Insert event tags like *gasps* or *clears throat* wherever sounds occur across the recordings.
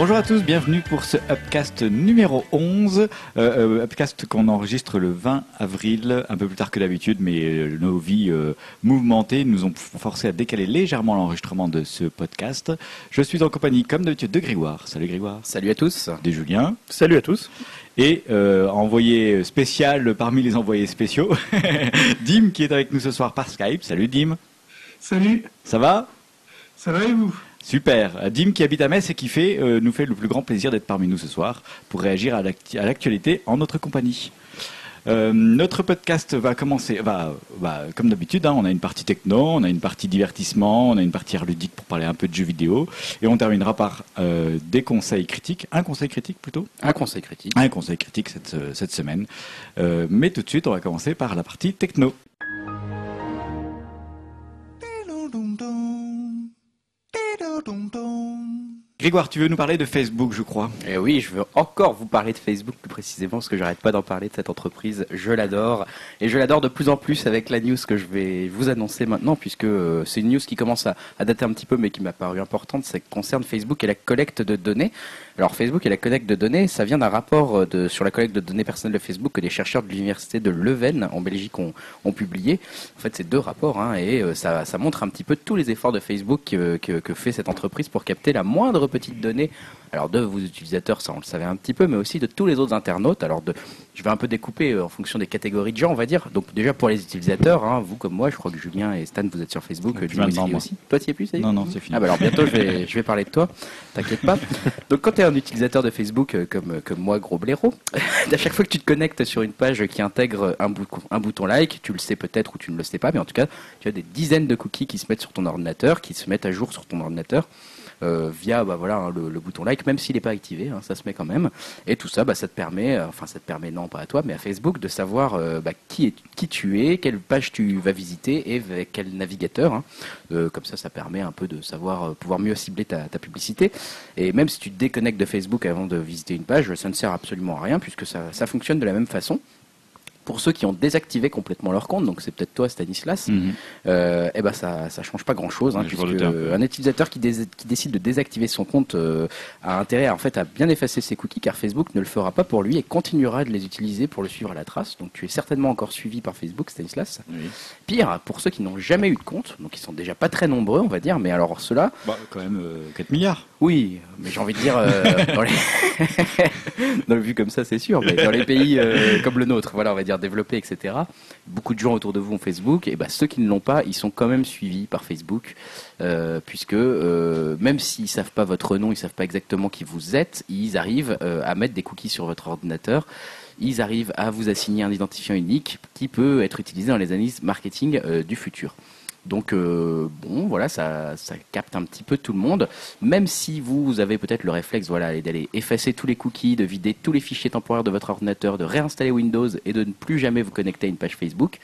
Bonjour à tous, bienvenue pour ce Upcast numéro 11. Euh, euh, Upcast qu'on enregistre le 20 avril, un peu plus tard que d'habitude, mais euh, nos vies euh, mouvementées nous ont forcé à décaler légèrement l'enregistrement de ce podcast. Je suis en compagnie, comme d'habitude, de Grégoire. Salut Grégoire. Salut à tous. De Julien. Salut à tous. Et euh, envoyé spécial parmi les envoyés spéciaux, *laughs* Dim qui est avec nous ce soir par Skype. Salut Dim. Salut, Ça va? Ça va et vous? Super. Dim qui habite à Metz et qui fait, euh, nous fait le plus grand plaisir d'être parmi nous ce soir pour réagir à l'actu- à l'actualité en notre compagnie. Euh, notre podcast va commencer, va, va comme d'habitude, hein, on a une partie techno, on a une partie divertissement, on a une partie art ludique pour parler un peu de jeux vidéo, et on terminera par euh, des conseils critiques, un conseil critique plutôt, Un conseil critique. un conseil critique cette, cette semaine. Euh, mais tout de suite, on va commencer par la partie techno. Grégoire, tu veux nous parler de Facebook, je crois. Et oui, je veux encore vous parler de Facebook plus précisément parce que j'arrête pas d'en parler de cette entreprise. Je l'adore et je l'adore de plus en plus avec la news que je vais vous annoncer maintenant puisque euh, c'est une news qui commence à, à dater un petit peu mais qui m'a paru importante. Ça concerne Facebook et la collecte de données. Alors Facebook et la collecte de données, ça vient d'un rapport euh, sur la collecte de données personnelles de Facebook que des chercheurs de l'université de Leuven en Belgique ont, publié. En fait, c'est deux rapports hein, et euh, ça, montre un petit peu tous les efforts de Facebook euh, que fait cette entreprise pour capter la moindre petite donnée. Alors de vos utilisateurs, ça on le savait un petit peu, mais aussi de tous les autres internautes. Alors de, je vais un peu découper euh, en fonction des catégories de gens, on va dire. Donc déjà pour les utilisateurs, hein, vous comme moi, je crois que Julien et Stan, vous êtes sur Facebook, Plus euh, aussi. aussi. Toi, tu y es plus, Non, non, c'est fini. ah bah alors bientôt je vais, je vais parler de toi, t'inquiète pas. Donc quand tu es un utilisateur de Facebook euh, comme, comme moi, gros blaireau, *laughs* à chaque fois que tu te connectes sur une page qui intègre un, bou- un bouton like, tu le sais peut-être ou tu ne le sais pas, mais en tout cas tu as des dizaines de cookies qui se mettent sur ton ordinateur, qui se mettent à jour sur ton ordinateur. Euh, via bah voilà hein, le, bouton like même s'il n'est pas activé hein, ça se met quand même et tout ça bah, ça te permet euh, enfin ça te permet non pas à toi mais à Facebook de savoir euh, bah, qui est qui tu es quelle page tu vas visiter et avec quel navigateur hein. Comme ça, ça permet un peu de savoir pouvoir mieux cibler ta, ta publicité. Et même si tu te déconnectes de Facebook avant de visiter une page, ça ne sert absolument à rien puisque ça, ça fonctionne de la même façon. Pour ceux qui ont désactivé complètement leur compte, donc c'est peut-être toi Stanislas, Mhm. euh, eh ben ça ça change pas grand chose Ouais, je puisque un utilisateur qui, décide de désactiver son compte euh, a intérêt en fait à bien effacer ses cookies car Facebook ne le fera pas pour lui et continuera de les utiliser pour le suivre à la trace. Donc tu es certainement encore suivi par Facebook Stanislas. Oui. Pire pour ceux qui n'ont jamais eu de compte, donc ils sont déjà pas très nombreux on va dire, mais alors ceux-là Bah, quand même euh, 4 milliards. Oui, mais j'ai envie de dire, euh, *laughs* dans, les... *laughs* dans le vu comme ça, c'est sûr, mais dans les pays euh, comme le nôtre, voilà, on va dire développés, etc., beaucoup de gens autour de vous ont Facebook, et bah, ceux qui ne l'ont pas, ils sont quand même suivis par Facebook, euh, puisque même s'ils savent pas votre nom, ils savent pas exactement qui vous êtes, ils arrivent à mettre des cookies sur votre ordinateur. Ils arrivent à vous assigner un identifiant unique qui peut être utilisé dans les analyses marketing euh, du futur. Donc euh, bon, voilà, ça, ça capte un petit peu tout le monde. Même si vous avez peut-être le réflexe, voilà, d'aller effacer tous les cookies, de vider tous les fichiers temporaires de votre ordinateur, de réinstaller Windows et de ne plus jamais vous connecter à une page Facebook,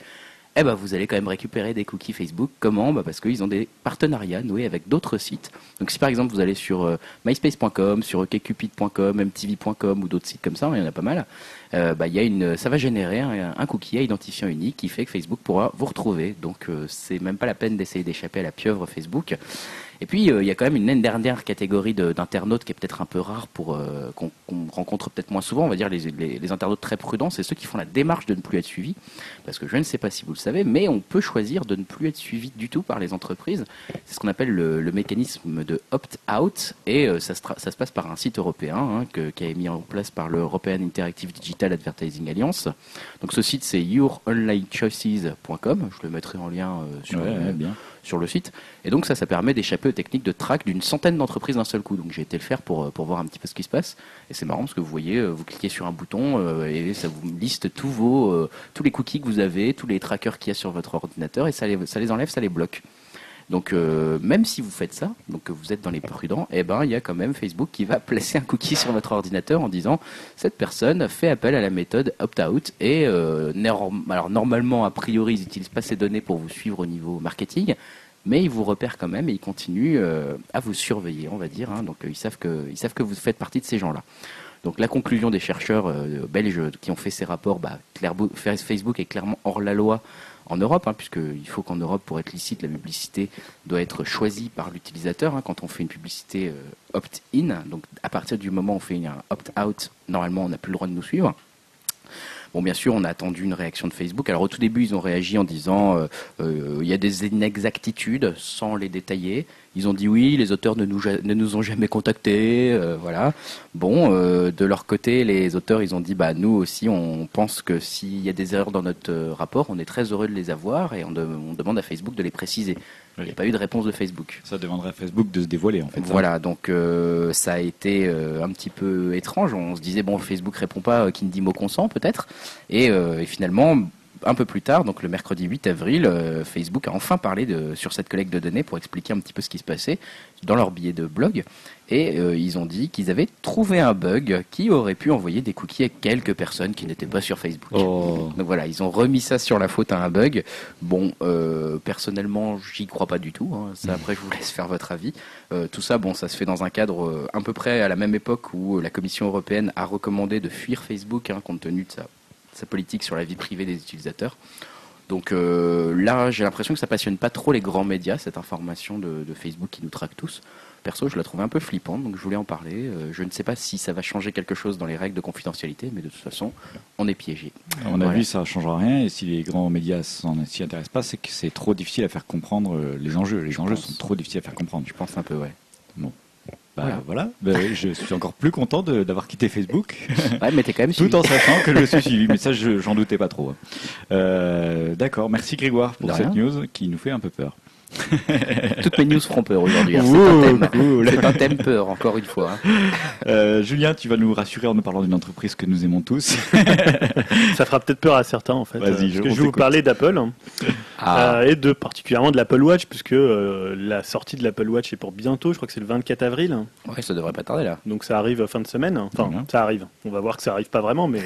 eh ben vous allez quand même récupérer des cookies Facebook. Comment? Bah Parce qu'ils ont des partenariats noués avec d'autres sites. Donc si par exemple vous allez sur euh, myspace.com, sur okcupid.com, mtv.com ou d'autres sites comme ça, il y en a pas mal, euh, bah, y a une, ça va générer un, un cookie à identifiant unique qui fait que Facebook pourra vous retrouver. Donc euh, c'est même pas la peine d'essayer d'échapper à la pieuvre Facebook. Et puis euh, il y a quand même une dernière catégorie d'internautes qui est peut-être un peu rare pour euh, qu'on rencontre peut-être moins souvent. On va dire les, les, les internautes très prudents, c'est ceux qui font la démarche de ne plus être suivis. Parce que je ne sais pas si vous le savez, mais on peut choisir de ne plus être suivi du tout par les entreprises. C'est ce qu'on appelle le, le mécanisme de opt-out, et euh, ça, se tra- ça se passe par un site européen hein, que- qui a été mis en place par le European Interactive Digital Advertising Alliance. Donc ce site c'est youronlinechoices.com. Je le mettrai en lien sur, Ouais, ouais, bien. Sur le site. Et donc ça, ça permet d'échapper aux techniques de track d'une centaine d'entreprises d'un seul coup. Donc j'ai été le faire pour, euh, pour voir un petit peu ce qui se passe. Et c'est marrant parce que vous voyez, euh, vous cliquez sur un bouton euh, et ça vous liste tous vos, tous les cookies que vous avez, tous les trackers qu'il y a sur votre ordinateur et ça les, ça les enlève, ça les bloque. Donc même si vous faites ça, donc que vous êtes dans les prudents, eh ben il y a quand même Facebook qui va *laughs* placer un cookie sur votre ordinateur en disant cette personne fait appel à la méthode opt-out et alors normalement a priori ils n'utilisent pas ces données pour vous suivre au niveau marketing, mais ils vous repèrent quand même et ils continuent euh, à vous surveiller, on va dire. hein. donc euh, ils savent que savent que vous faites partie de ces gens-là. Donc la conclusion des chercheurs belges qui ont fait ces rapports, bah, Facebook est clairement hors la loi en Europe, hein, puisqu'il faut qu'en Europe, pour être licite, la publicité doit être choisie par l'utilisateur. Hein, quand on fait une publicité opt-in, donc à partir du moment où on fait un opt-out, normalement, on n'a plus le droit de nous suivre. Bon, bien sûr, on a attendu une réaction de Facebook. Alors au tout début, ils ont réagi en disant euh, euh, il y a des inexactitudes, sans les détailler. Ils ont dit oui, les auteurs ne nous, ne nous ont jamais contactés, euh, voilà. Bon, de leur côté, les auteurs, ils ont dit bah nous aussi, on pense que s'il y a des erreurs dans notre rapport, on est très heureux de les avoir et on demande à Facebook de les préciser. Il n'y a pas eu de réponse de Facebook. Ça demanderait à Facebook de se dévoiler en fait. Voilà, donc euh, ça a été euh, un petit peu étrange. On se disait bon, Facebook répond pas, euh, qui ne dit mot consent peut-être. Et, finalement, un peu plus tard, donc le mercredi 8 avril, Facebook a enfin parlé de, sur cette collecte de données pour expliquer un petit peu ce qui se passait dans leur billet de blog. Et euh, ils ont dit qu'ils avaient trouvé un bug qui aurait pu envoyer des cookies à quelques personnes qui n'étaient pas sur Facebook. Oh. Donc voilà, ils ont remis ça sur la faute à un bug. Bon, euh, personnellement, j'y crois pas du tout. Hein. Ça, après, je vous laisse faire votre avis. Euh, tout ça, bon, ça se fait dans un cadre à peu près à la même époque où la Commission européenne a recommandé de fuir Facebook hein, compte tenu de sa, sa, politique sur la vie privée des utilisateurs. Donc là, j'ai l'impression que ça passionne pas trop les grands médias, cette information de, de Facebook qui nous traque tous perso, je la trouvais un peu flippante, donc je voulais en parler. Euh, je ne sais pas si ça va changer quelque chose dans les règles de confidentialité, mais de toute façon, on est piégé. À mon avis, ça ne changera rien, et si les grands médias s'y intéressent pas, c'est que c'est trop difficile à faire comprendre euh, les enjeux. Les enjeux sont trop difficiles à faire comprendre. Je pense un peu, ouais. Bah voilà, bah, je suis encore plus content d'avoir quitté Facebook. *laughs* Ouais, mais es quand même Tout en sachant que je suis suivi, mais ça, j'en doutais pas trop. Hein. Euh, d'accord, merci Grégoire pour cette news qui nous fait un peu peur. *laughs* Toutes mes news feront peur aujourd'hui. Hein. C'est un, thème peur, encore une fois. Hein. Euh, Julien, tu vas nous rassurer en nous parlant d'une entreprise que nous aimons tous. *laughs* Ça fera peut-être peur à certains, en fait. Vas-y, je, vais vous parler d'Apple ah. euh, et de particulièrement de l'Apple Watch, puisque euh, la sortie de l'Apple Watch est pour bientôt. Je crois que c'est le 24 avril. Ouais, ça devrait pas tarder là. Donc ça arrive fin de semaine. Enfin, ça arrive. On va voir que ça arrive pas vraiment, mais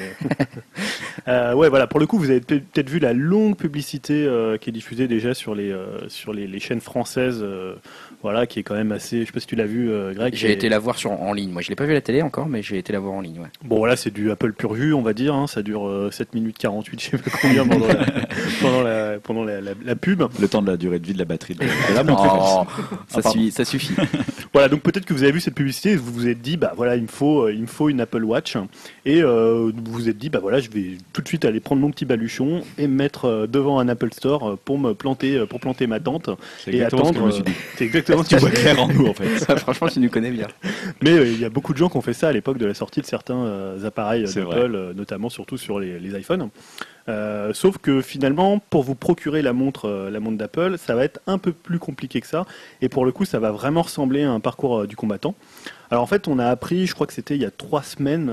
*laughs* ouais, voilà. Pour le coup, vous avez peut-être vu la longue publicité qui est diffusée déjà sur les sur les les chaînes françaises, euh, voilà, qui est quand même assez. Je sais pas si tu l'as vu, euh, Greg. J'ai été la voir sur, en ligne. Moi, je l'ai pas vu à la télé encore, mais j'ai été la voir en ligne. Ouais. Bon, voilà, c'est du Apple pur vue, on va dire. Hein. ça dure 7 euh, minutes 48, je sais pas combien pendant, la, *laughs* pendant, la, pub. Le temps de la durée de vie de la batterie de, la montre. Oh, ça, suffit, ça suffit. *laughs* voilà, donc peut-être que vous avez vu cette publicité, vous vous êtes dit, bah voilà, il me faut, il me faut une Apple Watch, et vous vous êtes dit, bah voilà, je vais tout de suite aller prendre mon petit baluchon et me mettre devant un Apple Store pour me planter, pour planter ma tente et attendre. C'est exactement ce que tu vois clair en nous, en fait. *laughs* franchement, tu nous connais bien. *laughs* Mais euh, il y a beaucoup de gens qui ont fait ça à l'époque de la sortie de certains euh, appareils d'Apple, euh, notamment surtout sur les, iPhones. sauf que finalement, pour vous procurer la montre, la montre d'Apple, ça va être un peu plus compliqué que ça. Et pour le coup, ça va vraiment ressembler à un parcours du combattant. Alors en fait, on a appris, je crois que c'était il y a trois semaines,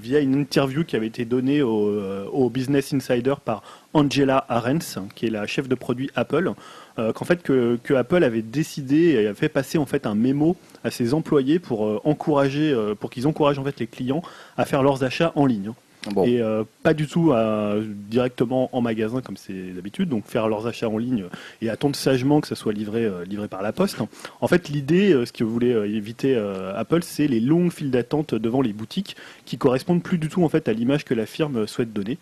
via une interview qui avait été donnée au, Business Insider par Angela Arens, qui est la chef de produit Apple, euh, qu'en fait que, Apple avait décidé et avait fait passer en fait un mémo à ses employés pour euh, encourager, euh, pour qu'ils encouragent en fait les clients à faire leurs achats en ligne. Et pas du tout directement en magasin comme c'est d'habitude, donc faire leurs achats en ligne et attendre sagement que ça soit livré, livré par la poste. En fait, l'idée, ce que voulait éviter Apple, c'est les longues files d'attente devant les boutiques qui correspondent plus du tout en fait à l'image que la firme souhaite donner.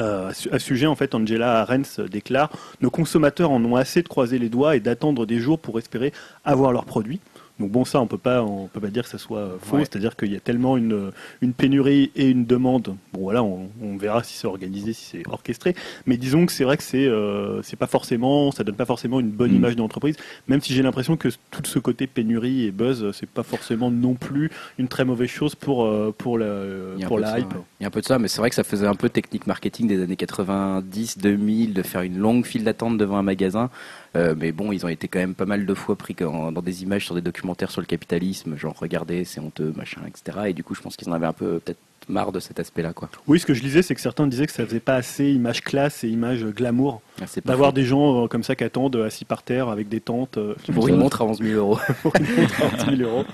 Euh, à ce sujet, en fait, Angela Arens déclare Nos consommateurs en ont assez de croiser les doigts et d'attendre des jours pour espérer avoir leurs produits. Donc bon, ça, on peut pas, on peut pas dire que ça soit faux. C'est-à-dire qu'il y a tellement une, une, pénurie et une demande. Bon, voilà, on, verra si c'est organisé, si c'est orchestré. Mais disons que c'est vrai que c'est, euh, c'est pas forcément, ça donne pas forcément une bonne mm. image de l'entreprise. Même si j'ai l'impression que tout ce côté pénurie et buzz, c'est pas forcément non plus une très mauvaise chose pour euh, pour la pour la hype. Il y a un peu de ça, mais c'est vrai que ça faisait un peu technique marketing des années 90, 2000, de faire une longue file d'attente devant un magasin. Euh, mais bon, ils ont été quand même pas mal de fois pris dans des images sur des documentaires sur le capitalisme, genre regardez, c'est honteux, machin, etc. Et du coup, je pense qu'ils en avaient un peu peut-être marre de cet aspect-là. Quoi. Oui, ce que je lisais, c'est que certains disaient que ça faisait pas assez image classe et image glamour. Ah, d'avoir des gens euh, comme ça qui attendent assis par terre avec des tentes. Euh, pour une montre à 11 000 euros. *laughs* pour une montre à 11 000 euros.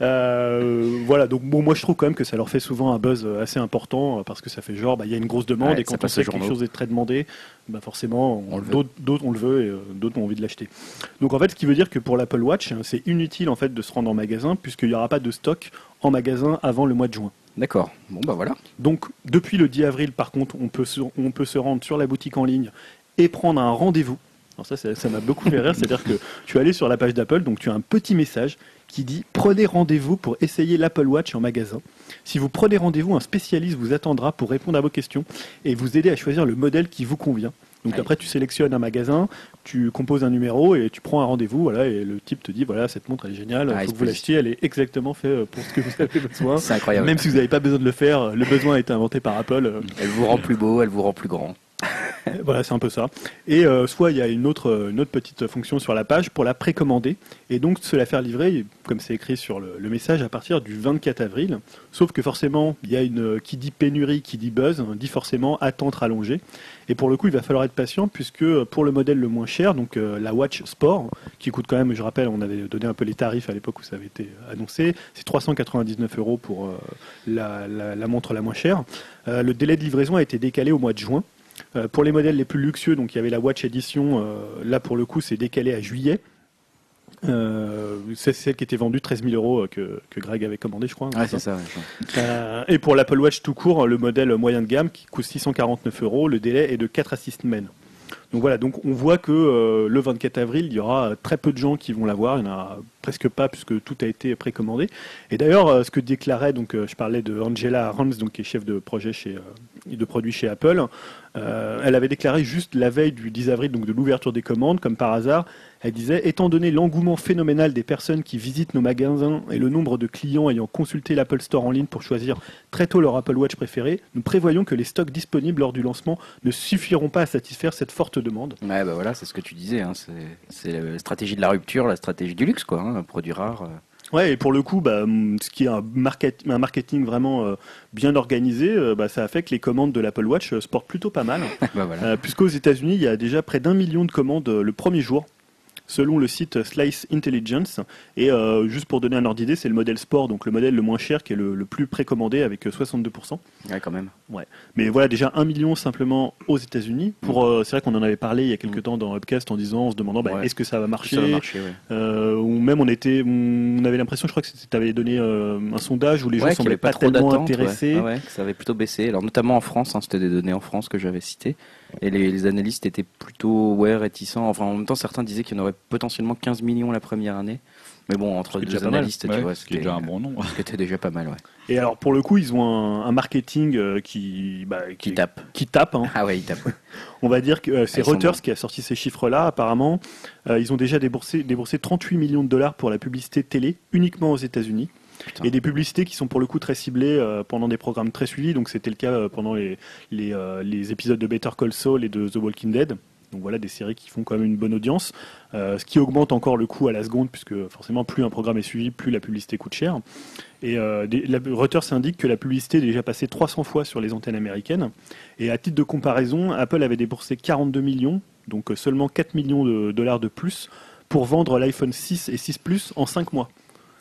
Euh, voilà, donc bon, moi je trouve quand même que ça leur fait souvent un buzz assez important parce que ça fait genre, bah, il y a une grosse demande et quand on sait que quelque chose est très demandé, bah forcément, d'autres on le veut et d'autres ont envie de l'acheter. Donc en fait, ce qui veut dire que pour l'Apple Watch, c'est inutile en fait de se rendre en magasin puisqu'il n'y aura pas de stock en magasin avant le mois de juin. D'accord. Bon bah voilà. Donc depuis le 10 avril, par contre, on peut on peut se rendre sur la boutique en ligne et prendre un rendez-vous. Alors ça, ça m'a beaucoup fait rire, c'est-à-dire que tu es allé sur la page d'Apple, donc tu as un petit message qui dit prenez rendez-vous pour essayer l'Apple Watch en magasin. Si vous prenez rendez-vous, un spécialiste vous attendra pour répondre à vos questions et vous aider à choisir le modèle qui vous convient. Donc après, tu sélectionnes un magasin, tu composes un numéro et tu prends un rendez-vous. Voilà, et le type te dit voilà, cette montre elle est géniale, ah, faut que vous l'achetiez, elle est exactement faite pour ce que vous avez *laughs* besoin. C'est incroyable. Même si vous n'avez pas besoin de le faire, le besoin a été inventé par Apple. Elle vous rend plus beau, elle vous rend plus grand. *laughs* voilà, c'est un peu ça. Et euh, soit il y a une autre, une autre petite fonction sur la page pour la précommander et donc se la faire livrer, comme c'est écrit sur le, message, à partir du 24 avril. Sauf que forcément, il y a une qui dit pénurie, qui dit buzz, dit forcément attente rallongée. Et pour le coup, il va falloir être patient puisque pour le modèle le moins cher, donc euh, la Watch Sport, qui coûte quand même, je rappelle, on avait donné un peu les tarifs à l'époque où ça avait été annoncé, c'est 399 euros pour euh, la, montre la moins chère. le délai de livraison a été décalé au mois de juin. Euh, pour les modèles les plus luxueux, donc il y avait la Watch Edition, euh, là pour le coup c'est décalé à juillet. Euh, c'est celle qui était vendue 13 000 euros que, Greg avait commandé, je crois. Ah, c'est ça. et pour l'Apple Watch tout court, le modèle moyen de gamme qui coûte 649 euros, le délai est de 4 à 6 semaines. Donc voilà, donc on voit que le 24 avril, il y aura très peu de gens qui vont l'avoir, il n'y en a presque pas puisque tout a été précommandé. Et d'ailleurs, ce que déclarait, donc je parlais de Angela Rams, donc qui est chef de projet chez de produits chez Apple, euh, elle avait déclaré juste la veille du 10 avril, donc de l'ouverture des commandes, comme par hasard, elle disait Étant donné l'engouement phénoménal des personnes qui visitent nos magasins et le nombre de clients ayant consulté l'Apple Store en ligne pour choisir très tôt leur Apple Watch préféré, nous prévoyons que les stocks disponibles lors du lancement ne suffiront pas à satisfaire cette forte demande. Ouais, bah voilà, c'est ce que tu disais. Hein, c'est la stratégie de la rupture, la stratégie du luxe, quoi. Hein, un produit rare. Euh. Ouais, et pour le coup, bah, hum, ce qui est un, un marketing vraiment euh, bien organisé, euh, bah, ça a fait que les commandes de l'Apple Watch euh, se portent plutôt pas mal. *laughs* bah voilà. Puisqu'aux États-Unis, il y a déjà près d'un million de commandes le premier jour selon le site Slice Intelligence. Et euh, juste pour donner un ordre d'idée, c'est le modèle sport, donc le modèle le moins cher qui est le, plus précommandé avec 62%. Euh, ouais, quand même. Ouais. Mais voilà, déjà un million simplement aux États-unis. Pour, mm. euh, c'est vrai qu'on en avait parlé il y a quelques mm. temps dans Upcast en disant, en se demandant, bah, est-ce que ça va marcher, Ou même on était, on avait l'impression, je crois que tu avais donné un sondage où les gens ne semblaient pas, tellement intéressés. Ouais, ça avait plutôt baissé. Alors notamment en France, hein, c'était des données en France que j'avais citées. Et les, analystes étaient plutôt ouais, réticents. Enfin, en même temps, certains disaient qu'il y en aurait potentiellement 15 millions la première année. Mais bon, entre deux analystes, tu vois, c'était déjà un bon nombre. C'était déjà pas mal, ouais. Et alors, pour le coup, ils ont un, marketing euh, qui, bah, qui, tape. Qui tape. Hein. Ah ouais, ils tapent. *laughs* On va dire que euh, c'est Reuters qui a sorti ces chiffres-là. Apparemment, euh, ils ont déjà déboursé, déboursé 38 millions de dollars pour la publicité télé uniquement aux États-Unis. Et des publicités qui sont pour le coup très ciblées euh, pendant des programmes très suivis. Donc c'était le cas euh, pendant les, euh, les, épisodes de Better Call Saul et de The Walking Dead. Donc voilà, des séries qui font quand même une bonne audience, ce qui augmente encore le coût à la seconde, puisque forcément plus un programme est suivi, plus la publicité coûte cher. Et la, Reuters indique que la publicité est déjà passée 300 fois sur les antennes américaines. Et à titre de comparaison, Apple avait déboursé 42 millions, donc seulement 4 millions de dollars de plus, pour vendre l'iPhone 6 et 6 Plus en 5 mois.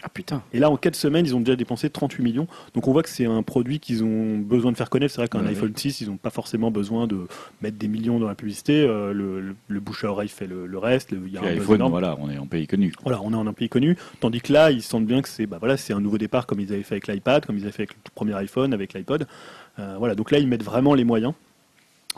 Ah putain. Et là, en 4 semaines, ils ont déjà dépensé 38 millions. Donc on voit que c'est un produit qu'ils ont besoin de faire connaître. C'est vrai qu'un iPhone 6, ils n'ont pas forcément besoin de mettre des millions dans la publicité. Euh, le, le, bouche à oreille fait le, reste. Il y a un iPhone, voilà, on est en pays connu. Voilà, on est en un pays connu. Tandis que là, ils sentent bien que c'est bah, voilà, un nouveau départ comme ils avaient fait avec l'iPad, comme ils avaient fait avec le premier iPhone, avec l'iPod. Euh, voilà, donc là, ils mettent vraiment les moyens.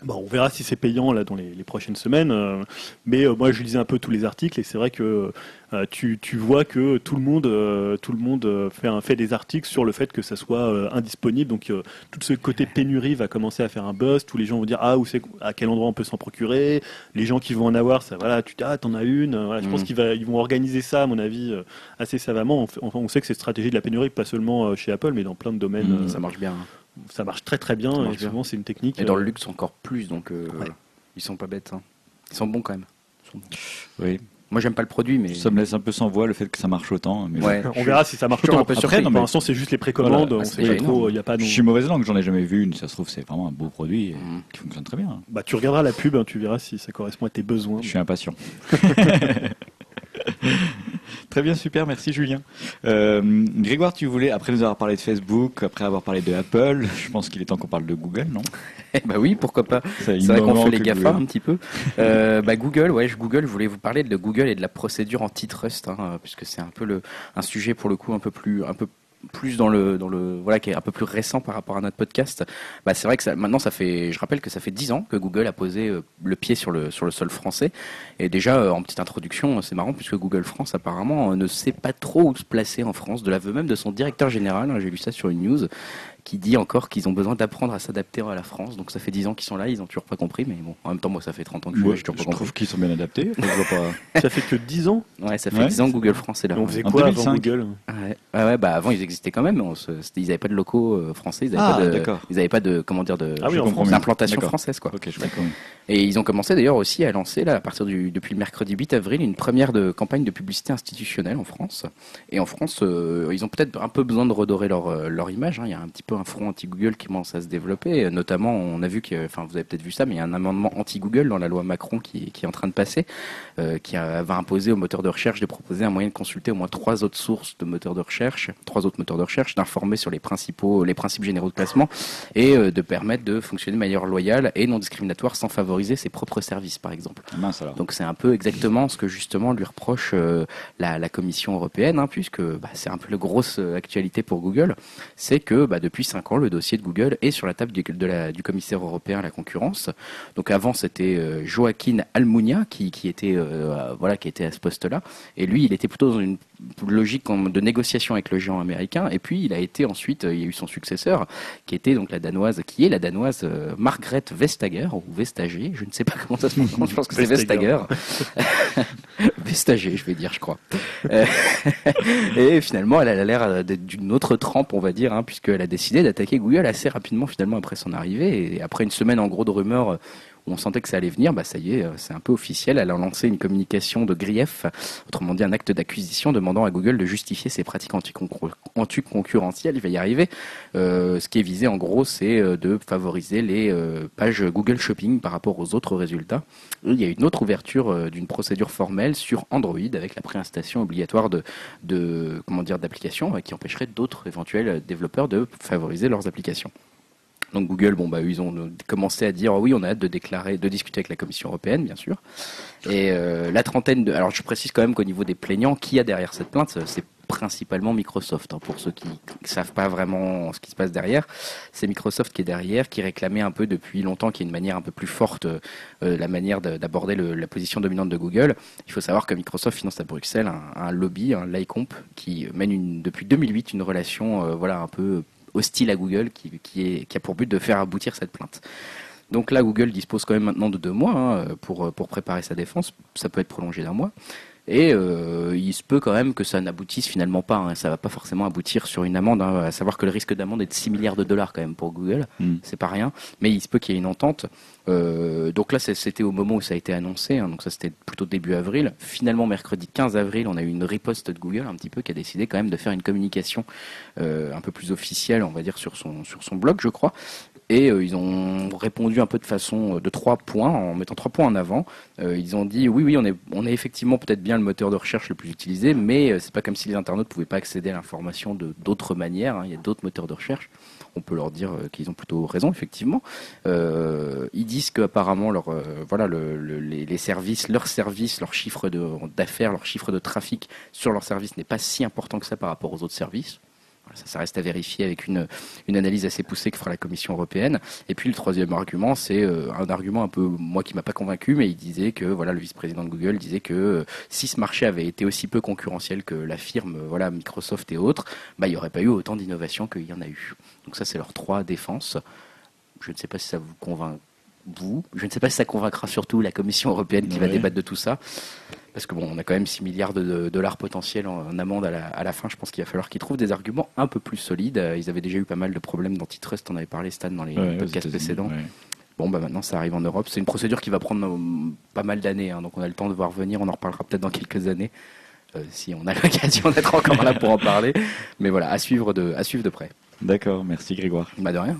Bon, on verra si c'est payant là dans les, prochaines semaines. Euh, mais moi, je lisais un peu tous les articles et c'est vrai que euh, tu, vois que tout le monde, euh, tout le monde euh, fait, un, fait des articles sur le fait que ça soit indisponible. Donc tout ce côté pénurie va commencer à faire un buzz. Tous les gens vont dire ah où c'est, à quel endroit on peut s'en procurer? Les gens qui vont en avoir, ça voilà, tu dis ah t'en as une. je pense mm. qu'ils ils vont organiser ça à mon avis assez savamment. Enfin, on sait que c'est stratégie de la pénurie, pas seulement chez Apple, mais dans plein de domaines. Mm, ça marche bien. Ça marche très très bien. souvent c'est une technique. Et dans le luxe encore plus. Donc ils sont pas bêtes. Hein. Ils sont bons quand même. Oui. Moi, j'aime pas le produit, mais ça me laisse un peu sans voix le fait que ça marche autant. Mais on verra si ça marche autant. Après, pour l'instant, c'est juste les précommandes. on sait pas trop. Il y a pas. Je suis mauvaise langue, j'en ai jamais vu une. Ça se trouve, c'est vraiment un beau produit mm. qui fonctionne très bien. Bah, tu regarderas la pub, hein, tu verras si ça correspond à tes besoins. Je suis impatient. *laughs* *laughs* Très bien, super, merci Julien. Euh, Grégoire, tu voulais, après nous avoir parlé de Facebook, après avoir parlé de Apple, *laughs* je pense qu'il est temps qu'on parle de Google, non? Bah oui, pourquoi pas. C'est vrai qu'on fait les GAFA un petit peu. Euh, bah Google, ouais, Google, je voulais vous parler de Google et de la procédure antitrust, hein, puisque c'est un peu le, un sujet pour le coup un peu plus, un peu plus dans le dans le voilà qui est un peu plus récent par rapport à notre podcast. Bah c'est vrai que ça, maintenant ça fait je rappelle que ça fait dix ans que Google a posé euh, le pied sur le sur le sol français et déjà euh, en petite introduction c'est marrant puisque Google France apparemment euh, ne sait pas trop où se placer en France de l'aveu même de son directeur général. Hein, j'ai lu ça sur une news qui dit encore qu'ils ont besoin d'apprendre à s'adapter à la France. Donc ça fait 10 ans qu'ils sont là, ils n'ont toujours pas compris. Mais bon, en même temps, moi, ça fait 30 ans que je suis je Je trouve qu'ils sont bien adaptés. *laughs* ça fait que 10 ans Ouais, ça fait 10 ans que Google France est là. On faisait quoi avant Google ouais. ouais, bah avant, ils existaient quand même. ils n'avaient pas de locaux euh, français. Ils n'avaient ah, pas, pas, de, comment dire, de, ah d'implantation française, quoi. Okay, je Et ils ont commencé d'ailleurs aussi à lancer, là, à partir du, depuis le mercredi 8 avril, une première de campagne de publicité institutionnelle en France. Et en France, euh, ils ont peut-être un peu besoin de redorer leur, euh, leur image. Hein. Il y a un petit peu un front anti-Google qui commence à se développer. Notamment, on a vu que, enfin, vous avez peut-être vu ça, mais il y a un amendement anti-Google dans la loi Macron qui, qui, est en train de passer, euh, qui va imposer aux moteurs de recherche de proposer un moyen de consulter au moins trois autres sources de moteurs de recherche, trois autres moteurs de recherche, d'informer sur les principaux, les principes généraux de classement et euh, de permettre de fonctionner de manière loyale et non discriminatoire sans favoriser ses propres services, par exemple. Donc c'est un peu exactement ce que justement lui reproche euh, la, la, Commission européenne, hein, puisque bah, c'est un peu la grosse actualité pour Google, c'est que bah, depuis cinq ans le dossier de Google est sur la table du, du commissaire européen à la concurrence. Donc avant c'était euh, Joaquin Almunia qui, était euh, voilà qui était à ce poste-là. Et lui il était plutôt dans une logique de négociation avec le géant américain. Et puis il a été ensuite il y a eu son successeur qui était donc la danoise qui est la danoise euh, Margrethe Vestager ou Vestager je ne sais pas *laughs* comment ça se prononce je pense que c'est Vestager *laughs* Je vais dire je crois *laughs* et finalement elle a l'air d'une autre trempe on va dire hein, puisqu'elle a décidé d'attaquer Google assez rapidement finalement après son arrivée. Et après une semaine en gros de rumeurs euh, on sentait que ça allait venir, bah ça y est, euh, c'est un peu officiel. Elle a lancé une communication de grief, autrement dit un acte d'acquisition, demandant à Google de justifier ses pratiques anticoncurrentielles. Il va y arriver. Euh, ce qui est visé en gros, c'est de favoriser les pages Google Shopping par rapport aux autres résultats. il y a une autre ouverture d'une procédure formelle sur Android avec la préinstallation obligatoire de, d'applications qui empêcherait d'autres éventuels développeurs de favoriser leurs applications. Donc Google, bon bah ils ont commencé à dire oui, on a hâte de déclarer, de discuter avec la Commission européenne, bien sûr. Et euh, la trentaine de, alors je précise quand même qu'au niveau des plaignants, qui a derrière cette plainte, c'est principalement Microsoft. Hein, pour ceux qui ne savent pas vraiment ce qui se passe derrière, c'est Microsoft qui est derrière, qui réclamait un peu depuis longtemps, qui est une manière un peu plus forte, euh, la manière d'aborder la position dominante de Google. Il faut savoir que Microsoft finance à Bruxelles un, lobby, un l'ICOMP, qui mène depuis 2008 une relation, euh, voilà, un peu hostile à Google qui, qui, a pour but de faire aboutir cette plainte. Donc là, Google dispose quand même maintenant de deux mois hein, pour, pour préparer sa défense. Ça peut être prolongé d'un mois. Et euh, il se peut quand même que ça n'aboutisse finalement pas. Hein. Ça va pas forcément aboutir sur une amende. Hein. À savoir que le risque d'amende est de 6 milliards de dollars quand même pour Google. Mm. C'est pas rien. Mais il se peut qu'il y ait une entente. Euh, donc là, c'était au moment où ça a été annoncé. Hein. donc ça, c'était plutôt début avril. Finalement, mercredi 15 avril, on a eu une riposte de Google un petit peu qui a décidé quand même de faire une communication euh, un peu plus officielle, on va dire, sur son, sur son blog, je crois, et euh, ils ont répondu un peu de façon euh, de trois points, en mettant trois points en avant. Euh, ils ont dit oui, oui, on est, effectivement peut-être bien le moteur de recherche le plus utilisé, mais c'est pas comme si les internautes pouvaient pas accéder à l'information de d'autres manières. Hein. Il y a d'autres moteurs de recherche. On peut leur dire qu'ils ont plutôt raison, effectivement. ils disent qu'apparemment, leur, voilà, le, les, services, leurs services, chiffre d'affaires, leur chiffre de trafic sur leurs services n'est pas si important que ça par rapport aux autres services. Ça, reste à vérifier avec une, une, analyse assez poussée que fera la Commission européenne. Et puis le troisième argument, c'est euh, un argument un peu moi qui m'a pas convaincu, mais il disait que voilà le vice-président de Google disait que euh, si ce marché avait été aussi peu concurrentiel que la firme voilà Microsoft et autres, bah il n'y aurait pas eu autant d'innovation qu'il y en a eu. Donc ça c'est leurs trois défenses. Je ne sais pas si ça vous convainc vous. Je ne sais pas si ça convaincra surtout la Commission européenne qui va débattre de tout ça. Parce que bon, on a quand même 6 milliards de, dollars potentiels en, amende à la, fin. Je pense qu'il va falloir qu'ils trouvent des arguments un peu plus solides. Euh, ils avaient déjà eu pas mal de problèmes d'antitrust. On avait parlé, Stan, dans les podcasts précédents. Bon, bah maintenant, ça arrive en Europe. C'est une procédure qui va prendre euh, pas mal d'années. Hein. donc on a le temps de voir venir. On en reparlera peut-être dans quelques années. Euh, si on a *laughs* l'occasion d'être encore là pour en parler. Mais voilà, à suivre de, à suivre de près. D'accord, merci Grégoire. Bah de rien.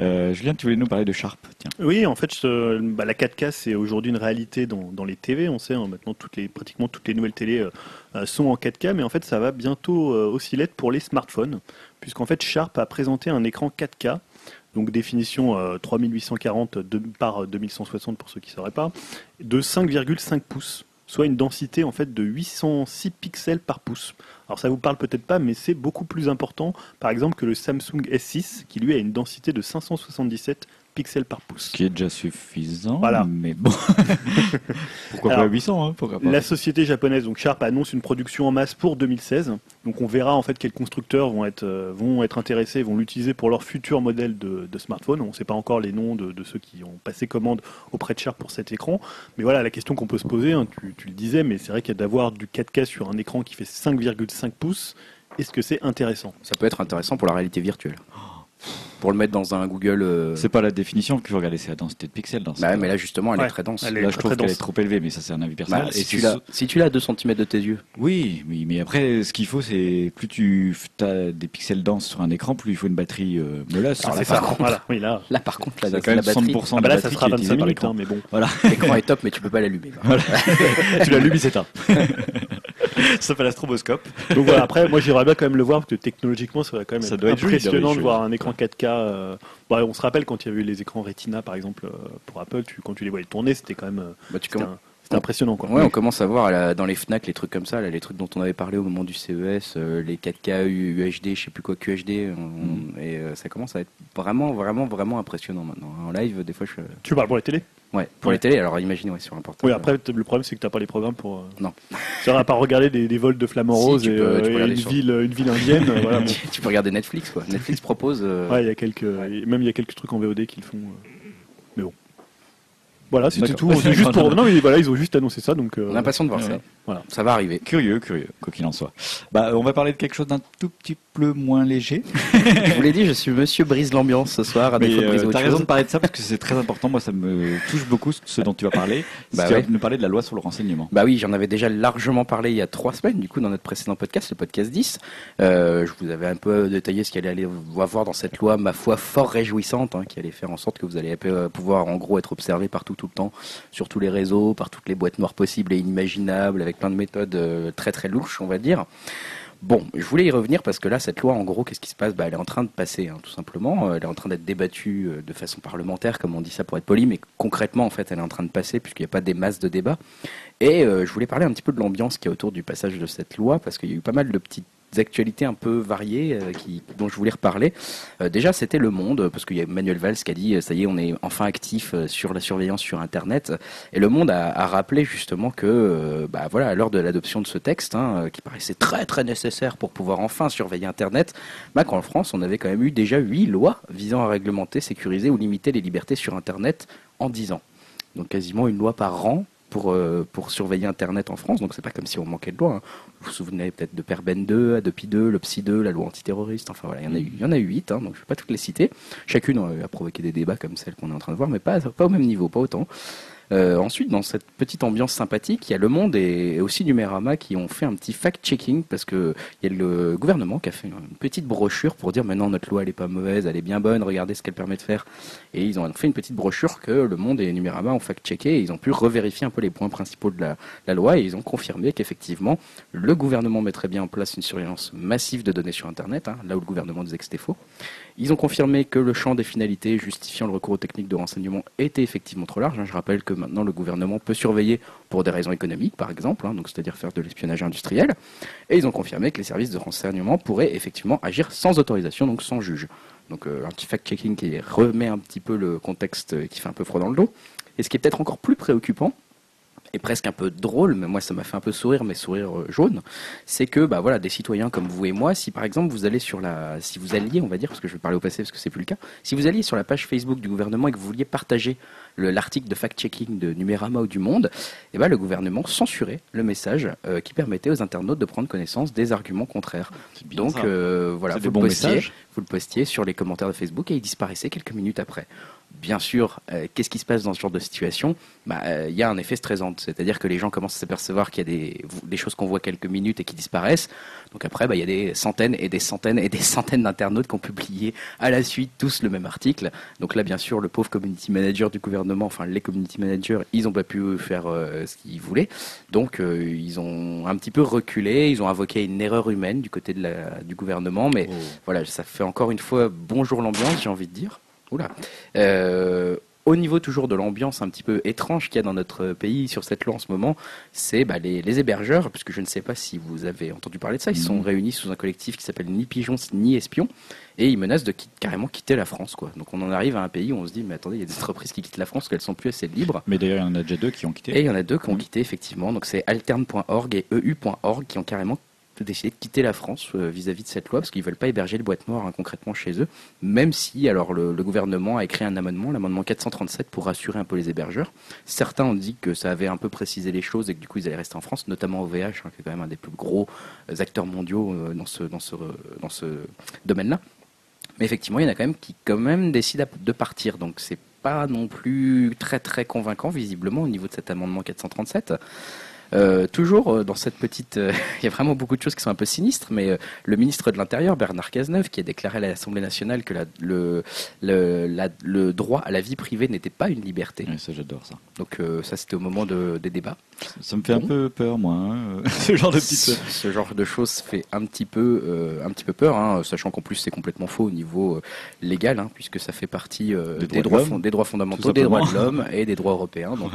Euh, Julien, tu voulais nous parler de Sharp Tiens. Oui, en fait, bah, la 4K, c'est aujourd'hui une réalité dans, les TV. On sait, hein, maintenant, toutes les, pratiquement toutes les nouvelles télé euh, sont en 4K, mais en fait, ça va bientôt aussi l'être pour les smartphones, puisqu'en fait, Sharp a présenté un écran 4K donc définition 3840 par 2160 pour ceux qui ne sauraient pas, de 5,5 pouces soit une densité en fait de 806 pixels par pouce. Alors ça vous parle peut-être pas, mais c'est beaucoup plus important, par exemple, que le Samsung S6, qui lui a une densité de 577 pixels par pouce. Ce qui est déjà suffisant. Voilà. Mais bon. *laughs* pourquoi pas 800 hein, La société japonaise, donc Sharp, annonce une production en masse pour 2016. Donc on verra en fait quels constructeurs vont être, euh, vont être intéressés, vont l'utiliser pour leur futur modèle de, de smartphone. On ne sait pas encore les noms de, ceux qui ont passé commande auprès de Sharp pour cet écran. Mais voilà, la question qu'on peut se poser, hein, tu, tu, le disais, mais c'est vrai qu'il y a d'avoir du 4K sur un écran qui fait 5,5 pouces. Est-ce que c'est intéressant? Ça peut être intéressant pour la réalité virtuelle. *gasps* Pour le mettre dans un Google. Euh, c'est pas la définition qu'il faut regarder, c'est la densité de pixels. Dans bah, mais là justement, elle est très dense. là, je trouve qu'elle est trop élevée, mais ça, c'est un avis personnel. Bah, si, tu l'as, si tu l'as à 2 cm de tes yeux. Oui, oui, mais après, ce qu'il faut, c'est plus tu as des pixels denses sur un écran, plus il faut une batterie euh, meuleuse. là, par contre, voilà. oui, là. là, par contre, là, quand même 60% ah, bah là, ça sera 25 minutes, hein, mais bon. Voilà. L'écran est top, mais tu peux pas l'allumer. Voilà. *laughs* tu l'allumes, il s'éteint. *laughs* ça fait la stroboscope. Donc voilà, après, moi j'aimerais bien quand même le voir parce que technologiquement, ça va quand même ça être doit impressionnant de voir un écran 4K. Euh, bah, on se rappelle quand il y avait eu les écrans Retina par exemple euh, pour Apple, tu, quand tu les voyais tourner, c'était quand même. Euh, bah, impressionnant quoi. Ouais, on commence à voir dans les Fnac les trucs comme ça, les trucs dont on avait parlé au moment du CES, les 4K UHD, je sais plus quoi QHD, mm. et ça commence à être vraiment vraiment vraiment impressionnant maintenant. En live, des fois je. Tu parles pour les télé? Ouais, pour les télés, alors imagine ouais, sur un portable. Oui, après, le problème, c'est que tu n'as pas les programmes pour. Euh, non. *laughs* Tu n'auras pas regarder des, vols de flamants roses et, euh, une, ville, une ville indienne. *laughs* voilà, tu, peux regarder Netflix, quoi. Netflix propose. Euh, ouais, il y a quelques. Même il y a quelques trucs en VOD qu'ils font. Voilà, c'était tout. *laughs* juste pour... Non, mais voilà, ils ont juste annoncé ça, donc. On a l'impression de voir ça. Voilà. Ça va arriver. Curieux, curieux, quoi qu'il en soit. Bah, on va parler de quelque chose d'un tout petit peu moins léger. *laughs* je vous l'ai dit, je suis Monsieur Brise l'ambiance ce soir. À euh, t'as raison de parler de ça parce que c'est très important. Moi, ça me touche beaucoup ce dont tu vas parler. *laughs* Bah tu vas nous parler de la loi sur le renseignement. Bah oui, j'en avais déjà largement parlé il y a trois semaines, du coup, dans notre précédent podcast, le podcast 10. Euh, je vous avais un peu détaillé ce qu'il allait aller voir dans cette loi, ma foi, fort réjouissante, hein, qui allait faire en sorte que vous allez pouvoir, en gros, être observé partout, tout le temps, sur tous les réseaux, par toutes les boîtes noires possibles et inimaginables, avec plein de méthodes euh, très très louches, on va dire. Bon, je voulais y revenir parce que là, cette loi, en gros, qu'est-ce qui se passe? Bah, Elle est en train de passer, hein, tout simplement. Euh, elle est en train d'être débattue euh, de façon parlementaire, comme on dit ça pour être poli, mais concrètement, en fait, elle est en train de passer puisqu'il n'y a pas des masses de débats. Et je voulais parler un petit peu de l'ambiance qui est autour du passage de cette loi parce qu'il y a eu pas mal de petites actualités un peu variées euh, dont je voulais reparler. Euh, déjà, c'était Le Monde, parce qu'il y a Manuel Valls qui a dit, ça y est, on est enfin actif euh, sur la surveillance sur Internet. Et Le Monde a, rappelé justement que, bah, voilà, à de l'adoption de ce texte, hein, qui paraissait très très nécessaire pour pouvoir enfin surveiller Internet, bah, qu'en France, on avait quand même eu déjà huit lois visant à réglementer, sécuriser ou limiter les libertés sur Internet en dix ans. Donc quasiment une loi par an pour, pour surveiller Internet en France. Donc c'est pas comme si on manquait de loi. Hein. Vous vous souvenez peut-être de Perben 2, Adopi 2, le Psy 2, la loi antiterroriste. Enfin voilà, il y en a eu, il y en a eu 8, hein, donc je vais pas toutes les citer. Chacune a provoqué des débats comme celle qu'on est en train de voir, mais pas, pas au même niveau, pas autant. Euh, ensuite, dans cette petite ambiance sympathique, il y a Le Monde et, aussi Numérama qui ont fait un petit fact-checking parce que il y a le gouvernement qui a fait une petite brochure pour dire maintenant notre loi elle est pas mauvaise, elle est bien bonne, regardez ce qu'elle permet de faire. Et ils ont fait une petite brochure que Le Monde et Numérama ont fact-checké et ils ont pu revérifier un peu les points principaux de la, loi et ils ont confirmé qu'effectivement le gouvernement mettrait bien en place une surveillance massive de données sur Internet, hein, là où le gouvernement disait que c'était faux. Ils ont confirmé que le champ des finalités justifiant le recours aux techniques de renseignement était effectivement trop large. Je rappelle que maintenant le gouvernement peut surveiller pour des raisons économiques, par exemple, hein, c'est-à-dire faire de l'espionnage industriel. Et ils ont confirmé que les services de renseignement pourraient effectivement agir sans autorisation, donc sans juge. Donc euh, un petit fact-checking qui remet un petit peu le contexte, qui fait un peu froid dans le dos. Et ce qui est peut-être encore plus préoccupant, et presque un peu drôle, mais moi ça m'a fait un peu sourire, mais sourire euh, jaune, c'est que bah voilà des citoyens comme vous et moi, si par exemple vous allez sur la, si vous alliez, on va dire, parce que je vais parler au passé parce que c'est plus le cas, si vous alliez sur la page Facebook du gouvernement et que vous vouliez partager l'article de fact-checking de Numérama ou du Monde, et eh ben le gouvernement censurait le message euh, qui permettait aux internautes de prendre connaissance des arguments contraires. Donc euh, voilà, vous, le postiez, vous le postiez sur les commentaires de Facebook et il disparaissait quelques minutes après. Bien sûr, euh, qu'est-ce qui se passe dans ce genre de situation bah, euh, Il y a un effet stressant, c'est-à-dire que les gens commencent à s'apercevoir qu'il y a des, choses qu'on voit quelques minutes et qui disparaissent. Donc après, bah, il y a des centaines et des centaines et des *laughs* centaines d'internautes qui ont publié à la suite tous le même article. Donc là, bien sûr, le pauvre community manager du gouvernement, enfin les community managers, ils n'ont pas pu faire euh, ce qu'ils voulaient. Donc ils ont un petit peu reculé, ils ont invoqué une erreur humaine du côté de la, du gouvernement. Mais oh. voilà, ça fait encore une fois bonjour l'ambiance, j'ai envie de dire. Oula. Euh, au niveau toujours de l'ambiance un petit peu étrange qu'il y a dans notre pays sur cette loi en ce moment, c'est bah, les, hébergeurs, puisque je ne sais pas si vous avez entendu parler de ça, ils sont réunis sous un collectif qui s'appelle Ni Pigeons ni Espions, et ils menacent de carrément quitter la France. Quoi. Donc on en arrive à un pays où on se dit, mais attendez, il y a des entreprises qui quittent la France, qu'elles sont plus assez libres. Mais d'ailleurs, il y en a déjà deux qui ont quitté. Et il y en a deux qui ont quitté, effectivement. Donc c'est alterne.org et eu.org qui ont carrément décidé de quitter la France euh, vis-à-vis de cette loi parce qu'ils veulent pas héberger le boîte noire hein, concrètement chez eux, même si alors le, gouvernement a écrit un amendement, l'amendement 437 pour rassurer un peu les hébergeurs. Certains ont dit que ça avait un peu précisé les choses et que du coup ils allaient rester en France, notamment OVH hein, qui est quand même un des plus gros euh, acteurs mondiaux euh, dans ce dans ce dans ce domaine-là. Mais effectivement, il y en a quand même qui quand même décident de partir, donc c'est pas non plus très très convaincant visiblement au niveau de cet amendement 437. Euh, toujours euh, dans cette petite, euh, *laughs* il y a vraiment beaucoup de choses qui sont un peu sinistres, mais le ministre de l'Intérieur, Bernard Cazeneuve, qui a déclaré à l'Assemblée nationale que la, le, le, le, droit à la vie privée n'était pas une liberté. Oui, ça j'adore ça. Donc ça c'était au moment de, des débats. Ça, me fait un peu peur moi, hein, *laughs* ce genre de petites... Ce, genre de choses fait un petit peu, un petit peu peur, hein, sachant qu'en plus c'est complètement faux au niveau légal, hein, puisque ça fait partie des, droits, des droits fondamentaux, des droits de l'homme et des droits européens. Donc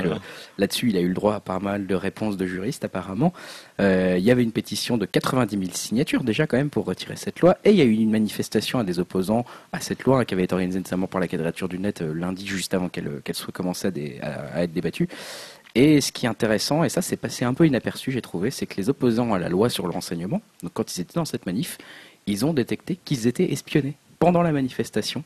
là-dessus il a eu le droit à pas mal de réponses de juristes apparemment. Euh, il y avait une pétition de 90 000 signatures déjà quand même pour retirer cette loi et il y a eu une manifestation à des opposants à cette loi hein, qui avait été organisée notamment par la quadrature du net euh, lundi juste avant qu'elle soit commencée à, être débattue. Et ce qui est intéressant, et ça c'est passé un peu inaperçu j'ai trouvé, c'est que les opposants à la loi sur le renseignement, donc quand ils étaient dans cette manif, ils ont détecté qu'ils étaient espionnés pendant la manifestation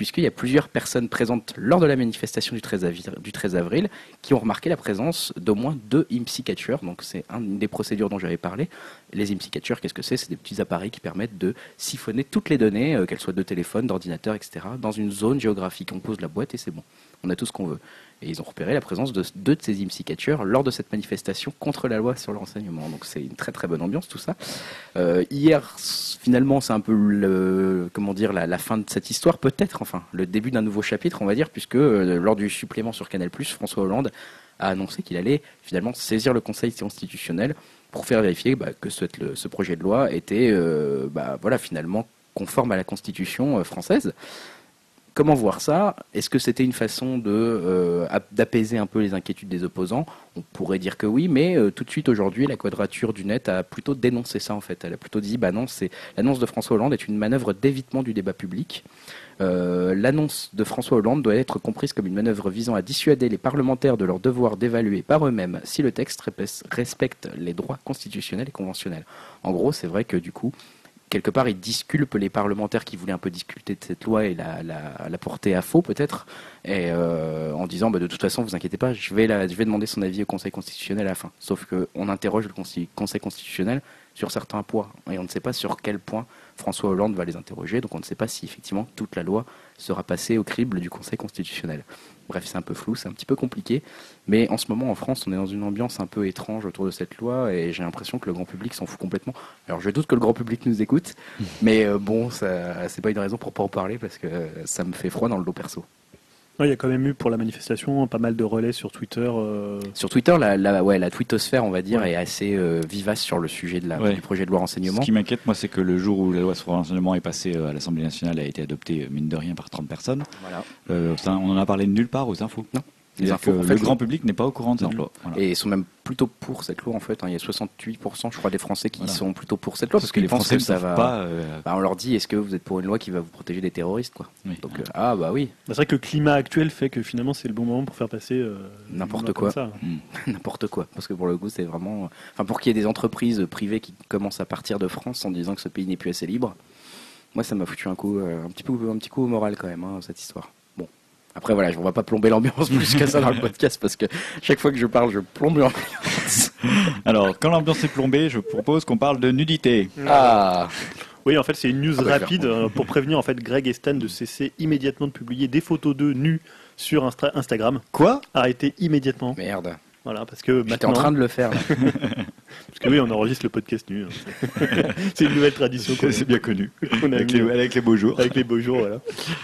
puisqu'il y a plusieurs personnes présentes lors de la manifestation du 13, avril, qui ont remarqué la présence d'au moins deux IMSI catchers. Donc c'est une des procédures dont j'avais parlé. Les IMSI catchers, qu'est-ce que c'est? C'est des petits appareils qui permettent de siphonner toutes les données, euh, qu'elles soient de téléphone, d'ordinateur, etc., dans une zone géographique. On pose la boîte et c'est bon. On a tout ce qu'on veut. Et ils ont repéré la présence de deux de ces IMSI catchers lors de cette manifestation contre la loi sur le renseignement. Donc c'est une très très bonne ambiance tout ça. Euh, hier, finalement, c'est un peu comment dire, la, fin de cette histoire, peut-être, enfin, le début d'un nouveau chapitre, on va dire, puisque euh, lors du supplément sur Canal+, François Hollande a annoncé qu'il allait finalement saisir le Conseil constitutionnel pour faire vérifier bah, que ce, ce, projet de loi était, euh, bah, voilà, finalement conforme à la Constitution française. Comment voir ça? Est-ce que c'était une façon euh, d'apaiser un peu les inquiétudes des opposants? On pourrait dire que oui, mais euh, tout de suite aujourd'hui, la quadrature du net a plutôt dénoncé ça en fait. Elle a plutôt dit bah non, l'annonce de François Hollande est une manœuvre d'évitement du débat public. Euh, l'annonce de François Hollande doit être comprise comme une manœuvre visant à dissuader les parlementaires de leur devoir d'évaluer par eux-mêmes si le texte respecte les droits constitutionnels et conventionnels. En gros, c'est vrai que du coup, quelque part, il disculpe les parlementaires qui voulaient un peu discuter de cette loi et la, porter à faux, peut-être, euh, en disant, bah, de toute façon, vous inquiétez pas, je vais, je vais demander son avis au Conseil constitutionnel à la fin. Sauf qu'on interroge le Conseil constitutionnel sur certains points, et on ne sait pas sur quel point François Hollande va les interroger, donc on ne sait pas si effectivement toute la loi sera passée au crible du Conseil constitutionnel. Bref, c'est un peu flou, c'est un petit peu compliqué. Mais en ce moment, en France, on est dans une ambiance un peu étrange autour de cette loi et j'ai l'impression que le grand public s'en fout complètement. Alors, je doute que le grand public nous écoute, *laughs* mais euh, bon, ça, c'est pas une raison pour pas en parler parce que ça me fait froid dans le dos perso il y a quand même eu pour la manifestation pas mal de relais sur Twitter. Euh. Sur Twitter, la, la, ouais, la twittosphère, on va dire, est assez euh, vivace sur le sujet de la, du projet de loi renseignement. Ce qui m'inquiète, moi, c'est que le jour où la loi sur le renseignement est passée euh, à l'Assemblée nationale, elle a été adoptée, mine de rien, par 30 personnes. Voilà. on en a parlé nulle part aux infos. Non le grand public n'est pas au courant de cette loi. Et ils sont même plutôt pour cette loi en fait. Hein. Il y a 68% je crois des Français qui sont plutôt pour cette loi parce, que les Français ça va. Pas, euh, bah, on leur dit est-ce que vous êtes pour une loi qui va vous protéger des terroristes quoi. Donc euh, ah bah oui. Bah, c'est vrai que le climat actuel fait que finalement c'est le bon moment pour faire passer euh, n'importe quoi. Hmm. *laughs* n'importe quoi parce que pour le coup c'est vraiment. Enfin pour qu'il y ait des entreprises privées qui commencent à partir de France en disant que ce pays n'est plus assez libre. Moi ça m'a foutu un coup un petit peu un petit coup au moral quand même hein, cette histoire. Après voilà, on va pas plomber l'ambiance *laughs* plus que ça dans le podcast parce que chaque fois que je parle, je plombe l'ambiance. *laughs* Alors, quand l'ambiance est plombée, je propose qu'on parle de nudité. Ah. Oui, en fait, c'est une news ah bah, rapide euh, pour prévenir en fait Greg et Stan de cesser immédiatement de publier des photos d'eux nus sur Instagram. Quoi? Arrêtez immédiatement. Merde. Voilà, parce que J'étais en train de le faire. *laughs* parce que oui, on enregistre le podcast nu. Hein. *laughs* c'est une nouvelle tradition. C'est bien connu. *laughs* avec, les, beaux jours. Avec les beaux jours, voilà.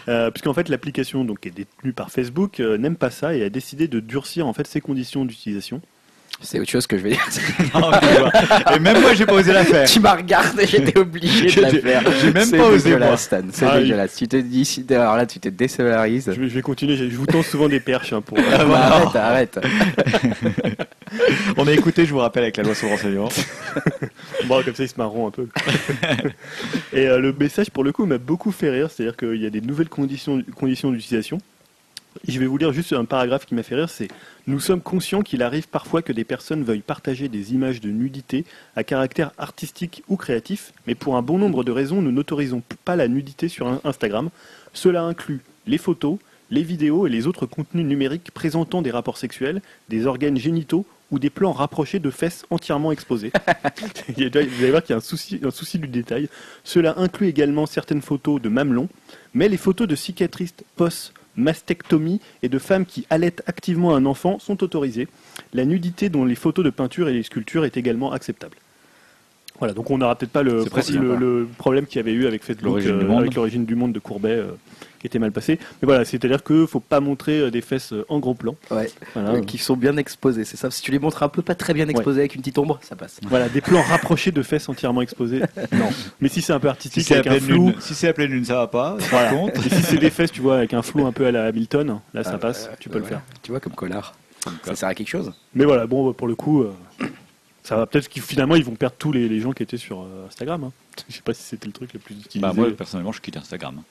Euh, puisqu'en fait, l'application donc est détenue par Facebook euh, n'aime pas ça et a décidé de durcir en fait ses conditions d'utilisation. C'est autre chose que je vais dire. *laughs* et même moi, j'ai pas osé la *laughs* faire. Tu m'as regardé, j'étais *laughs* obligé de la faire. J'ai même pas osé moi. Stan. C'est ah, dégueulasse. Tu te dis, alors là, tu te désolarises. Je vais, continuer. Je vous tends souvent des perches hein, pour. Ah, arrête, arrête. On a écouté, je vous rappelle, avec la loi sur le renseignement. bon, comme ça, ils se marront un peu. et euh, le message, pour le coup, m'a beaucoup fait rire. C'est-à-dire qu'il y a des nouvelles conditions, conditions d'utilisation. Je vais vous lire juste un paragraphe qui m'a fait rire, c'est Nous sommes conscients qu'il arrive parfois que des personnes veuillent partager des images de nudité à caractère artistique ou créatif, mais pour un bon nombre de raisons, nous n'autorisons pas la nudité sur Instagram. Cela inclut les photos, les vidéos et les autres contenus numériques présentant des rapports sexuels, des organes génitaux ou des plans rapprochés de fesses entièrement exposées. *laughs* Vous allez voir qu'il y a un souci, un souci du détail. Cela inclut également certaines photos de mamelons, mais les photos de cicatrices post mastectomie et de femmes qui allaitent activement un enfant sont autorisées. La nudité dont les photos de peinture et les sculptures est également acceptable. Voilà, donc on n'aura peut-être pas le, le, problème qu'il y avait eu avec Facebook, euh, avec l'origine du monde de Courbet. Euh, qui était mal passé. Mais voilà, c'est-à-dire qu'il faut pas montrer euh, des fesses en gros plan. Ouais. Voilà. Qui sont bien exposées, c'est ça. Si tu les montres un peu pas très bien exposées avec une petite ombre, ça passe. Voilà, des plans rapprochés de fesses entièrement exposées. *laughs* non. Mais si c'est un peu artistique, si avec un flou. si c'est à pleine lune, ça va pas. Par contre. Et si c'est des fesses, tu vois, avec un flou un peu à la Hamilton, là ça ah, passe, tu peux le faire. Tu vois, comme collard. Ça sert à quelque chose. Mais voilà, bon, pour le coup. Euh, ça va peut-être qu'ils finalement ils vont perdre tous les, gens qui étaient sur Instagram. Hein. Je sais pas si c'était le truc le plus utilisé. Bah moi personnellement je quitte Instagram.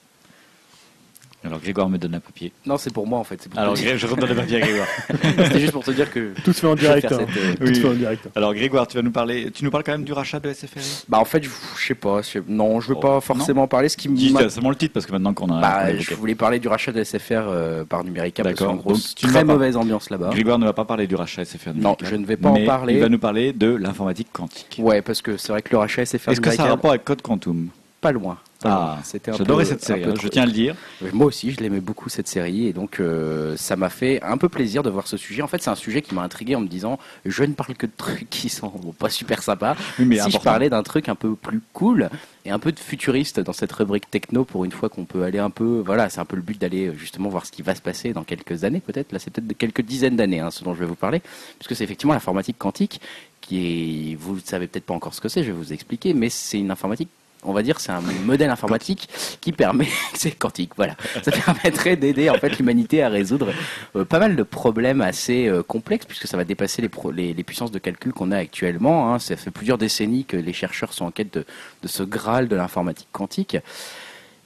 Alors Grégoire me donne un papier. Non, c'est pour moi en fait. Alors je redonne le papier à Grégoire. *laughs* C'était juste pour te dire que tout se fait en direct. Hein. Tout se fait en direct. Alors Grégoire, tu vas nous parler. Tu nous parles quand même du rachat de SFRI. Bah en fait, je, sais pas. Non, je veux pas forcément parler. Ce qui me seulement le titre parce que maintenant qu'on a. Bah, je voulais parler du rachat de SFR euh, par Numérica parce qu'en gros, très mauvaise ambiance là-bas. Grégoire ne va pas parler du rachat SFR. Non, je ne vais pas en parler. Il va nous parler de l'informatique quantique. Ouais, parce que c'est vrai que le rachat SFR. Est-ce que ça a rapport avec Code Quantum? Pas loin. Ah, c'était J'adorais cette série, hein, je tiens à le dire. Moi aussi, je l'aimais beaucoup cette série et donc euh, ça m'a fait un peu plaisir de voir ce sujet. En fait, c'est un sujet qui m'a intrigué en me disant je ne parle que de trucs qui sont pas super sympas. mais si je parlais d'un truc un peu plus cool et un peu de futuriste dans cette rubrique techno pour une fois qu'on peut aller un peu, voilà, c'est un peu le but d'aller justement voir ce qui va se passer dans quelques années peut-être. Là, c'est peut-être quelques dizaines d'années, hein, ce dont je vais vous parler, puisque c'est effectivement l'informatique quantique qui est, vous ne savez peut-être pas encore ce que c'est, je vais vous expliquer, mais c'est une informatique on va dire, c'est un modèle informatique qui permet, *laughs* c'est quantique, voilà, ça permettrait d'aider en fait l'humanité à résoudre euh, pas mal de problèmes assez euh, complexes puisque ça va dépasser les, les, puissances de calcul qu'on a actuellement. Hein. Ça fait plusieurs décennies que les chercheurs sont en quête de, de ce graal de l'informatique quantique.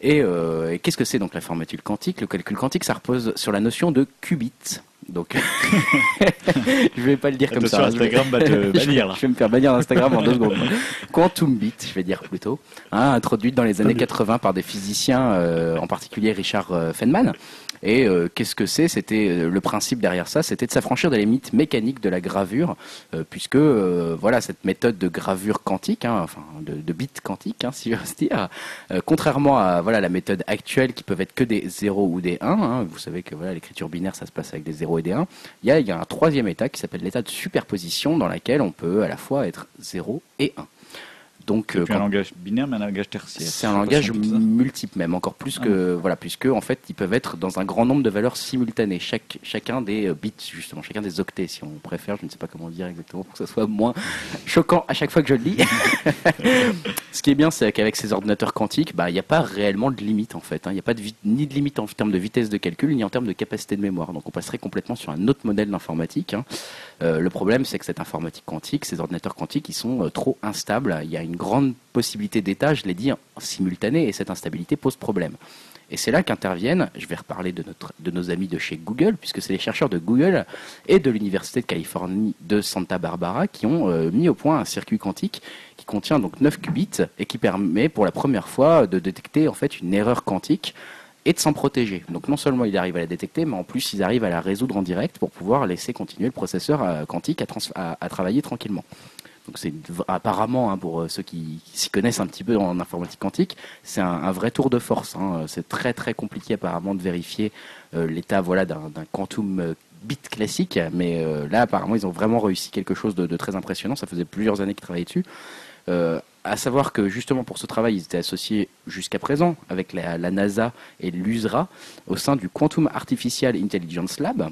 Et, euh, et qu'est-ce que c'est donc l'informatique quantique? Le calcul quantique, ça repose sur la notion de qubits. Donc, *laughs* je vais pas le dire comme ça. Instagram va te *laughs* bannir. Je vais me faire bannir d'Instagram en deux secondes. *laughs* Quantum bit, je vais dire plutôt, hein, introduite dans les années 80 par des physiciens, euh, en particulier Richard euh, Feynman. Et euh, qu'est-ce que c'est? C'était euh, le principe derrière ça, c'était de s'affranchir des limites mécaniques de la gravure, euh, puisque voilà cette méthode de gravure quantique, hein, enfin de, de bits quantiques, hein, si dire, contrairement à voilà la méthode actuelle qui peuvent être que des 0 ou des 1. Hein, vous savez que voilà l'écriture binaire ça se passe avec des 0 et des 1. Il y a, il y a un troisième état qui s'appelle l'état de superposition dans lequel on peut à la fois être 0 et 1. Donc, c'est euh, un langage binaire, mais un langage tertiaire. C'est un langage multiple même, encore plus que ah. voilà, puisque en fait, ils peuvent être dans un grand nombre de valeurs simultanées. Chaque, chacun des euh, bits justement, chacun des octets, si on préfère. Je ne sais pas comment dire exactement pour que ça soit moins *laughs* choquant à chaque fois que je le lis. *laughs* Ce qui est bien, c'est qu'avec ces ordinateurs quantiques, bah, il n'y a pas réellement de limite en fait. Hein. Il n'y a pas de ni de limite en termes de vitesse de calcul, ni en termes de capacité de mémoire. Donc, on passerait complètement sur un autre modèle d'informatique. Hein. Euh, le problème, c'est que cette informatique quantique, ces ordinateurs quantiques, ils sont euh, trop instables. Il y a une grande possibilité d'état, je l'ai dit, en simultané, et cette instabilité pose problème. Et c'est là qu'interviennent, je vais reparler de nos amis de chez Google, puisque c'est les chercheurs de Google et de l'Université de Californie de Santa Barbara qui ont euh, mis au point un circuit quantique qui contient donc 9 qubits et qui permet pour la première fois de détecter en fait une erreur quantique et de s'en protéger. Donc non seulement il arrive à la détecter, mais en plus ils arrivent à la résoudre en direct pour pouvoir laisser continuer le processeur euh, quantique à, travailler tranquillement. Donc c'est apparemment, hein, pour ceux qui, s'y connaissent un petit peu en informatique quantique, c'est un, vrai tour de force. Hein. C'est très très compliqué apparemment de vérifier l'état voilà, d'un quantum bit classique, mais là apparemment ils ont vraiment réussi quelque chose de, très impressionnant. Ça faisait plusieurs années qu'ils travaillaient dessus. Euh, à savoir que justement pour ce travail, ils étaient associés jusqu'à présent avec la, NASA et l'USRA au sein du Quantum Artificial Intelligence Lab,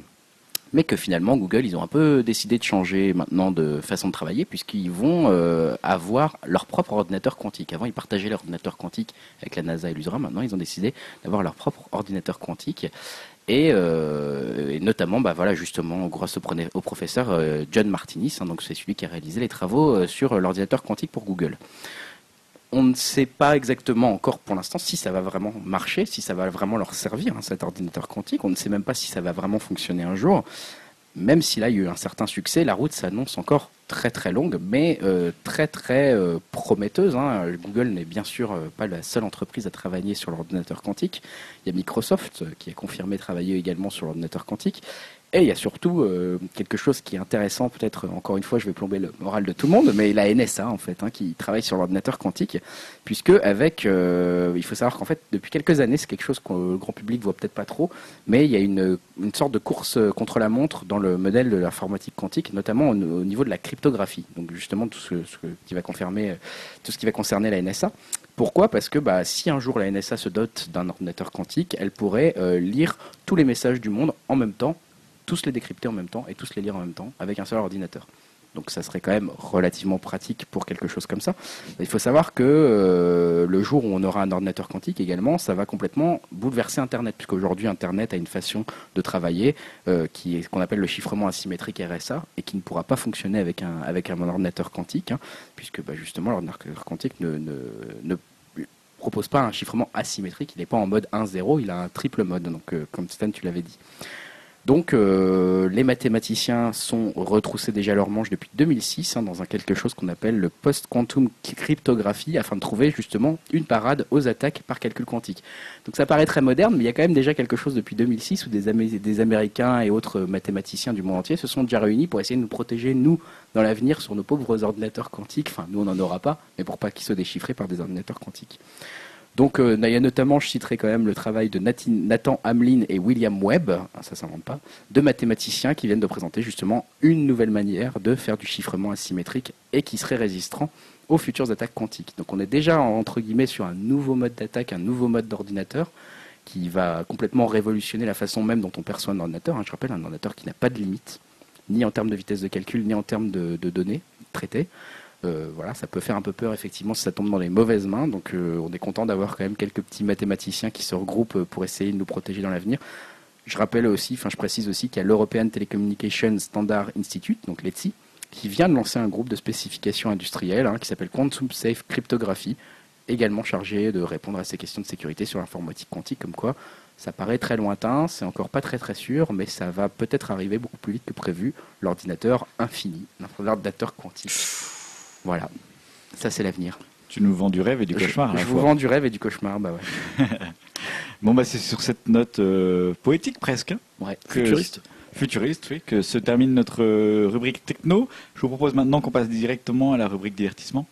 mais que finalement Google, ils ont un peu décidé de changer maintenant de façon de travailler puisqu'ils vont euh, avoir leur propre ordinateur quantique. Avant, ils partageaient leur ordinateur quantique avec la NASA et l'USRA. Maintenant, ils ont décidé d'avoir leur propre ordinateur quantique euh, et, notamment, bah voilà, justement, grâce au, professeur euh, John Martinis, hein, donc c'est celui qui a réalisé les travaux euh, sur l'ordinateur quantique pour Google. On ne sait pas exactement encore pour l'instant si ça va vraiment marcher, si ça va vraiment leur servir, hein, cet ordinateur quantique. On ne sait même pas si ça va vraiment fonctionner un jour même s'il a eu un certain succès, la route s'annonce encore très très longue, mais euh, très très euh, prometteuse. Hein. Google n'est bien sûr euh, pas la seule entreprise à travailler sur l'ordinateur quantique. Il y a Microsoft qui a confirmé travailler également sur l'ordinateur quantique. Et il y a surtout euh, quelque chose qui est intéressant, peut-être encore une fois, je vais plomber le moral de tout le monde, mais la NSA en fait, hein, qui travaille sur l'ordinateur quantique, puisque avec, euh, il faut savoir qu'en fait, depuis quelques années, c'est quelque chose que le grand public voit peut-être pas trop, mais il y a une, une sorte de course contre la montre dans le modèle de l'informatique quantique, notamment au, niveau de la cryptographie. Donc justement tout ce, qui va confirmer, tout ce qui va concerner la NSA. Pourquoi? Parce que bah, si un jour la NSA se dote d'un ordinateur quantique, elle pourrait euh, lire tous les messages du monde en même temps tous les décrypter en même temps et tous les lire en même temps avec un seul ordinateur. Donc ça serait quand même relativement pratique pour quelque chose comme ça. Il faut savoir que euh, le jour où on aura un ordinateur quantique également, ça va complètement bouleverser Internet, puisqu'aujourd'hui Internet a une façon de travailler euh, qui est qu'on appelle le chiffrement asymétrique RSA et qui ne pourra pas fonctionner avec un, avec un ordinateur quantique, hein, puisque bah, justement l'ordinateur quantique ne, ne, propose pas un chiffrement asymétrique, il n'est pas en mode 1-0, il a un triple mode, donc euh, comme Stan tu l'avais dit. Donc euh, les mathématiciens sont retroussés déjà leurs manches depuis 2006 hein, dans un quelque chose qu'on appelle le post-quantum cryptographie afin de trouver justement une parade aux attaques par calcul quantique. Donc ça paraît très moderne, mais il y a quand même déjà quelque chose depuis 2006 où des, des Américains et autres mathématiciens du monde entier se sont déjà réunis pour essayer de nous protéger, nous, dans l'avenir, sur nos pauvres ordinateurs quantiques. Enfin, nous, on n'en aura pas, mais pour pas qu'ils soient déchiffrés par des ordinateurs quantiques. Donc, il y a notamment, je citerai quand même le travail de Nathan Hamlin et William Webb, ah, ça s'invente pas, deux mathématiciens qui viennent de présenter justement une nouvelle manière de faire du chiffrement asymétrique et qui serait résistant aux futures attaques quantiques. Donc, on est déjà entre guillemets sur un nouveau mode d'attaque, un nouveau mode d'ordinateur qui va complètement révolutionner la façon même dont on perçoit un ordinateur. Hein. Je rappelle, un ordinateur qui n'a pas de limite, ni en termes de vitesse de calcul, ni en termes de données traitées. Euh, voilà, ça peut faire un peu peur effectivement si ça tombe dans les mauvaises mains. Donc euh, on est content d'avoir quand même quelques petits mathématiciens qui se regroupent euh, pour essayer de nous protéger dans l'avenir. Je rappelle aussi, enfin je précise aussi qu'il y a l'European Telecommunication Standard Institute, donc l'ETSI, qui vient de lancer un groupe de spécification industrielle hein, qui s'appelle Quantum Safe Cryptography, également chargé de répondre à ces questions de sécurité sur l'informatique quantique, comme quoi ça paraît très lointain, c'est encore pas très très sûr, mais ça va peut-être arriver beaucoup plus vite que prévu. L'ordinateur infini, l'ordinateur quantique. Voilà, ça c'est l'avenir. Tu nous vends du rêve et du cauchemar. Je, vous vends du rêve et du cauchemar, bah ouais. *laughs* bon bah c'est sur cette note euh, poétique presque. Hein, ouais. Futuriste. Futuriste, oui, que se termine notre euh, rubrique techno. Je vous propose maintenant qu'on passe directement à la rubrique divertissement.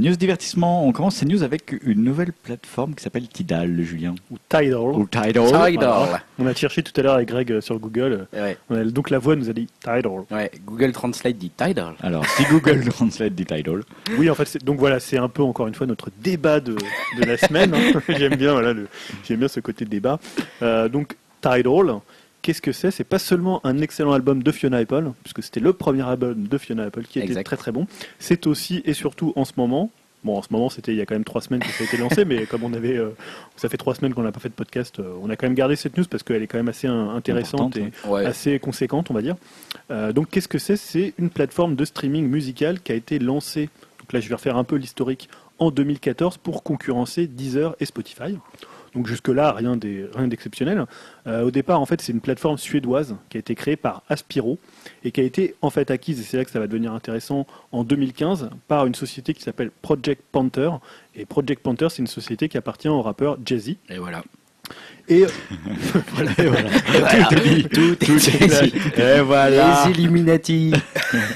News divertissement, on commence ces news avec une nouvelle plateforme qui s'appelle Tidal, Julien. Ou Tidal. Ou Tidal. Tidal. On a cherché tout à l'heure avec Greg euh, sur Google. donc la voix nous a dit Tidal. Ouais, Google Translate dit Tidal. Alors, si Google *laughs* Translate dit Tidal. Oui, en fait, donc voilà, c'est un peu encore une fois notre débat de, de la semaine. Hein. *laughs* j'aime bien, voilà, j'aime bien ce côté de débat. Euh, donc Tidal, Qu'est-ce que c'est? C'est pas seulement un excellent album de Fiona Apple, puisque c'était le premier album de Fiona Apple qui était très très bon. C'est aussi et surtout en ce moment, Bon, en ce moment, c'était il y a quand même trois semaines que ça a été lancé, *laughs* mais comme on avait, euh, ça fait trois semaines qu'on n'a pas fait de podcast, euh, on a quand même gardé cette news parce qu'elle est quand même assez intéressante et assez conséquente, on va dire. Euh, donc, qu'est-ce que c'est? C'est une plateforme de streaming musical qui a été lancée. Donc là, je vais refaire un peu l'historique en 2014 pour concurrencer Deezer et Spotify. Donc jusque-là, rien d'exceptionnel. au départ, en fait, c'est une plateforme suédoise qui a été créée par Aspiro et qui a été en fait acquise, et c'est là que ça va devenir intéressant, en 2015 par une société qui s'appelle Project Panther. Et Project Panther, c'est une société qui appartient au rappeur Jay-Z. Et voilà. *laughs* Et voilà, et voilà. Tout est dit, tout est Et voilà. Les Illuminati.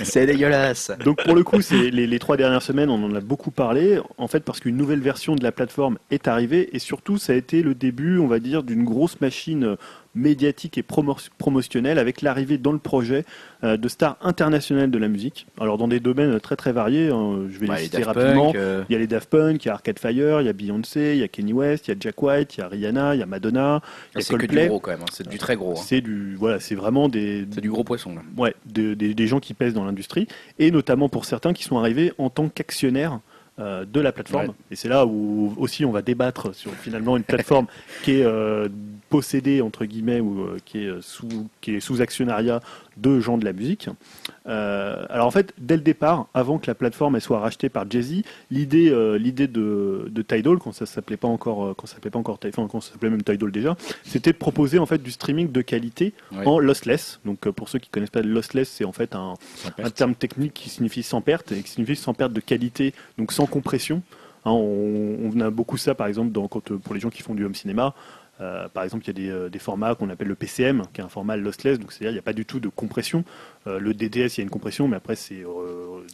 c'est dégueulasse. Donc pour le coup, c'est les, les, trois dernières semaines, on en a beaucoup parlé. En fait, parce qu'une nouvelle version de la plateforme est arrivée, et surtout, ça a été le début, on va dire, d'une grosse machine médiatique et promotionnel avec l'arrivée dans le projet euh, de stars internationales de la musique. Alors dans des domaines très très variés, hein, je vais les citer rapidement. Euh. Il y a les Daft Punk, il y a Arcade Fire, il y a Beyoncé, il y a Kanye West, il y a Jack White, il y a Rihanna, il y a Madonna, il y a Coldplay. C'est du gros quand même, hein. c'est du très gros. Hein. C'est du voilà, c'est vraiment des c'est du gros poisson là. Ouais, des gens qui pèsent dans l'industrie et notamment pour certains qui sont arrivés en tant qu'actionnaires euh, de la plateforme. Et c'est là où aussi on va débattre sur finalement une plateforme *laughs* qui est euh, possédée entre guillemets ou euh, qui est sous qui est sous actionnariat de gens de la musique. Alors en fait, dès le départ, avant que la plateforme elle soit rachetée par Jay-Z, l'idée l'idée de, de, Tidal, quand ça s'appelait pas encore quand ça s'appelait pas encore Tidal, quand ça s'appelait même Tidal déjà, c'était de proposer en fait du streaming de qualité en lossless. Donc pour ceux qui connaissent pas lossless, c'est en fait un, un terme technique qui signifie sans perte et qui signifie sans perte de qualité, donc sans compression. Hein, on, a beaucoup ça, par exemple, dans, quand, pour les gens qui font du home cinéma. Euh, par exemple, il y a des, euh, formats qu'on appelle le PCM, qui est un format lossless, donc c'est-à-dire il n'y a pas du tout de compression. Euh, le DDS, il y a une compression, mais après c'est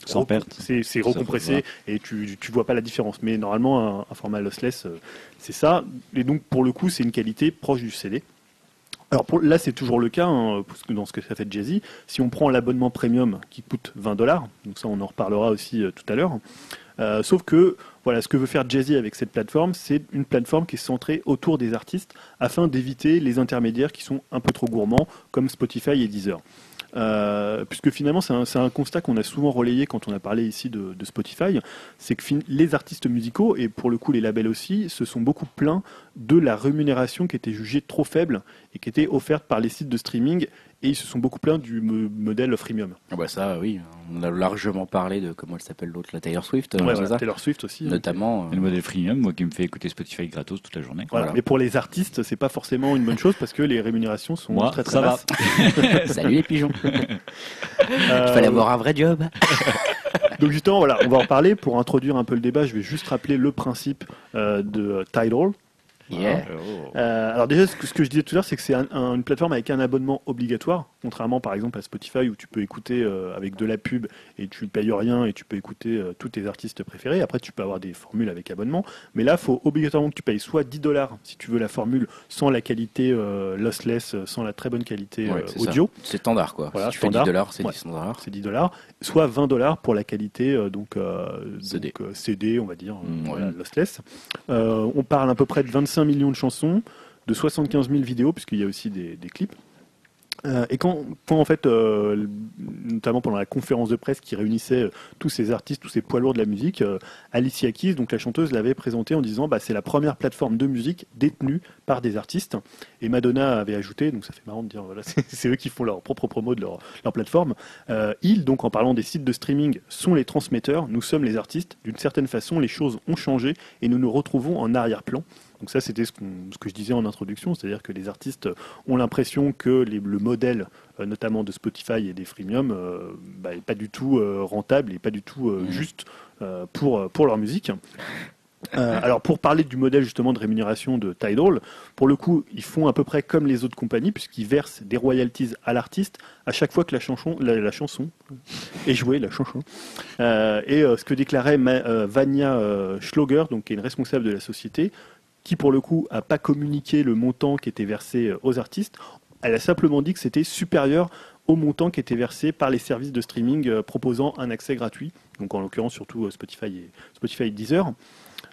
sans perte, c'est recompressé et tu ne vois pas la différence. Mais normalement, un, format lossless, c'est ça. Et donc pour le coup, c'est une qualité proche du CD. Alors pour, là, c'est toujours le cas, hein, dans ce que ça fait Jay-Z. Si on prend l'abonnement premium qui coûte 20 dollars, donc ça on en reparlera aussi tout à l'heure, euh, sauf que voilà, ce que veut faire Jay-Z avec cette plateforme, c'est une plateforme qui est centrée autour des artistes afin d'éviter les intermédiaires qui sont un peu trop gourmands, comme Spotify et Deezer. Euh, puisque finalement c'est un, constat qu'on a souvent relayé quand on a parlé ici de, Spotify, c'est que les artistes musicaux, et pour le coup les labels aussi, se sont beaucoup plaints de la rémunération qui était jugée trop faible et qui était offerte par les sites de streaming et ils se sont beaucoup plaints du modèle freemium. Ah bah ça, oui, on a largement parlé de comment elle s'appelle l'autre, la Taylor Swift. Ouais, euh, Taylor Swift aussi. Hein. Notamment. le modèle freemium, moi qui me fait écouter Spotify gratos toute la journée. Voilà. Mais pour les artistes, c'est pas forcément une bonne chose parce que les rémunérations sont très très ça basses. Va. *laughs* Salut les pigeons. Euh, *laughs* Il fallait avoir un vrai job. *laughs* Donc justement, voilà, on va en parler. Pour introduire un peu le débat, je vais juste rappeler le principe euh, de Tidal. Euh, alors déjà, ce que, je disais tout à l'heure, c'est que c'est une plateforme avec un abonnement obligatoire, contrairement par exemple à Spotify où tu peux écouter euh, avec de la pub et tu ne payes rien et tu peux écouter euh, tous tes artistes préférés. Après, tu peux avoir des formules avec abonnement, mais là, il faut obligatoirement que tu payes soit 10 dollars si tu veux la formule sans la qualité lossless, sans la très bonne qualité audio. C'est standard quoi. Voilà, si tu 10 dollars, c'est 10 dollars. C'est 10 dollars, soit 20 dollars pour la qualité donc, CD. CD, on va dire, mm, lossless. on parle à peu près de 25 millions de chansons, de 75 000 vidéos, puisqu'il y a aussi des, clips. Euh, et quand, en fait, euh, notamment pendant la conférence de presse qui réunissait euh, tous ces artistes, tous ces poids lourds de la musique, Alicia Keys, donc la chanteuse, l'avait présenté en disant bah, c'est la première plateforme de musique détenue par des artistes. Et Madonna avait ajouté, donc ça fait marrant de dire voilà, *laughs* c'est eux qui font leur propre promo de leur, leur plateforme. ils, donc en parlant des sites de streaming, sont les transmetteurs, nous sommes les artistes. D'une certaine façon, les choses ont changé et nous nous retrouvons en arrière-plan. Donc ça, c'était ce, que je disais en introduction, c'est-à-dire que les artistes ont l'impression que le modèle, euh, notamment de Spotify et des freemium, n'est euh, bah, pas du tout euh, rentable et pas du tout juste pour, pour leur musique. alors pour parler du modèle justement de rémunération de Tidal, pour le coup, ils font à peu près comme les autres compagnies puisqu'ils versent des royalties à l'artiste à chaque fois que la chanson, la, chanson est jouée, la chanson. et ce que déclarait Vania Schlager, donc qui est une responsable de la société, qui pour le coup a pas communiqué le montant qui était versé euh, aux artistes. Elle a simplement dit que c'était supérieur au montant qui était versé par les services de streaming euh, proposant un accès gratuit, donc en l'occurrence surtout euh, Spotify et, Spotify et Deezer.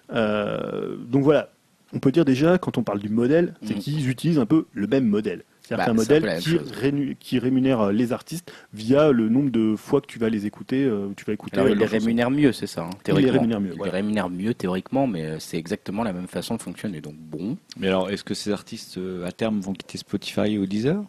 donc voilà, on peut dire déjà, quand on parle du modèle, c'est mm. qu'ils utilisent un peu le même modèle. C'est-à-dire bah, un modèle qui, rémunère euh, les artistes via le nombre de fois que tu vas les écouter. Euh, tu vas écouter il les rémunère mieux, c'est ça, hein, théoriquement. Il les rémunère mieux. Il les rémunère mieux théoriquement, mais euh, c'est exactement la même façon de fonctionner. Donc bon. Mais alors, est-ce que ces artistes à terme vont quitter Spotify ou Deezer?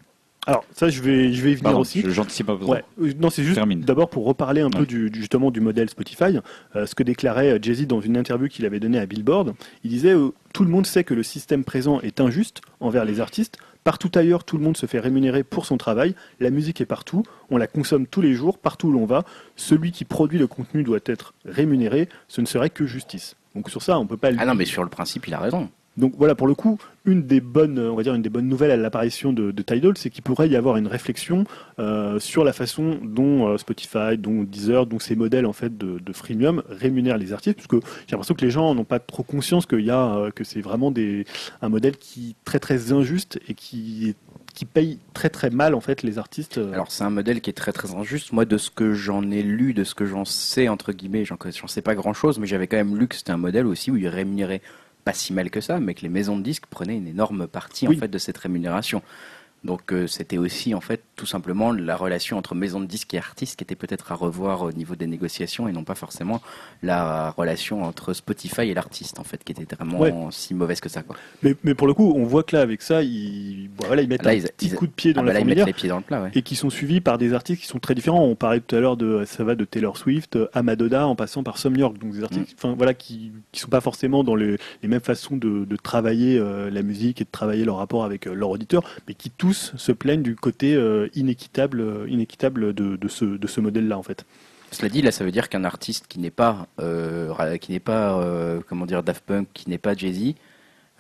Alors ça, je vais, je vais y venir Pardon, aussi. je- J'anticipe pas. Ouais. Euh, Non, c'est juste Termine. d'abord pour reparler un peu Ouais. du, du- justement du modèle Spotify. Euh, ce que déclarait euh, Jay-Z dans une interview qu'il avait donnée à Billboard. Il disait euh, Tout le monde sait que le système présent est injuste envers les artistes. Partout ailleurs, tout le monde se fait rémunérer pour son travail. La musique est partout. On la consomme tous les jours, partout où l'on va. Celui qui produit le contenu doit être rémunéré. Ce ne serait que justice. Donc sur ça, on peut pas. Ah non, mais sur le principe, il a raison. Donc voilà, pour le coup, une des bonnes, on va dire une des bonnes nouvelles à l'apparition de, de Tidal, c'est qu'il pourrait y avoir une réflexion euh, sur la façon dont euh, Spotify, dont Deezer, dont ces modèles en fait de, freemium rémunèrent les artistes, parce que j'ai l'impression que les gens n'ont pas trop conscience qu'il y a euh, que c'est vraiment des, un modèle qui très très injuste et qui qui paye très très mal en fait les artistes. Alors c'est un modèle qui est très très injuste. Moi, de ce que j'en ai lu, de ce que j'en sais entre guillemets, j'en sais pas grand chose, mais j'avais quand même lu que c'était un modèle aussi où il rémunérait pas si mal que ça, mais que les maisons de disques prenaient une énorme partie Oui. en fait de cette rémunération. Donc euh, c'était aussi en fait tout simplement la relation entre maison de disques et artistes qui était peut-être à revoir au niveau des négociations et non pas forcément la relation entre Spotify et l'artiste en fait qui était vraiment Ouais. si mauvaise que ça quoi. Mais, mais pour le coup, on voit que là avec ça, ils, bon, voilà, ils mettent Là, un ils- petit ils- coup de pied dans Ah bah la là ils mettent fourmilière. les pieds dans le plat ouais. et qui sont suivis par des artistes qui sont très différents. On parlait tout à l'heure de ça va de Taylor Swift euh, à Madonna en passant par Some York, donc des artistes, enfin voilà, qui qui sont pas forcément dans le- les mêmes façons de, de travailler euh, la musique et de travailler leur rapport avec euh, leur auditeur, mais qui tous se plaignent du côté euh, inéquitable, euh, inéquitable de, de ce de ce modèle-là en fait. Cela dit, là, ça veut dire qu'un artiste qui n'est pas, euh, qui n'est pas, comment dire, Daft Punk, qui n'est pas Jay Z,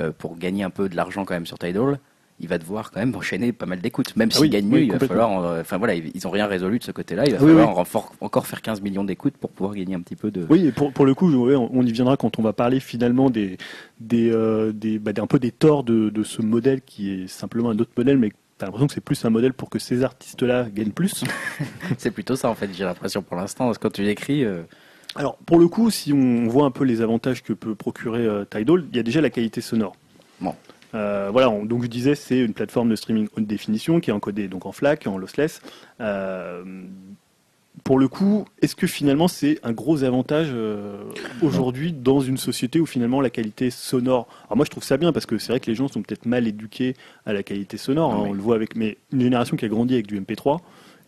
euh, pour gagner un peu de l'argent quand même sur Tidal, il va devoir quand même enchaîner pas mal d'écoutes. Même Ah s'il oui, gagne oui, mieux, il va falloir, euh, enfin voilà, ils ils ont rien résolu de ce côté-là. Il va Oui, falloir encore faire 15 millions d'écoutes pour pouvoir gagner un petit peu de. Oui, et pour, pour le coup, on y viendra quand on va parler finalement des, des, euh, des, bah, un peu des torts de, de ce modèle qui est simplement un autre modèle, mais t'as l'impression que c'est plus un modèle pour que ces artistes-là gagnent plus. *laughs* C'est plutôt ça en fait. J'ai l'impression pour l'instant, parce que quand tu l'écris, euh, Alors, pour le coup, si on voit un peu les avantages que peut procurer euh, Tidal, il y a déjà la qualité sonore. Bon. Euh, voilà, on- donc je disais, c'est une plateforme de streaming haute définition qui est encodée donc en FLAC, en lossless. Euh, pour le coup, est-ce que finalement c'est un gros avantage euh, aujourd'hui dans une société où finalement la qualité sonore. Alors moi je trouve ça bien parce que c'est vrai que les gens sont peut-être mal éduqués à la qualité sonore. hein, oui. on le voit avec mais une génération qui a grandi avec du MP3.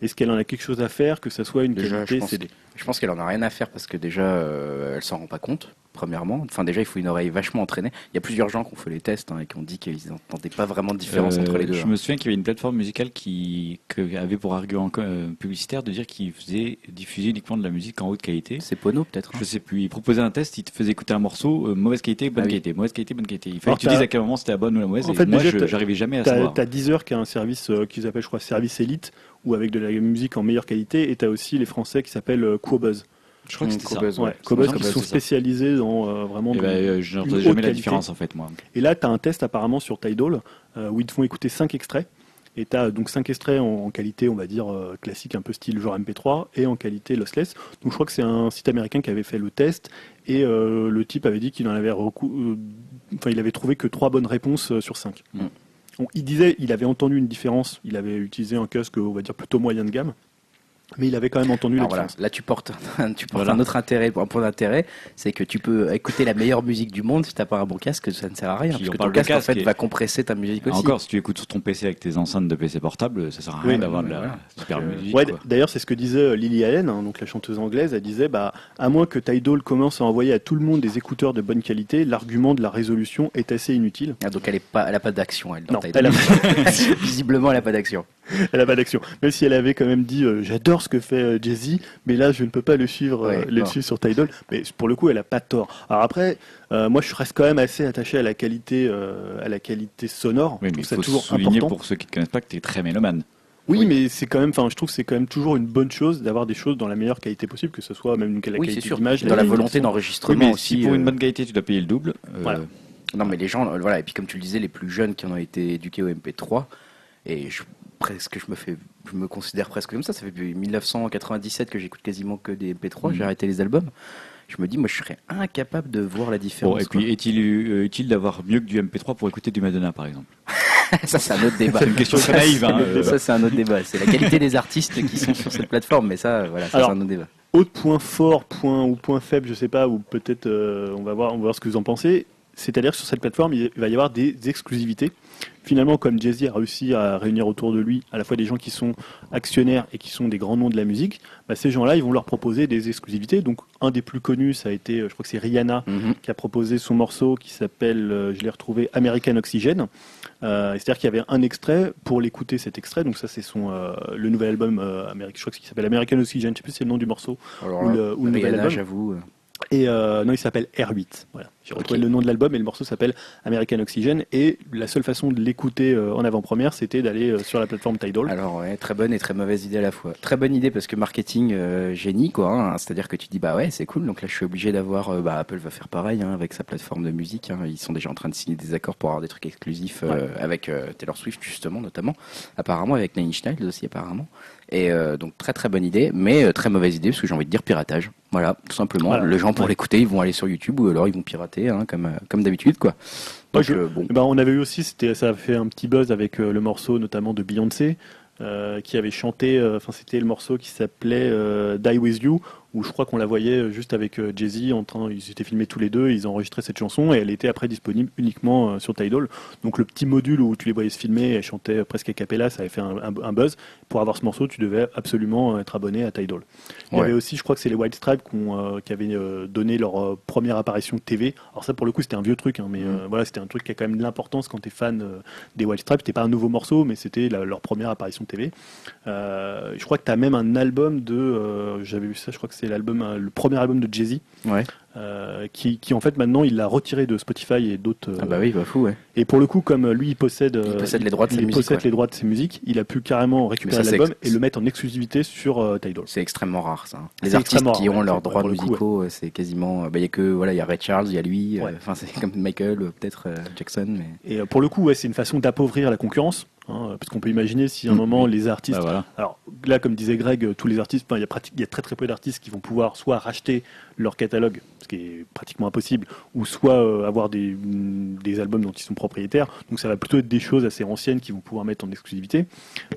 Est-ce qu'elle en a quelque chose à faire que ça soit une Déjà, qualité je pense CD je pense qu'elle en a rien à faire parce que déjà, euh, elle s'en rend pas compte. Premièrement, enfin déjà, il faut une oreille vachement entraînée. Il y a plusieurs gens qui ont fait les tests hein, et qui ont dit qu'ils n'entendaient pas vraiment de différence Euh, entre les deux. Je hein. me souviens qu'il y avait une plateforme musicale qui, avait pour argument euh, publicitaire de dire qu'il faisait diffuser uniquement de la musique en haute qualité. C'est Pono peut-être. hein. Je sais plus. Il proposait un test, il te faisait écouter un morceau, euh, mauvaise qualité, bonne Ah oui. qualité, mauvaise qualité, bonne qualité. Il fallait Alors, que tu t'as- dises à quel moment c'était la bonne ou la mauvaise. En et fait, moi, déjà, je t'as- j'arrivais jamais à T'as savoir. as Deezer qui a un service euh, qui s'appelle, je crois, Service Elite, ou avec de la musique en meilleure qualité, et t'as aussi les Français qui s'appellent euh, Quobuzz. Je crois que c'était ça. Cobuzz, Ouais, ouais. Cobuzz Cobuzz, qui sont ça. spécialisés dans euh, vraiment. Et dans- ben, euh, je n'entendais jamais la différence en fait, moi. Et là, tu as un test apparemment sur Tidal euh, où ils te font écouter 5 extraits. Et tu as donc 5 extraits en, en qualité, on va dire, euh, classique, un peu style genre MP3, et en qualité lossless. Donc je crois que c'est un site américain qui avait fait le test, et euh, le type avait dit qu'il en avait recou- euh, enfin, il avait trouvé que 3 bonnes réponses euh, sur 5. Mm. il disait, il avait entendu une différence, il avait utilisé un casque, on va dire, plutôt moyen de gamme, mais il avait quand même entendu la Alors voilà, là tu portes, un- *laughs* tu portes Voilà. un autre intérêt, un point d'intérêt, c'est que tu peux écouter la meilleure musique du monde si t'as pas un bon casque, ça ne sert à rien. Puis Parce que ton casque, en fait va compresser ta musique aussi. Encore, si tu écoutes sur ton PC avec tes enceintes de PC portable, ça sert à Oui. rien d'avoir de la Voilà. super Euh, musique. Ouais, d'ailleurs, c'est ce que disait euh, Lily Allen, hein, donc la chanteuse anglaise. Elle disait, bah, à moins que Tidal commence à envoyer à tout le monde des écouteurs de bonne qualité, l'argument de la résolution est assez inutile. Ah, donc elle est pas, elle a pas d'action, elle. dans Non, Tidal. elle a, *laughs* Visiblement, elle a pas d'action. elle a pas d'action. Même si elle avait quand même dit, euh, j'adore ce que fait euh, Jay-Z, mais là, je ne peux pas le suivre, euh, Ouais, le suivre sur Tidal. Mais pour le coup, elle a pas tort. Alors après, euh, moi, je reste quand même assez attaché à la qualité, euh, à la qualité sonore. Oui, je mais il ça faut toujours souligner important. pour ceux qui ne connaissent pas que tu es très mélomane. Oui, Oui. mais c'est quand même, enfin, je trouve que c'est quand même toujours une bonne chose d'avoir des choses dans la meilleure qualité possible, que ce soit même la oui, qualité c'est sûr. d'image, Dans la volonté. Oui, d'enregistrement mais aussi. si pour une bonne qualité, tu dois payer le double. euh, Voilà. Non, mais les gens, voilà, et puis comme tu le disais, les plus jeunes qui en ont été éduqués au MP3, et je, presque, je me fais, je me considère presque comme ça. Ça fait depuis 1997 que j'écoute quasiment que des MP3. Mhm. J'ai arrêté les albums. Je me dis, moi, je serais incapable de voir la Bon, différence. et puis, est-il euh, utile d'avoir mieux que du MP3 pour écouter du Madonna, par exemple? *laughs* Ça, c'est un autre débat. C'est une question très naïve. hein, euh. Ça, c'est un autre débat. C'est la qualité des artistes qui sont sur cette plateforme, mais ça, voilà, ça, Alors, c'est un autre débat. Autre point fort, point ou point faible, je sais pas, ou peut-être euh, on va voir, on va voir ce que vous en pensez. C'est-à-dire que sur cette plateforme, il va y avoir des exclusivités. Finalement, comme Jay-Z a réussi à réunir autour de lui à la fois des gens qui sont actionnaires et qui sont des grands noms de la musique, bah, ces gens-là, ils vont leur proposer des exclusivités. Donc, un des plus connus, ça a été, je crois que c'est Rihanna, Mhm. qui a proposé son morceau qui s'appelle, euh, je l'ai retrouvé, American Oxygen. Euh, C'est-à-dire qu'il y avait un extrait pour l'écouter cet extrait. Donc ça c'est son euh, le nouvel album euh, je crois qu'il s'appelle American Oxygen. Je sais plus si c'est le nom du morceau. Alors Ou le- ou le nouvel Rihanna, album. j'avoue. Et euh, non, il s'appelle R8. Voilà. J'ai retrouvé le nom de l'album et le morceau s'appelle American Oxygen. Et la seule façon de l'écouter euh, en avant-première, c'était d'aller euh, sur la plateforme Tidal. Alors ouais, très bonne et très mauvaise idée à la fois. Très bonne idée parce que marketing euh, génie quoi. hein. C'est-à-dire que tu dis bah ouais c'est cool. Donc là je suis obligé d'avoir. euh, bah Apple va faire pareil hein, avec sa plateforme de musique. hein. Ils sont déjà en train de signer des accords pour avoir des trucs exclusifs euh, avec euh, Taylor Swift justement notamment. Apparemment avec Nine Inch Nails aussi apparemment. Et euh, donc très très bonne idée, mais euh, très mauvaise idée parce que j'ai envie de dire piratage. Voilà, tout simplement. Voilà. Les gens pour Ouais. l'écouter, ils vont aller sur YouTube ou alors ils vont pirater hein, comme euh, comme d'habitude quoi. Donc je- bon. Eh ben, on avait eu aussi, ça a fait un petit buzz avec le morceau notamment de Beyoncé, euh, qui avait chanté, euh, enfin c'était le morceau qui s'appelait euh, Die With You, où je crois qu'on la voyait euh, juste avec euh, Jay-Z, en train, ils étaient filmés tous les deux, ils enregistraient cette chanson et elle était après disponible uniquement euh, sur Tidal. Donc le petit module où tu les voyais se filmer, chantait euh, presque a cappella, ça avait fait un, un- un buzz. Pour avoir ce morceau, tu devais absolument être abonné à Tidal. Il y Ouais. avait aussi, je crois que c'est les White Stripes qui, euh, avaient donné leur première apparition TV. Alors ça, pour le coup, c'était un vieux truc, hein, mais euh, voilà, c'était un truc qui a quand même de l'importance quand tu es fan euh, des White Stripes. C'était pas un nouveau morceau, mais c'était leur première apparition TV. Je crois que tu as même un album de, j'avais vu ça, je crois que c'est l'album, euh, le premier album de Jay-Z, Ouais. euh, qui, qui, en fait maintenant il l'a retiré de Spotify et d'autres. euh, Ah bah oui, bah fou ouais. Et pour le coup, comme euh, lui il possède, euh, Il possède les droits de ses il musiques, possède ouais. les droits de ses musiques, il a pu carrément récupérer l'album et le mettre en exclusivité sur euh, Tidal. C'est extrêmement rare ça. hein. Les artistes qui ont ouais, leurs droits le musicaux, euh, c'est quasiment. bah, Il y a que voilà, il y a Ray Charles, il y a lui. euh. Enfin, c'est comme Michael, euh, peut-être euh, Jackson, mais. Et euh, pour le coup, ouais, c'est une façon d'appauvrir la concurrence, hein, parce qu'on peut imaginer si à un moment les artistes, Bah, voilà. alors là, comme disait Greg, euh, tous les artistes, enfin, il y a y très très peu d'artistes qui vont pouvoir soit racheter leur catalogue, ce qui est pratiquement impossible, ou soit euh, avoir des, mm, des albums dont ils sont propriétaires. Donc ça va plutôt être des choses assez anciennes qu'ils vont pouvoir mettre en exclusivité.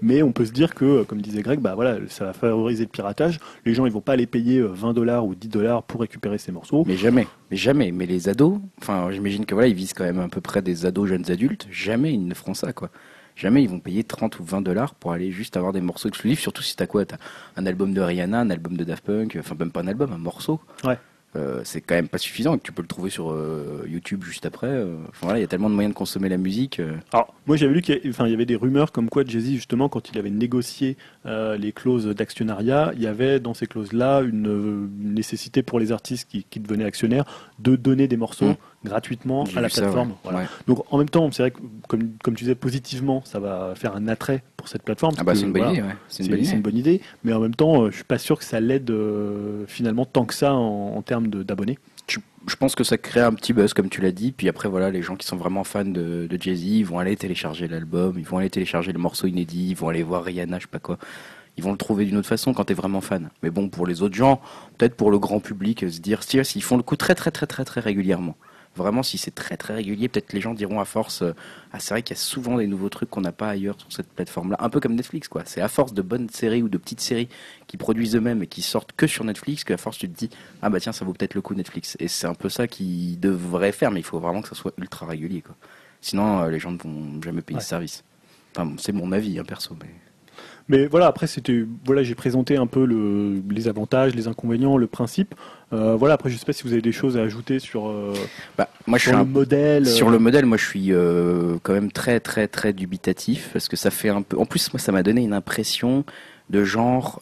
Mais on peut se dire que, euh, comme disait Greg, bah voilà, ça va favoriser le piratage. Les gens, ils vont pas aller payer euh, 20 dollars ou 10 dollars pour récupérer ces morceaux. Mais jamais, mais jamais. Mais les ados, enfin, j'imagine que voilà, ils visent quand même à peu près des ados, jeunes adultes. Jamais ils ne feront ça, quoi. Jamais ils vont payer 30 ou 20 dollars pour aller juste avoir des morceaux exclusifs, surtout si t'as quoi T'as un album de Rihanna, un album de Daft Punk, enfin même pas un album, un morceau. Ouais. Euh, c'est quand même pas suffisant et que tu peux le trouver sur euh, YouTube juste après. euh. Enfin voilà, il y a tellement de moyens de consommer la musique. Alors, moi j'avais lu qu'il y, enfin, y avait des rumeurs comme quoi Jay-Z, justement, quand il avait négocié les clauses d'actionnariat, il y avait dans ces clauses-là une, euh, une nécessité pour les artistes qui, qui devenaient actionnaires de donner des morceaux Mm. Gratuitement à la ça, plateforme. ouais. Voilà. Ouais. Donc en même temps, c'est vrai que, comme, comme tu disais, positivement, ça va faire un attrait pour cette plateforme. Ah bah c'est une bonne voilà, idée, ouais. C'est une une bonne idée, mais en même temps, euh, je suis pas sûr que ça l'aide euh, finalement tant que ça en, en termes d'abonnés. je, pense que ça crée un petit buzz, comme tu l'as dit. Puis après, voilà, les gens qui sont vraiment fans de, de Jay-Z, ils vont aller télécharger l'album, ils vont aller télécharger le morceau inédit, ils vont aller voir Rihanna, je sais pas quoi. Ils vont le trouver d'une autre façon quand t'es vraiment fan. Mais bon, pour les autres gens, peut-être pour le grand public, se dire, si, s'ils font le coup très très très très très régulièrement. Vraiment, si c'est très très régulier, peut-être les gens diront à force, euh, ah c'est vrai qu'il y a souvent des nouveaux trucs qu'on n'a pas ailleurs sur cette plateforme-là. Un peu comme Netflix, quoi. C'est à force de bonnes séries ou de petites séries qui produisent eux-mêmes et qui sortent que sur Netflix qu'à force tu te dis, ah bah tiens, ça vaut peut-être le coup Netflix. Et c'est un peu ça qu'ils devraient faire, mais il faut vraiment que ça soit ultra régulier, quoi. Sinon, euh, les gens ne vont jamais payer Ouais. ce service. Enfin, c'est mon avis, hein, perso, mais. Mais voilà, après c'était voilà, j'ai présenté un peu le, les avantages, les inconvénients, le principe. Euh, voilà, après je sais pas si vous avez des choses à ajouter sur, euh, Bah, moi, je suis sur un le modèle. Sur euh, le modèle, moi je suis euh, quand même très très très dubitatif parce que ça fait un peu. En plus, moi ça m'a donné une impression de genre.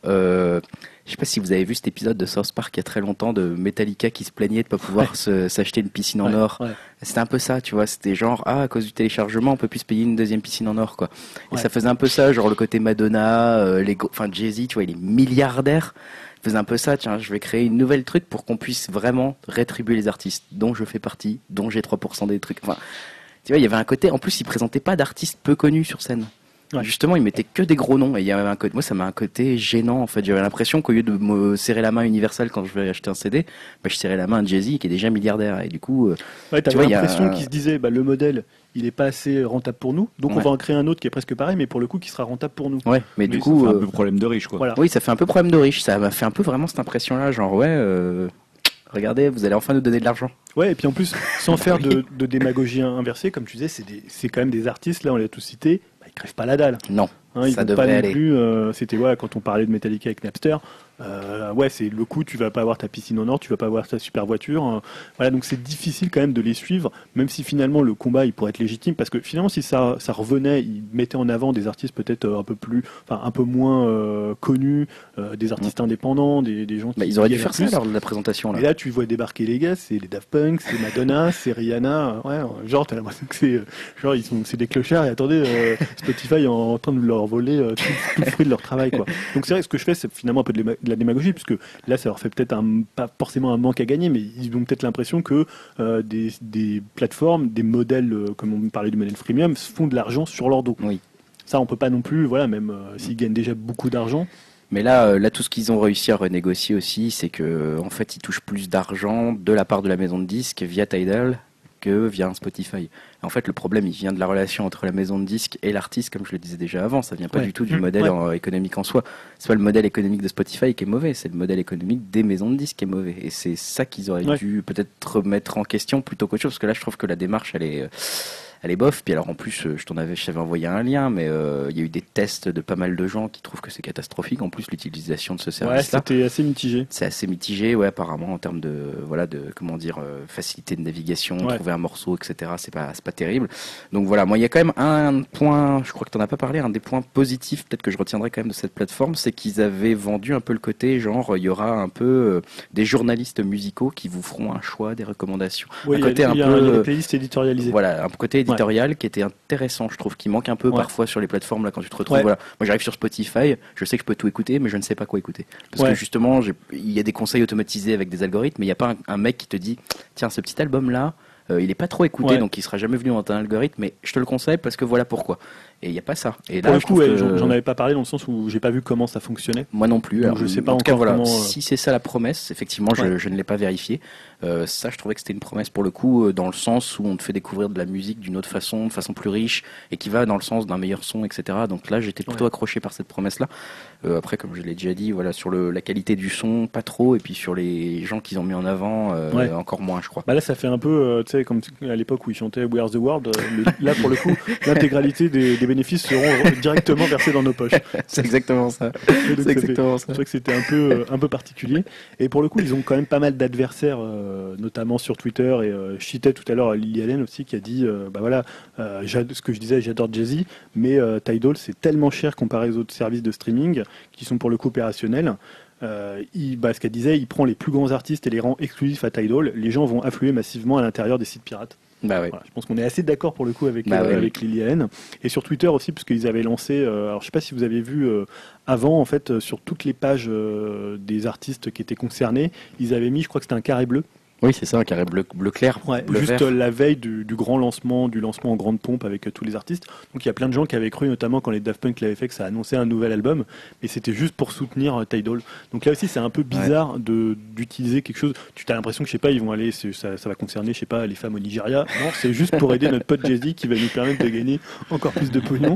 Je sais pas si vous avez vu cet épisode de South Park il y a très longtemps de Metallica qui se plaignait de pas pouvoir s'acheter une piscine en ouais, or. ouais. C'était un peu ça, tu vois. C'était genre ah à cause du téléchargement on peut plus se payer une deuxième piscine en or quoi. Et ça faisait un peu ça, genre le côté Madonna, euh, les enfin Jay Z, tu vois, il est milliardaire. Il faisait un peu ça, tiens, je vais créer une nouvelle truc pour qu'on puisse vraiment rétribuer les artistes dont je fais partie, dont j'ai 3% des trucs. Enfin, tu vois, il y avait un côté. En plus, il présentait pas d'artistes peu connus sur scène. Ouais. Justement, il mettait que des gros noms. Et il y avait un côté. Moi, ça m'a un côté gênant. En fait, j'avais l'impression qu'au lieu de me serrer la main à Universal quand je vais acheter un CD, bah, je serrais la main à Jay-Z qui est déjà milliardaire. Et du coup, euh, Ouais, Tu t'avais vois, il y a l'impression un- qu'il se disait bah, le modèle il est pas assez rentable pour nous, donc on va en créer un autre qui est presque pareil, mais pour le coup qui sera rentable pour nous. ouais. Mais, Mais du ça coup, fait un euh, peu problème de riche, quoi. Voilà. oui, ça fait un peu problème de riche. Ça m'a fait un peu vraiment cette impression-là, genre ouais. euh, Regardez, vous allez enfin nous donner de l'argent. Ouais, et puis en plus, sans *laughs* faire de, démagogie inversée, comme tu disais, c'est quand même des artistes, là on l'a tous cité, crèvent pas la dalle. Non. Hein, ils ça devrait pas non plus. Euh, c'était ouais, quand on parlait de Metallica avec Napster, euh, ouais, c'est le coup, tu vas pas avoir ta piscine en or, tu vas pas avoir ta super voiture. Hein. Voilà, donc c'est difficile quand même de les suivre, même si finalement le combat il pourrait être légitime, parce que finalement si ça, ça revenait, ils mettaient en avant des artistes peut-être euh, un peu plus, enfin un peu moins connus, des artistes indépendants, des, des gens qui. Bah, ils auraient dû faire ça lors de la présentation là. Et là, tu vois débarquer les gars, c'est les Daft Punk, c'est Madonna, *laughs* c'est Rihanna, ouais, genre t'as l'impression que c'est, genre ils sont, c'est des clochards et attendez, *laughs* Spotify en, en, train de leur voler tout, le fruit de leur travail quoi. *laughs* Donc c'est vrai, ce que je fais, c'est finalement un peu de la démagogie, puisque là, ça leur fait peut-être un, pas forcément un manque à gagner, mais ils ont peut-être l'impression que euh, des, plateformes, des modèles, euh, comme on parlait du modèle freemium, font de l'argent sur leur dos. Oui. Ça, on peut pas non plus, voilà, même euh, s'ils gagnent déjà beaucoup d'argent. Mais là, là, tout ce qu'ils ont réussi à renégocier aussi, c'est que en fait, ils touchent plus d'argent de la part de la maison de disques via Tidal que via un Spotify. En fait, le problème, il vient de la relation entre la maison de disques et l'artiste, comme je le disais déjà avant. Ça vient pas du tout du mmh. modèle économique en soi. C'est pas le modèle économique de Spotify qui est mauvais, c'est le modèle économique des maisons de disques qui est mauvais. Et c'est ça qu'ils auraient dû peut-être remettre en question plutôt qu'autre chose, parce que là, je trouve que la démarche, elle est euh, elle est bof. Puis alors en plus, euh, je t'en avais, je t'avais envoyé un lien, mais euh, il y a eu des tests de pas mal de gens qui trouvent que c'est catastrophique. En plus, l'utilisation de ce service-là. Ouais, c'était assez mitigé. C'est assez mitigé, ouais, apparemment en termes de voilà de comment dire euh, facilité de navigation, trouver un morceau, etc. C'est pas c'est pas terrible. Donc voilà, moi il y a quand même un point, je crois que t'en as pas parlé, un des points positifs peut-être que je retiendrai quand même de cette plateforme, c'est qu'ils avaient vendu un peu le côté genre il y aura un peu des journalistes musicaux qui vous feront un choix, des recommandations. Oui, un côté un peu des playlists éditorialisées. Voilà, un côté qui était intéressant, je trouve, qui manque un peu parfois sur les plateformes là quand tu te retrouves. Voilà. Moi j'arrive sur Spotify, je sais que je peux tout écouter, mais je ne sais pas quoi écouter. Parce que justement, il y a des conseils automatisés avec des algorithmes, mais il n'y a pas un, mec qui te dit tiens, ce petit album là, euh, il n'est pas trop écouté, donc il sera jamais venu dans un algorithme, mais je te le conseille parce que voilà pourquoi. Et il n'y a pas ça. Et Pour le coup, j'en avais pas parlé dans le sens où j'ai pas vu comment ça fonctionnait. Moi non plus. je sais pas en encore voilà, comment... Euh, si c'est ça la promesse, effectivement, je, je ne l'ai pas vérifié. Euh, ça, je trouvais que c'était une promesse pour le coup, euh, dans le sens où on te fait découvrir de la musique d'une autre façon, de façon plus riche, et qui va dans le sens d'un meilleur son, etc. Donc là, j'étais plutôt accroché par cette promesse-là. Euh, après, comme je l'ai déjà dit, voilà, sur le, la qualité du son, pas trop, et puis sur les gens qu'ils ont mis en avant, encore moins, je crois. Bah là, ça fait un peu, tu sais, comme à l'époque où ils chantaient We Are the World. là, pour le coup, *laughs* l'intégralité des, des, bénéfices seront *laughs* directement versés dans nos poches. c'est exactement ça. *laughs* C'est exactement ça. Je crois que c'était un peu, un peu particulier. Et pour le coup, ils ont quand même pas mal d'adversaires euh, notamment sur Twitter. Et euh, je citais tout à l'heure Lily Allen aussi qui a dit euh, bah voilà, ce que je disais, j'adore Jay-Z, mais Tidal c'est tellement cher comparé aux autres services de streaming qui sont pour le coup opérationnels. il, bah, ce qu'elle disait, il prend les plus grands artistes et les rend exclusifs à Tidal. Les gens vont affluer massivement à l'intérieur des sites pirates. Bah je pense qu'on est assez d'accord pour le coup avec, bah avec Lily Allen. Et sur Twitter aussi, parce qu'ils avaient lancé, alors je sais pas si vous avez vu avant, en fait, sur toutes les pages des artistes qui étaient concernés, ils avaient mis, je crois que c'était un carré bleu oui, c'est ça, un carré bleu, bleu clair. juste la veille du, grand lancement, du lancement en grande pompe avec euh, tous les artistes. Donc il y a plein de gens qui avaient cru, notamment quand les Daft Punk l'avaient fait, que ça annonçait un nouvel album, mais c'était juste pour soutenir euh, Tidal. Donc là aussi, c'est un peu bizarre de d'utiliser quelque chose. Tu as l'impression que je sais pas, ils vont aller, ça, ça, va concerner, je sais pas, les femmes au Nigeria. Non, c'est juste pour aider notre pote Jay-Z qui va nous permettre de gagner encore plus de pognon.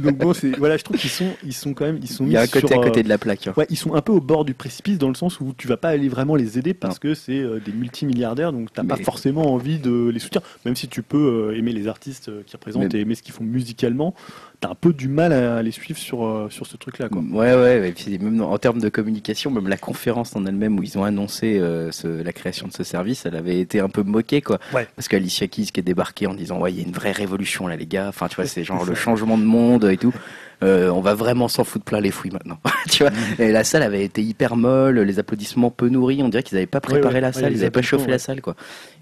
Donc bon, c'est voilà, je trouve qu'ils sont, ils sont quand même, ils sont. Il y a un côté à côté de la plaque. Hein. Ouais, ils sont un peu au bord du précipice dans le sens où tu vas pas aller vraiment les aider parce que c'est euh, des multimilliardaires, donc pas forcément envie de les soutenir, même si tu peux euh, aimer les artistes euh, qui représentent et aimer ce qu'ils font musicalement, t'as un peu du mal à les suivre sur, euh, sur ce truc-là. Quoi. Ouais, ouais, et puis même en termes de communication, même la conférence en elle-même où ils ont annoncé la création de ce service, elle avait été un peu moquée, quoi. Parce qu'Alicia Keys qui est débarquée en disant, ouais, il y a une vraie révolution là, les gars, enfin, tu vois, c'est genre le changement de monde et tout. Euh, on va vraiment s'en foutre plein les fouilles maintenant. *laughs* tu vois et la salle avait été hyper molle, les applaudissements peu nourris, on dirait qu'ils n'avaient pas préparé la salle, ils n'avaient pas chauffé la salle, quoi.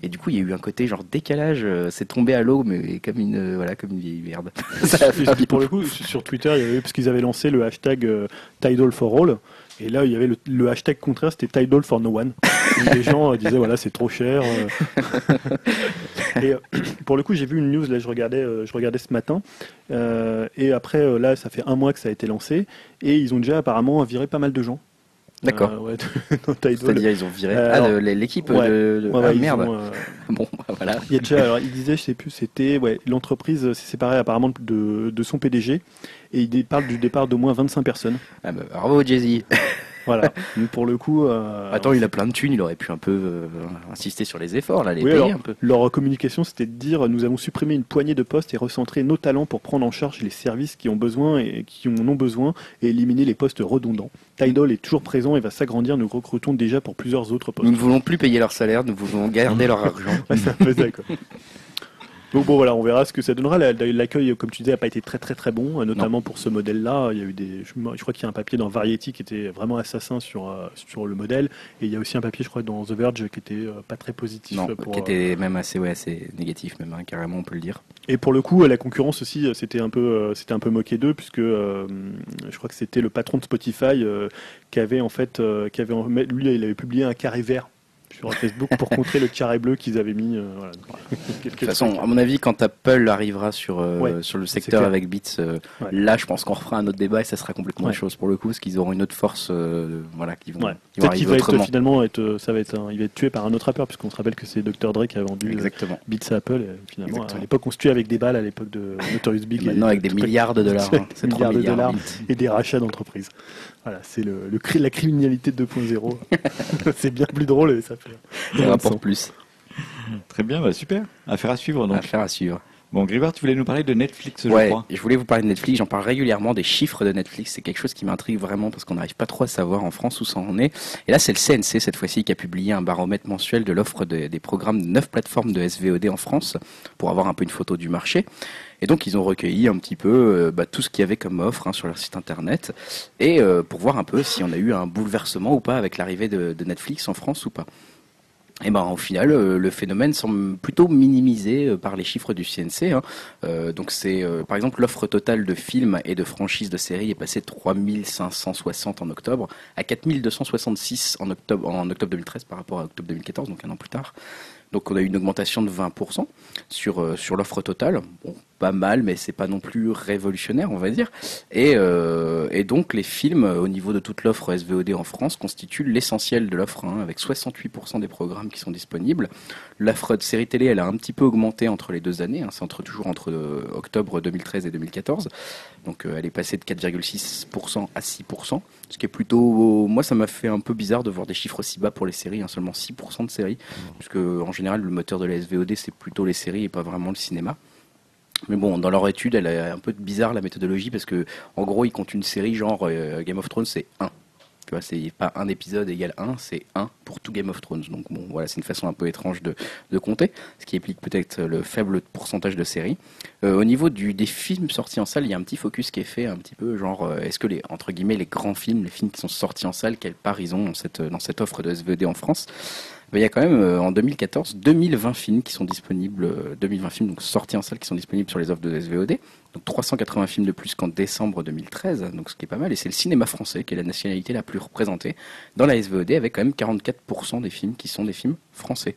Et du coup, il y a eu un côté genre décalage, euh, c'est tombé à l'eau, mais comme une, euh, voilà, comme une vieille merde. *laughs* pour le coup, sur Twitter, il y avait, parce qu'ils avaient lancé le hashtag Tidal for All. Et là, il y avait le, hashtag contraire, c'était Tidal for No One. les *laughs* gens euh, disaient voilà, c'est trop cher. Euh. et euh, pour le coup, j'ai vu une news là, je regardais, je regardais ce matin. et après, là, ça fait un mois que ça a été lancé, et ils ont déjà apparemment viré pas mal de gens. D'accord. *laughs* C'est-à-dire ils ont viré ah, l'équipe de, ah, merde. *laughs* bon, bah, voilà. Il y a déjà, alors il disait, je sais plus, c'était ouais, l'entreprise s'est séparée apparemment de, de son PDG et il parle du départ d'au moins 25 personnes. Ah bah, bravo Jay-Z *laughs* Voilà. *laughs* pour le coup. Euh, Attends, il a plein de thunes, il aurait pu un peu euh, insister sur les efforts, là, les oui, un peu. Leur communication, c'était de dire nous avons supprimé une poignée de postes et recentré nos talents pour prendre en charge les services qui ont besoin et qui en ont besoin et éliminer les postes redondants. Tidal est toujours présent et va s'agrandir. Nous recrutons déjà pour plusieurs autres postes. Nous ne voulons plus payer leur salaire, nous voulons garder leur argent. *laughs* *laughs* Donc bon voilà, on verra ce que ça donnera. L'accueil, comme tu disais, n'a pas été très très très bon, euh, notamment pour ce modèle-là. Il y a eu des, je, crois qu'il y a un papier dans Variety qui était vraiment assassin sur euh, sur le modèle, et il y a aussi un papier, je crois, dans The Verge qui était euh, pas très positif. Non, qui était même assez ouais, assez négatif même, hein, carrément, on peut le dire. Et pour le coup, la concurrence aussi, c'était un peu c'était un peu moqué d'eux puisque je crois que c'était le patron de Spotify qui avait en fait, qui avait lui, il avait publié un carré vert sur Facebook pour contrer le carré bleu qu'ils avaient mis. Euh, de toute façon, à mon avis, quand Apple arrivera sur, euh, sur le secteur avec Beats, euh, là, je pense qu'on refera un autre débat et ça sera complètement autre chose pour le coup, parce qu'ils auront une autre force, voilà, qui vont, qui vont arriver va finalement, être, ça va être, il va être tué par un autre rappeur, puisqu'on se rappelle que c'est Dr Dre qui a vendu Exactement. Beats à Apple. Et finalement, à l'époque, on se tuait avec des balles à l'époque de Notorious Big. maintenant, avec des milliards de dollars. Hein. *laughs* Milliards de dollars et des rachats d'entreprises. Voilà, c'est le, le, la criminalité 2.0. *laughs* c'est bien plus drôle et ça fait. Ça rapporte plus. Très bien, bah super. Affaire à suivre donc. Affaire à suivre. Bon, Gribard, tu voulais nous parler de Netflix, je crois. Je voulais vous parler de Netflix. J'en parle régulièrement des chiffres de Netflix. C'est quelque chose qui m'intrigue vraiment parce qu'on n'arrive pas trop à savoir en France où ça en est. Et là, c'est le CNC cette fois-ci qui a publié un baromètre mensuel de l'offre des programmes de neuf plateformes de SVOD en France pour avoir un peu une photo du marché. Et donc ils ont recueilli un petit peu euh, bah, tout ce qu'il y avait comme offre hein, sur leur site internet et euh, pour voir un peu si on a eu un bouleversement ou pas avec l'arrivée de, Netflix en France ou pas. Et ben au final, euh, le phénomène semble plutôt minimisé par les chiffres du CNC. Hein. donc c'est par exemple l'offre totale de films et de franchises de séries est passée de 3560 en octobre à 4266 en octobre en octobre 2013 par rapport à octobre 2014, donc un an plus tard. Donc on a eu une augmentation de 20% sur, sur l'offre totale. Bon, pas mal, mais c'est pas non plus révolutionnaire, on va dire. Et, euh, et donc les films, au niveau de toute l'offre SVOD en France, constituent l'essentiel de l'offre, hein, avec 68% des programmes qui sont disponibles. L'offre de séries télé, elle a un petit peu augmenté entre les deux années. Hein, c'est entre, toujours entre euh, octobre 2013 et 2014. Donc elle est passée de 4,6% à 6%, ce qui est plutôt... Moi, ça m'a fait un peu bizarre de voir des chiffres aussi bas pour les séries, hein, seulement 6% de séries, puisque en général, le moteur de la SVOD, c'est plutôt les séries et pas vraiment le cinéma. Mais bon, dans leur étude, elle est un peu bizarre la méthodologie parce que, en gros, ils comptent une série genre euh, Game of Thrones, c'est 1. Tu vois, c'est pas un épisode égale 1, c'est 1 pour tout Game of Thrones. Donc bon, voilà, c'est une façon un peu étrange de, de compter, ce qui implique peut-être le faible pourcentage de séries. Euh, au niveau du, des films sortis en salle, il y a un petit focus qui est fait, un petit peu genre, euh, est-ce que les, entre guillemets, les grands films, les films qui sont sortis en salle, quelle part ils ont dans cette, dans cette offre de SVD en France? Il y a quand même euh, en 2014 2020 films qui sont disponibles, 2020 euh, films donc sortis en salle qui sont disponibles sur les offres de SVOD. Donc 380 films de plus qu'en décembre 2013, donc ce qui est pas mal. Et c'est le cinéma français qui est la nationalité la plus représentée dans la SVOD avec quand même 44% des films qui sont des films français.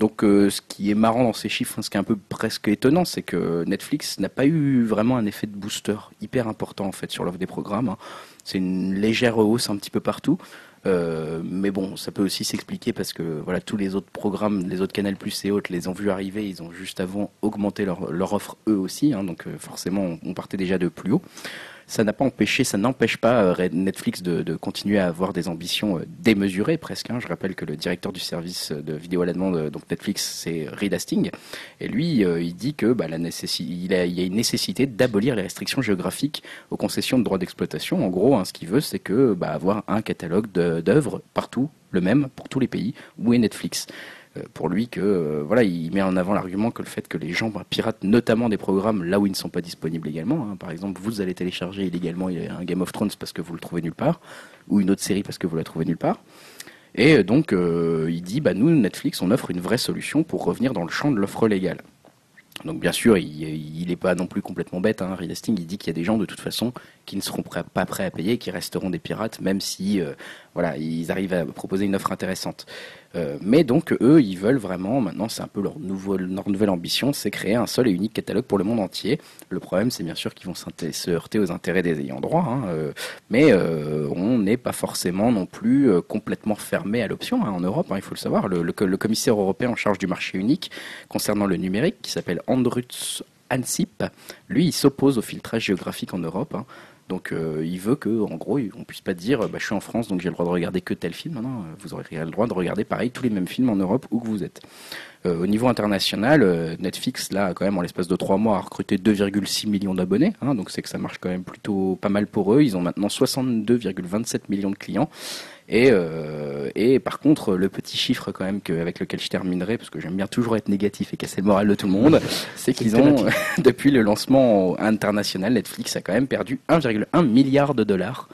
Donc euh, ce qui est marrant dans ces chiffres, ce qui est un peu presque étonnant, c'est que Netflix n'a pas eu vraiment un effet de booster hyper important en fait sur l'offre des programmes. Hein. C'est une légère hausse un petit peu partout. Euh, mais bon, ça peut aussi s'expliquer parce que voilà, tous les autres programmes, les autres Canal Plus et autres, les ont vus arriver. Ils ont juste avant augmenté leur, leur offre eux aussi. Hein, donc euh, forcément, on partait déjà de plus haut ça n'a pas empêché, ça n'empêche pas euh, Netflix de, continuer à avoir des ambitions euh, démesurées presque. Hein. Je rappelle que le directeur du service de vidéo à la demande, donc Netflix, c'est Reed et lui, euh, il dit que bah, la il, y a une nécessité d'abolir les restrictions géographiques aux concessions de droits d'exploitation. En gros, hein, ce qu'il veut, c'est que bah, avoir un catalogue d'œuvres partout, le même pour tous les pays où est Netflix. Euh, pour lui que euh, voilà, il met en avant l'argument que le fait que les gens bah, piratent notamment des programmes là où ils ne sont pas disponibles également. Hein. Par exemple, vous allez télécharger illégalement un Game of Thrones parce que vous le trouvez nulle part, ou une autre série parce que vous la trouvez nulle part. Et euh, donc, il dit, bah, nous, Netflix, on offre une vraie solution pour revenir dans le champ de l'offre légale. Donc bien sûr, il n'est pas non plus complètement bête. Hein. Reed il dit qu'il y a des gens de toute façon qui ne seront pas prêts à payer, qui resteront des pirates, même si voilà, ils arrivent à proposer une offre intéressante. Euh, mais donc eux, ils veulent vraiment, maintenant c'est un peu leur, nouvelle ambition, c'est créer un seul et unique catalogue pour le monde entier. Le problème, c'est bien sûr qu'ils vont se heurter aux intérêts des ayants droit, hein, euh, mais euh, on n'est pas forcément non plus complètement fermé à l'option hein, en Europe, hein, il faut le savoir. Le, le, commissaire européen en charge du marché unique concernant le numérique, qui s'appelle Andrus Ansip, lui, il s'oppose au filtrage géographique en Europe. Donc il veut que, en gros, on puisse pas dire, bah, je suis en France, donc j'ai le droit de regarder que tel film. Non, vous aurez le droit de regarder pareil tous les mêmes films en Europe où que vous êtes. au niveau international, Netflix, là, quand même, en l'espace de trois mois, a recruté 2,6 millions d'abonnés. Hein, donc c'est que ça marche quand même plutôt pas mal pour eux. Ils ont maintenant 62,27 millions de clients. Et, euh, et par contre, le petit chiffre quand même avec lequel je terminerai, parce que j'aime bien toujours être négatif et casser le moral de tout le monde, *laughs* c'est qu'ils ont, *laughs* depuis le lancement international, Netflix a quand même perdu 1,1 milliard de dollars.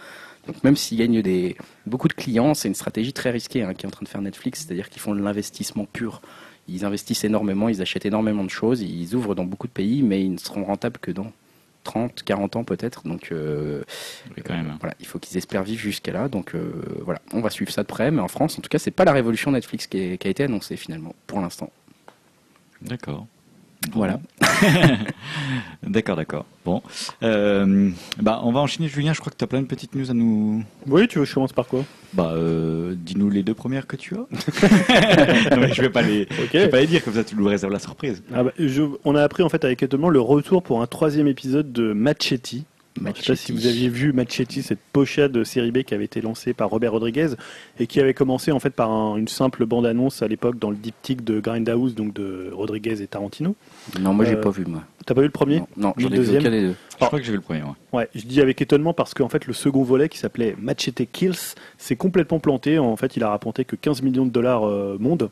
Donc même s'ils gagnent des, beaucoup de clients, c'est une stratégie très risquée hein, qui est en train de faire Netflix, c'est-à-dire qu'ils font de l'investissement pur. Ils investissent énormément, ils achètent énormément de choses, ils ouvrent dans beaucoup de pays, mais ils ne seront rentables que dans 30, 40 ans peut-être. Donc euh, quand même. voilà, il faut qu'ils espèrent vivre jusqu'à là. Donc euh, voilà, on va suivre ça de près. Mais en France, en tout cas, c'est pas la révolution Netflix qui, qui a été annoncée finalement pour l'instant. D'accord. Voilà. *laughs* d'accord, d'accord. Bon. Euh, bah, on va enchaîner, Julien. Je crois que tu as plein de petites news à nous. Oui, tu veux que je commence par quoi? Bah, euh, dis-nous les deux premières que tu as. *laughs* non, mais je vais pas les, je vais pas les dire comme ça. Tu nous réserves la surprise. Ah bah, je, on a appris en fait avec étonnement le retour pour un troisième épisode de Machete. Je ne sais pas si vous aviez vu Machete, cette pochade de série B qui avait été lancée par Robert Rodriguez et qui avait commencé en fait par une simple bande-annonce à l'époque dans le diptyque de Grindhouse, donc de Rodriguez et Tarantino. Non, moi j'ai euh, pas vu moi. T'as pas vu le premier Non, j'en ai vu deux. Je crois que j'ai vu le premier. Ouais. je dis avec étonnement parce qu'en fait le second volet qui s'appelait Machete Kills s'est complètement planté. En fait, il a rapporté que 15 millions de dollars euh, monde.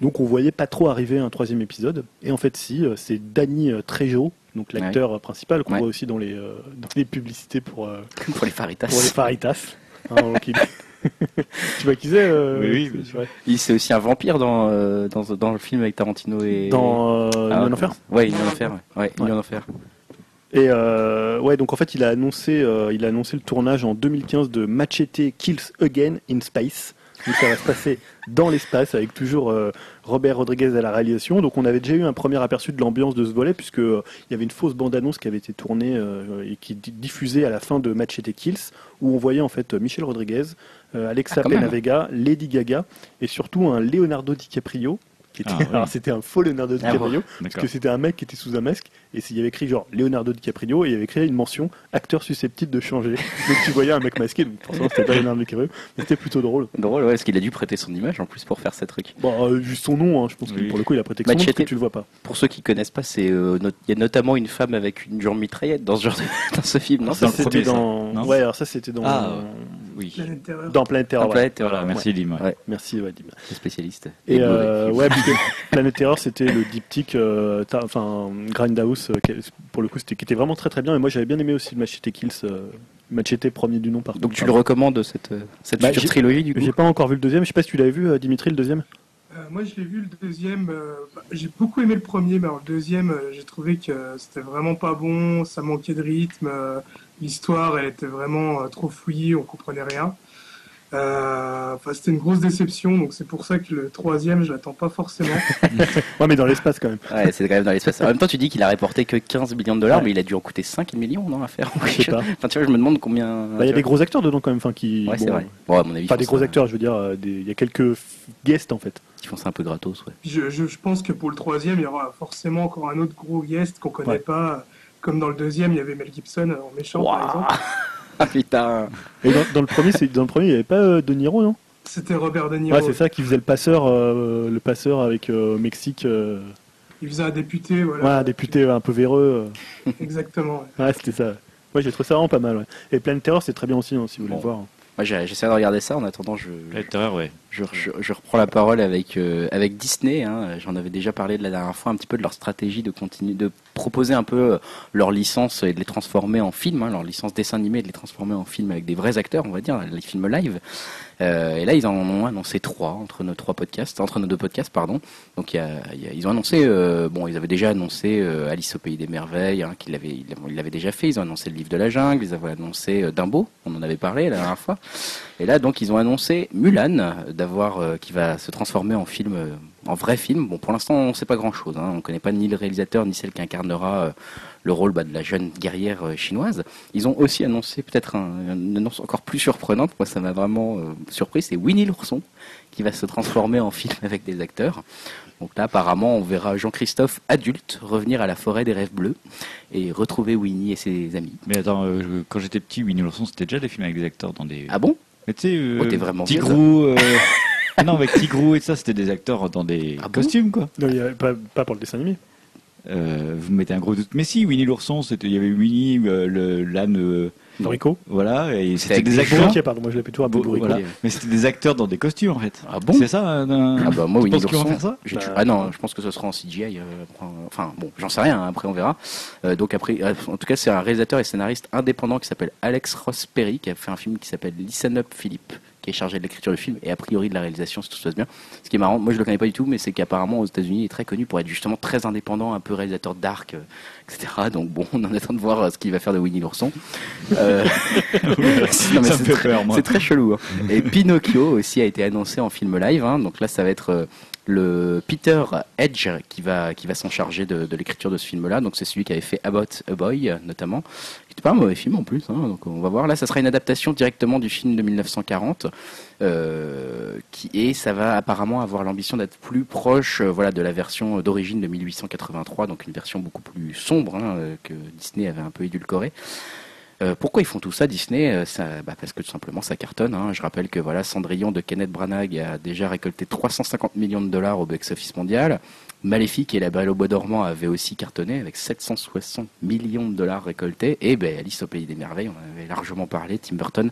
Donc on voyait pas trop arriver un troisième épisode. Et en fait, si, euh, c'est Danny Trejo donc l'acteur principal qu'on voit aussi dans les, euh, dans les publicités pour, euh, *laughs* pour les Faritas. Pour les Faritas. Hein, *laughs* tu vois qui c'est euh, Oui, oui C'est aussi un vampire dans, dans, dans, le film avec Tarantino et. Dans ah, en Enfer Ouais, il est en Enfer. Ouais, il est en Enfer. Et ouais, donc en fait, il a annoncé, il a annoncé le tournage en 2015 de Machete Kills Again in Space. Donc ça va se passer dans l'espace avec toujours euh, Robert Rodriguez à la réalisation. Donc on avait déjà eu un premier aperçu de l'ambiance de ce volet puisque euh, il y avait une fausse bande-annonce qui avait été tournée euh, et qui diffusait à la fin de Machete Kills où on voyait en fait Michel Rodriguez, Alexa ah, Penavega, Lady Gaga et surtout un Leonardo DiCaprio ah, *laughs* alors c'était un faux Leonardo ah, DiCaprio, parce que c'était un mec qui était sous un masque, et il y avait écrit genre Leonardo DiCaprio, et il y avait écrit une mention acteur susceptible de changer. *laughs* donc tu voyais un mec masqué, donc forcément c'était pas Leonardo DiCaprio, mais c'était plutôt drôle. Drôle, ouais, est-ce qu'il a dû prêter son image en plus pour faire ce truc Bon, euh, juste son nom, hein, je pense que pour le coup il a prêté son nom, parce que tu le vois pas. Pour ceux qui connaissent pas, c'est euh, il y a notamment une femme avec une jambe mitraillette dans ce genre *laughs* dans ce film, non? Ça c'était dans. Ouais, alors ça c'était dans. Ah, oui. Dans Planète Terror. Planète Terror, merci Dim. Merci Dim. Spécialiste. Et, euh, ouais, *laughs* Planète Terror c'était le diptyque, euh, enfin Grindhouse, euh, pour le coup, c'était qui était vraiment très très bien. Et moi, j'avais bien aimé aussi le Machete Kills. Euh, Machete premier du nom par Donc tu le recommandes cette, cette bah, trilogie du coup J'ai pas encore vu le deuxième. Je sais pas si tu l'avais vu, Dimitri, le deuxième. moi, je l'ai vu le deuxième. Bah, j'ai beaucoup aimé le premier, mais le deuxième, j'ai trouvé que c'était vraiment pas bon. Ça manquait de rythme. L'histoire, elle était vraiment trop fouillée. On comprenait rien. Euh, enfin, c'était une grosse déception, donc c'est pour ça que le troisième, je l'attends pas forcément. *laughs* ouais, mais dans l'espace quand même. Ouais, c'est quand même dans l'espace. En même temps, tu dis qu'il a rapporté que 15 millions de dollars, mais il a dû en coûter 5 millions, non, à faire. Je sais pas. Enfin, tu vois, je me demande combien. Bah, il y a des gros acteurs dedans quand même, enfin, qui. Ouais, c'est vrai. Bon, à mon avis. Pas des gros acteurs, je veux dire, euh, il y a quelques guests en fait. Ils font ça un peu gratos, ouais. Je, je, pense que pour le troisième, il y aura forcément encore un autre gros guest qu'on connaît pas. Comme dans le deuxième, il y avait Mel Gibson en méchant, par exemple. *laughs* Ah putain Et dans, le premier, dans le premier, il n'y avait pas euh, De Niro, non? C'était Robert De Niro. Ouais, c'est ça qui faisait le passeur, euh, le passeur avec euh, Mexique. Il faisait un député, voilà. Ouais, un député un peu véreux. Exactement. Ouais, c'était ça. Ouais, j'ai trouvé ça vraiment pas mal. Ouais. Et Plein Terror, c'est très bien aussi, hein, si vous voulez voir. Moi, j'essaie de regarder ça. En attendant, je. Ouais. Je, je, reprends la parole avec avec Disney. Hein. J'en avais déjà parlé de la dernière fois, un petit peu de leur stratégie de continuer de proposer un peu euh, leur licence et de les transformer en film, hein, leur licence dessin animé, de les transformer en film avec des vrais acteurs, on va dire, les films live. Euh, et là, ils en ont annoncé trois entre nos trois podcasts, entre nos deux podcasts, pardon. Donc, ils ont annoncé, euh, bon, ils avaient déjà annoncé Alice au pays des merveilles, hein, qu'ils l'avaient, ils l'avaient déjà fait. Ils ont annoncé le livre de la jungle, ils avaient annoncé Dumbo, on en avait parlé la dernière fois. Et là, donc, ils ont annoncé Mulan, d'avoir, qui va se transformer en film en vrai film. Bon, pour l'instant, on ne sait pas grand-chose. Hein. On ne connaît pas ni le réalisateur ni celle qui incarnera euh, le rôle bah, de la jeune guerrière euh, chinoise. Ils ont aussi annoncé peut-être une annonce encore plus surprenante. Moi, ça m'a vraiment euh, surpris. C'est Winnie l'ourson qui va se transformer en film *laughs* avec des acteurs. Donc là, apparemment, on verra Jean-Christophe adulte revenir à la forêt des rêves bleus et retrouver Winnie et ses amis. Mais attends, quand j'étais petit, Winnie l'ourson, c'était déjà des films avec des acteurs dans des. Ah bon? Mais tu sais, oh, vraiment Tigrou. Ah *laughs* non, avec Tigrou et ça, c'était des acteurs dans des ah costumes, quoi. Non, pas, pour le dessin animé. Euh, vous mettez un gros doute. Mais si, Winnie l'ourson, c'était, il y avait Winnie, euh, l'âne. Euh, Voilà, et c'était des acteurs. pardon, moi je l'appelle toujours un peu voilà. Mais c'était des acteurs dans des costumes en fait. Ah bon? C'est ça Ah bah moi Winnie l'ourson. ça? bah, Ah non, je pense que ce sera en CGI. enfin bon, j'en sais rien. Hein, après on verra. donc après, en tout cas, c'est un réalisateur et scénariste indépendant qui s'appelle Alex Ross Perry qui a fait un film qui s'appelle Listen Up Philippe qui est chargé de l'écriture du film et a priori de la réalisation si tout se passe bien. Ce qui est marrant, moi je le connais pas du tout, mais c'est qu'apparemment aux États-Unis il est très connu pour être justement très indépendant, un peu réalisateur dark, euh, etc. Donc bon, on en attend de voir euh, ce qu'il va faire de Winnie l'ourson. Euh... *laughs* *laughs* c'est très, chelou. Hein. Et Pinocchio aussi a été annoncé en film live, hein. donc là ça va être euh, le Peter Edge qui va, qui va s'en charger de, l'écriture de ce film-là. Donc c'est celui qui avait fait About a Boy notamment. C'était pas un mauvais film en plus. Hein. donc on va voir. Là, ça sera une adaptation directement du film de 1940. Euh, qui, et ça va apparemment avoir l'ambition d'être plus proche euh, voilà, de la version d'origine de 1883, donc une version beaucoup plus sombre hein, que Disney avait un peu édulcorée. Euh, pourquoi ils font tout ça, Disney euh, bah, Parce que tout simplement ça cartonne. Hein. Je rappelle que voilà, Cendrillon de Kenneth Branagh a déjà récolté 350 millions de dollars au box-office mondial. Maléfique et La Belle au Bois dormant avaient aussi cartonné avec 760 millions de dollars récoltés. Et ben, Alice au Pays des Merveilles, on en avait largement parlé. Tim Burton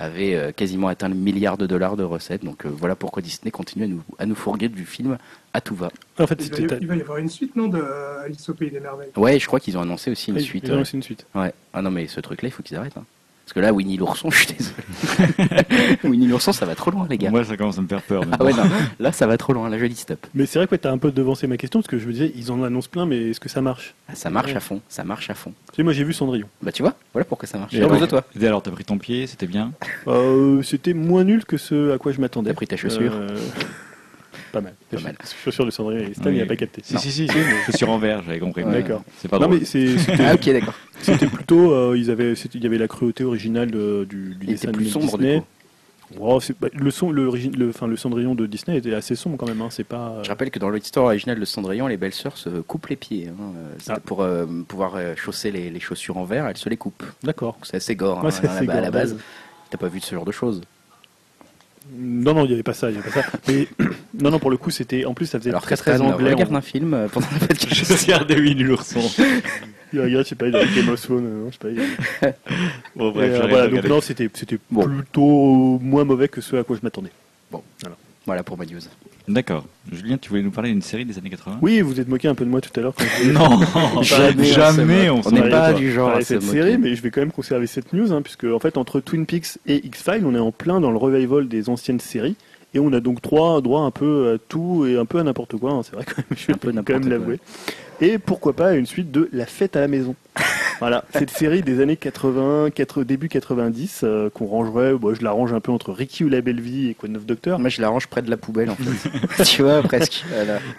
avait euh, quasiment atteint le milliard de dollars de recettes. Donc euh, voilà pourquoi Disney continue à nous, à nous fourguer du film à tout va. En fait, il, va, il va y avoir une suite, non, de Alice au Pays des Merveilles? Ouais, je crois qu'ils ont annoncé aussi une suite. Ils ont annoncé une suite. Ouais. Ah non, mais ce truc-là, il faut qu'ils arrêtent. Hein. Parce que là, Winnie l'ourson, *laughs* je suis désolé. *laughs* Winnie l'ourson, ça va trop loin, les gars. Moi, ça commence à me faire peur. Ah ouais, non. Là, ça va trop loin. Là, je dis stop. Mais c'est vrai que tu as un peu devancé ma question, parce que je me disais, ils en annoncent plein, mais est-ce que ça marche? Ah, Ça marche à fond. Ça marche à fond. Tu sais, moi, j'ai vu Cendrillon. Bah, tu vois, voilà pourquoi ça marche. Et alors, toi? Et alors, t'as pris ton pied, c'était bien? Euh, C'était moins nul que ce à quoi je m'attendais. T'as pris ta chaussure euh, Pas mal. Pas mal. Chaussures de Cendrillon et Stan, il n'a pas capté. Si, si, si, si chaussures en verre, j'avais compris. D'accord. C'est pas drôle. Non, mais c'est. *laughs* ah, ok, d'accord. C'était plutôt, euh, ils avaient, il y avait la cruauté originale de, du, du dessin plus sombre, Disney. Wow, bah, le, son, le, le, enfin, le Cendrillon de Disney était assez sombre quand même. Hein, c'est pas. Je rappelle que dans l'histoire originale de Cendrillon, les belles sœurs se coupent les pieds. Hein, euh, ah. Pour euh, pouvoir chausser les, les, chaussures en verre, elles se les coupent. D'accord. C'est assez gore hein, à, la base. T'as pas vu ce genre de choses non, non, il n'y avait pas ça, il y avait pas ça. Mais *clears throat* non, non, pour le coup, c'était. En plus, ça faisait très très anglais. Regarde un film euh, pendant la *laughs* fête. Je un Winnie l'ourson. Il regarde, je sais pas, il a Game of Thrones, non, je sais pas. *laughs* Bon, bref, euh, voilà, donc non, c'était plutôt moins mauvais que ce à quoi je m'attendais. Bon, voilà. Voilà pour ma news. D'accord. Julien, tu voulais nous parler d'une série des années 80 Oui, vous êtes moqué un peu de moi tout à l'heure. non, *laughs* jamais, jamais on n'est pas du genre à cette série, mais je vais quand même conserver cette news, hein, puisque en fait entre Twin Peaks et X-Files, on est en plein dans le revival des anciennes séries. Et on a donc trois droit un peu à tout et un peu à n'importe quoi. Hein, c'est vrai que *laughs* je vais quand même l'avouer. Et pourquoi pas une suite de La Fête à la maison? Voilà, *laughs* cette série des années 80, 4, début 90, euh, qu'on rangerait, bon, je la range un peu entre Ricky ou la belle vie et Quoi de Neuf Docteur. Moi, je la range près de la poubelle, en fait. *laughs* *laughs* tu vois, presque.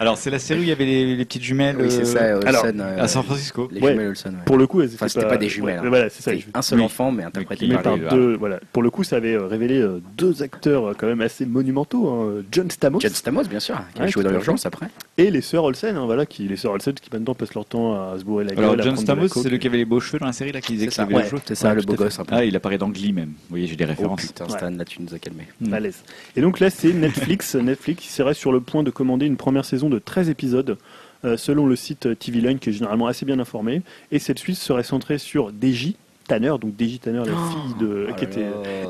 Alors, c'est la série où il y avait les, petites jumelles. Oui, c'est ça, Alors, euh, à San Francisco. Les jumelles Olsen. Ouais. Pour le coup, enfin, c'était pas, des jumelles. Hein. Voilà, c'est ça. Un seul enfant, mais interprété par, deux. Voilà. Pour le coup, ça avait euh, révélé deux acteurs quand même assez monumentaux. Hein. John Stamos. John Stamos, bien sûr, qui a joué dans l'urgence après. Et les sœurs Olsen, hein, voilà, qui les sœurs Olsen qui maintenant passent leur temps à se bourrer la gueule. Alors, John Stamos, c'est le qui avait les beaux cheveux dans la série là, qui disait que c'est ça, le beau gosse. Ah, il apparaît dans Glee même. Vous voyez, j'ai des références. Oh, putain, Stan, là, tu nous as calmé. Hmm. Et donc là, c'est Netflix. *laughs* Netflix serait sur le point de commander une première saison de 13 épisodes. Euh, selon le site TV Line, qui est généralement assez bien informé, et cette suite serait centrée sur DJ, Tanner, donc Deji Tanner, la oh. fille de, oh qui était,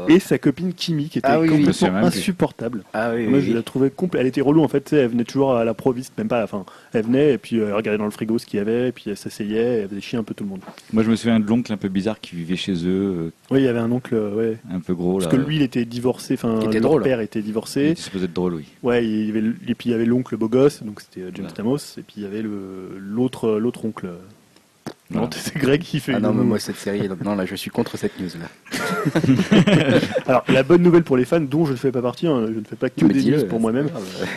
et sa copine Kimi, qui était ah complètement insupportable. Ah Moi, je la trouvais complète. Elle était relou en fait. Elle venait toujours à la proviste, même pas à la fin. Elle venait et puis euh, elle regardait dans le frigo ce qu'il y avait, et puis elle s'asseyait, elle faisait chier un peu tout le monde. Moi, je me souviens de l'oncle un peu bizarre qui vivait chez eux. Euh, oui, il y avait un oncle, ouais. Un peu gros Parce que lui, il était divorcé. Enfin, le père était divorcé. Il était supposé être drôle, oui. Ouais, il y avait, et puis il y avait l'oncle beau gosse, donc c'était James Stamos, et puis il y avait l'autre l'autre oncle Non, c'est Greg qui fait. Ah non, mais moi cette série, non là, je suis contre cette news là. *laughs* Alors la bonne nouvelle pour les fans, dont je ne fais pas partie, hein, je ne fais pas que des news pour moi-même,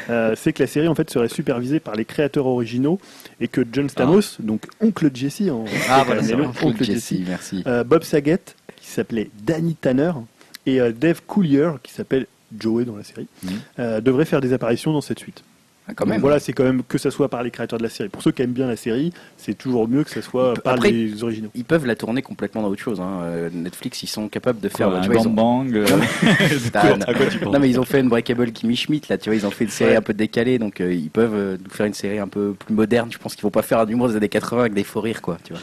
euh, c'est que la série en fait serait supervisée par les créateurs originaux et que John Stamos, ah. donc oncle Jesse, en ah voilà, oncle Jesse, merci. Euh, Bob Saget qui s'appelait Danny Tanner et euh, Dave Coulier qui s'appelle Joey dans la série, mhm. devraient faire des apparitions dans cette suite. Ah, quand même. voilà, c'est quand même que ça soit par les créateurs de la série. Pour ceux qui aiment bien la série, c'est toujours mieux que ça soit par les originaux. Ils peuvent la tourner complètement dans autre chose. Hein. Euh, Netflix, ils sont capables de faire. un vois, bang euh, *laughs* non, mais ils ont fait une Breakable Kimmy Schmidt là. Tu vois, ils ont fait une série un peu décalée, donc euh, ils peuvent nous faire une série un peu plus moderne. Je pense qu'ils vont pas faire un humour des années 80 avec des faux rires, quoi. Tu vois.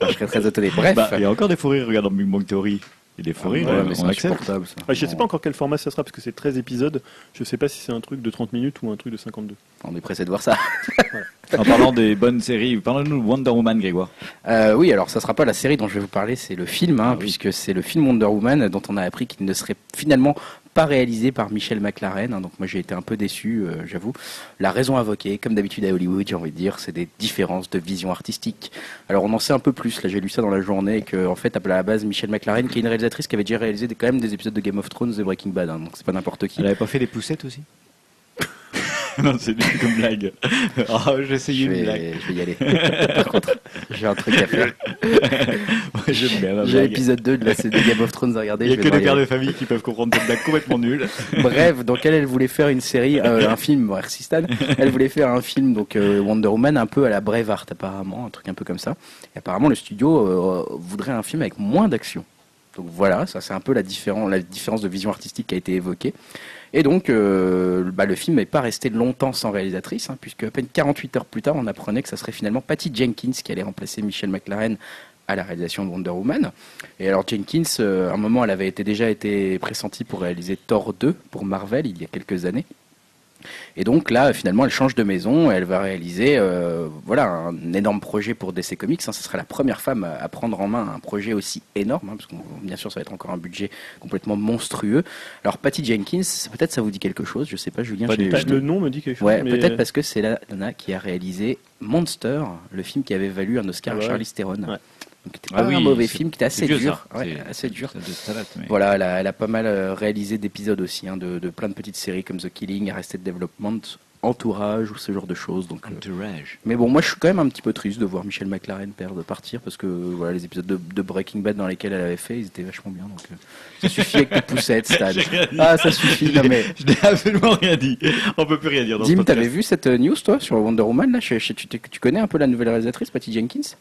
*laughs* je serais très étonné. Bref. Bah, il y a encore des faux rires. Regarde dans Big Bang Theory. Il est fourré, ah mais c'est insupportable ça. je sais pas encore quel format ça sera parce que c'est 13 épisodes. Je sais pas si c'est un truc de 30 minutes ou un truc de 52. On est pressé de voir ça. en parlant des bonnes séries, parlez-nous de Wonder Woman, Grégoire. Euh, oui, alors ça sera pas la série dont je vais vous parler, c'est le film, hein, ah puisque c'est le film Wonder Woman dont on a appris qu'il ne serait finalement pas réalisé par Michel McLaren. Hein, donc moi j'ai été un peu déçu, euh, j'avoue. La raison invoquée, comme d'habitude à Hollywood, j'ai envie de dire, c'est des différences de vision artistique. Alors on en sait un peu plus. Là j'ai lu ça dans la journée que en fait à la base Michel McLaren, qui est une réalisatrice qui avait déjà réalisé quand même des épisodes de Game of Thrones et Breaking Bad. Hein, donc c'est pas n'importe qui. Elle avait pas fait des poussettes aussi? *laughs* non, c'est une blague. *laughs* Oh, essayé une blague. Je vais y aller. *laughs* Par contre, j'ai un truc à faire. J'ai l'épisode 2 de la série Game of Thrones à regarder. Il n'y a que des pères de famille qui peuvent comprendre cette blague complètement nulle. Bref, donc elle, elle voulait faire une série, euh, un film, bon, Elle voulait faire un film, donc euh, Wonder Woman, un peu à la Braveheart apparemment, un truc un peu comme ça. Et apparemment, le studio euh, voudrait un film avec moins d'action. Donc voilà, ça c'est un peu la différence, la différence de vision artistique qui a été évoquée. Et donc, euh, bah, le film n'est pas resté longtemps sans réalisatrice, hein, puisque à peine 48 heures plus tard, on apprenait que ça serait finalement Patty Jenkins qui allait remplacer Michel McLaren à la réalisation de Wonder Woman. Et alors Jenkins, euh, à un moment, elle avait déjà été pressentie pour réaliser Thor 2 pour Marvel il y a quelques années. Et donc là, finalement, elle change de maison et elle va réaliser euh, voilà, un énorme projet pour DC Comics. Hein. Ce sera la première femme à, prendre en main un projet aussi énorme, hein, parce que bien sûr, ça va être encore un budget complètement monstrueux. Alors, Patty Jenkins, peut-être ça vous dit quelque chose, je sais pas, Julien. Pas le nom me dit quelque chose. Ouais, peut-être parce que c'est la nana qui a réalisé Monster, le film qui avait valu un Oscar à Charlie Theron. Ouais. Donc, ah oui, un mauvais film qui était assez dur. assez dur. Voilà, elle a, pas mal euh, réalisé d'épisodes aussi, hein, de, plein de petites séries comme The Killing, Arrested Development, Entourage ou ce genre de choses. Donc, euh, Entourage. mais bon, moi je suis quand même un petit peu triste de voir Michel McLaren perdre, partir parce que voilà, les épisodes de, Breaking Bad dans lesquels elle avait fait, ils étaient vachement bien. Donc euh, ça suffit avec les poussettes, *laughs* Stade. Ah, ça suffit. Non, mais... *laughs* Je n'ai absolument rien dit. On peut plus rien dire. Dans Dim, t'avais vu cette news toi sur Wonder Woman là tu, tu connais un peu la nouvelle réalisatrice, Patty Jenkins?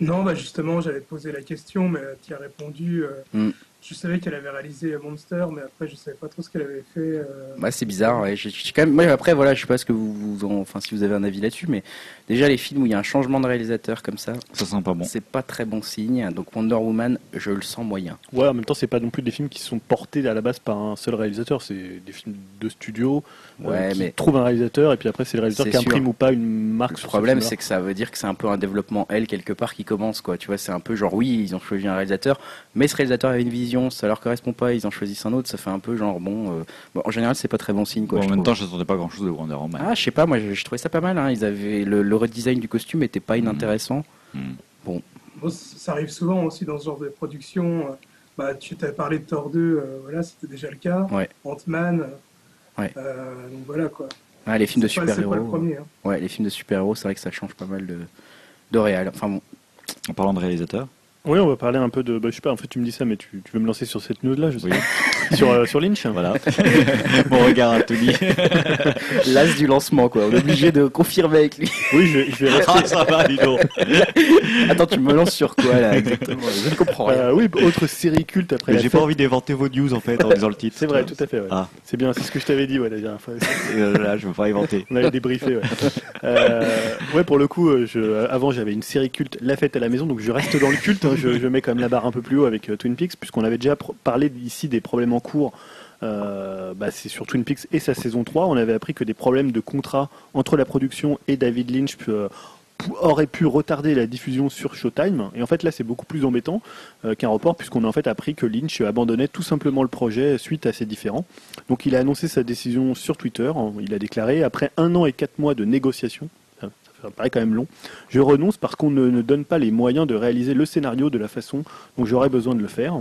Non, bah justement, j'avais posé la question, mais tu as répondu. Euh, mm. Je savais qu'elle avait réalisé Monster, mais après, je savais pas trop ce qu'elle avait fait. Euh... Bah, c'est bizarre. Ouais. quand même... Moi, après, voilà, je sais pas ce que vous, vous enfin, si vous avez un avis là-dessus, mais déjà les films où il y a un changement de réalisateur comme ça, ça sent pas bon. C'est pas très bon signe. Donc Wonder Woman, je le sens moyen. Ouais, en même temps, c'est pas non plus des films qui sont portés à la base par un seul réalisateur. C'est des films de studio ouais, qui mais trouve un réalisateur et puis après c'est le réalisateur qui imprime ou pas une marque. Le problème, c'est que ça veut dire que c'est un peu un développement elle quelque part qui commence quoi. Tu vois, c'est un peu genre oui, ils ont choisi un réalisateur, mais ce réalisateur avait une vision, ça leur correspond pas, ils en choisissent un autre, ça fait un peu genre bon. Euh, bon en général, c'est pas très bon signe. Quoi, en même temps, je n'attendais pas grand chose de Wonder Woman. Ah, je sais pas, moi, je, trouvais ça pas mal. Hein. Ils avaient le, le, redesign du costume était pas inintéressant. Hmm. Bon. Ça arrive souvent aussi dans ce genre de production. Euh, bah, tu t'as parlé de Thor 2, euh, voilà, c'était déjà le cas. Ouais. Ant-Man. Ouais. donc voilà quoi. Ah, les films de super-héros. Hein. Ouais, les films de super-héros, c'est vrai que ça change pas mal de, de réel. Enfin bon. En parlant de réalisateur. Oui, on va parler un peu de. Bah, je sais pas, en fait, tu me dis ça, mais tu, tu veux me lancer sur cette news là, je sais *laughs* sur, euh, sur Lynch Voilà. *laughs* Mon regard a tout dit. L'as du lancement, quoi. On est obligé de confirmer avec lui. Oui, je, je vais rester. *laughs* Ah, ça va, dis donc. Attends, tu me lances sur quoi, là, exactement? Je ne comprends rien. Euh, oui, autre série culte après. J'ai pas envie d'inventer vos news, en fait, en disant le titre. C'est vrai, tout à fait. Ouais. Ah. C'est bien, c'est ce que je t'avais dit, ouais, la dernière fois. Euh, là, je veux pas inventer. On avait débriefé, ouais. Euh, ouais, pour le coup, je, avant, j'avais une série culte, La fête à la maison, donc je reste dans le culte. Hein, je, je mets quand même la un peu plus haut avec euh, Twin Peaks, puisqu'on avait déjà parlé ici des problèmes en cours. Euh, bah, c'est sur Twin Peaks et sa saison 3. On avait appris que des problèmes de contrat entre la production et David Lynch euh, auraient pu retarder la diffusion sur Showtime. Et en fait, là, c'est beaucoup plus embêtant qu'un report, puisqu'on a en fait appris que Lynch abandonnait tout simplement le projet suite à ces différends. Donc, il a annoncé sa décision sur Twitter. Il a déclaré après un an et quatre mois de négociations ça paraît quand même long. Je renonce parce qu'on ne, ne, donne pas les moyens de réaliser le scénario de la façon dont j'aurais besoin de le faire.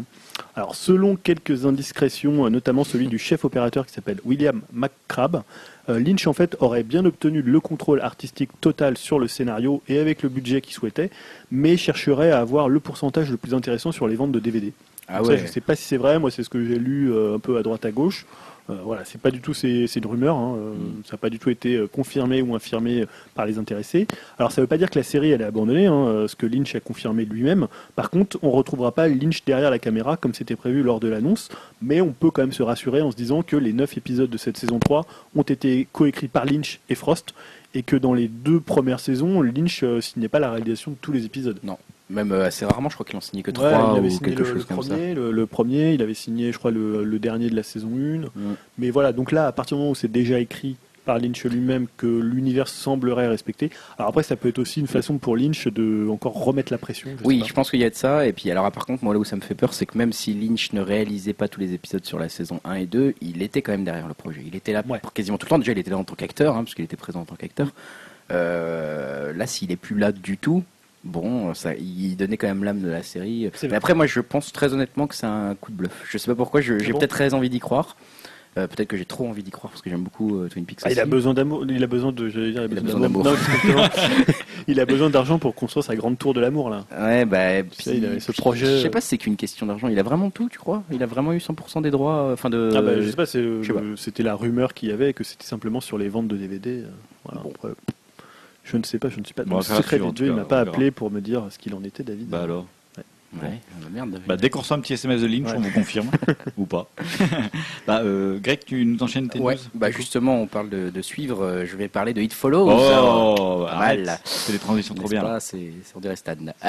Alors, selon quelques indiscrétions, notamment celui du chef opérateur qui s'appelle William McCrabb, Lynch en fait aurait bien obtenu le contrôle artistique total sur le scénario et avec le budget qu'il souhaitait, mais chercherait à avoir le pourcentage le plus intéressant sur les ventes de DVD. Ah ouais. je ne sais pas si c'est vrai, moi c'est ce que j'ai lu un peu à droite à gauche. Euh, voilà, c'est pas du tout c'est, une rumeur, hein, euh, mm. ça n'a pas du tout été euh, confirmé ou infirmé par les intéressés. Alors ça ne veut pas dire que la série elle est abandonnée, hein, ce que Lynch a confirmé lui-même. Par contre, on retrouvera pas Lynch derrière la caméra comme c'était prévu lors de l'annonce, mais on peut quand même se rassurer en se disant que les 9 épisodes de cette saison 3 ont été coécrits par Lynch et Frost et que dans les deux premières saisons, Lynch signait pas la réalisation de tous les épisodes. Non. Même euh, assez rarement, je crois qu'il en signait que trois ou quelque chose comme ça. Le, premier, il avait signé, je crois, le, dernier de la saison 1. Mais voilà, donc là, à partir du moment où c'est déjà écrit par Lynch lui-même que l'univers semblerait respecter. Alors après, ça peut être aussi une façon pour Lynch de encore remettre la pression. oui, je pense qu'il y a de ça. Et puis alors, par contre, moi là où ça me fait peur, c'est que même si Lynch ne réalisait pas tous les épisodes sur la saison 1 et 2, il était quand même derrière le projet. Il était là quasiment tout le temps. Déjà, il était là en tant qu'acteur, hein, parce qu'il était présent en tant qu'acteur. Euh, là, s'il est plus là du tout, bon, ça, il donnait quand même l'âme de la série. Mais après, moi, je pense très honnêtement que c'est un coup de bluff. Je sais pas pourquoi, j'ai peut-être très envie d'y croire. Euh, peut-être que j'ai trop envie d'y croire parce que j'aime beaucoup euh, Twin Peaks. Ah, il a besoin d'amour. Il a besoin de. il a besoin d'amour. *laughs* il a besoin d'argent pour construire sa grande tour de l'amour là. Ouais, bah. ce projet. Je sais pas si c'est qu'une question d'argent. Il a vraiment tout, tu crois? Il a vraiment eu 100% des droits. Euh, enfin de. Ah bah, je sais pas. C'était la rumeur qu'il y avait que c'était simplement sur les ventes de DVD. Voilà. Bon. Je ne sais pas, je ne suis pas. Bon, le secret il m'a pas appelé pour me dire ce qu'il en était, David. Bah alors. Ouais, bah merde. Bah, dès qu'on reçoit un petit SMS de Lynch, on vous confirme *laughs* ou pas. *laughs* bah, euh, Greg, tu nous enchaînes tes ouais. Bah justement, on parle de, suivre. Euh, je vais parler de It Follows. Oh, mal. C'est des transitions trop bien. C'est on dirait Stan. *laughs*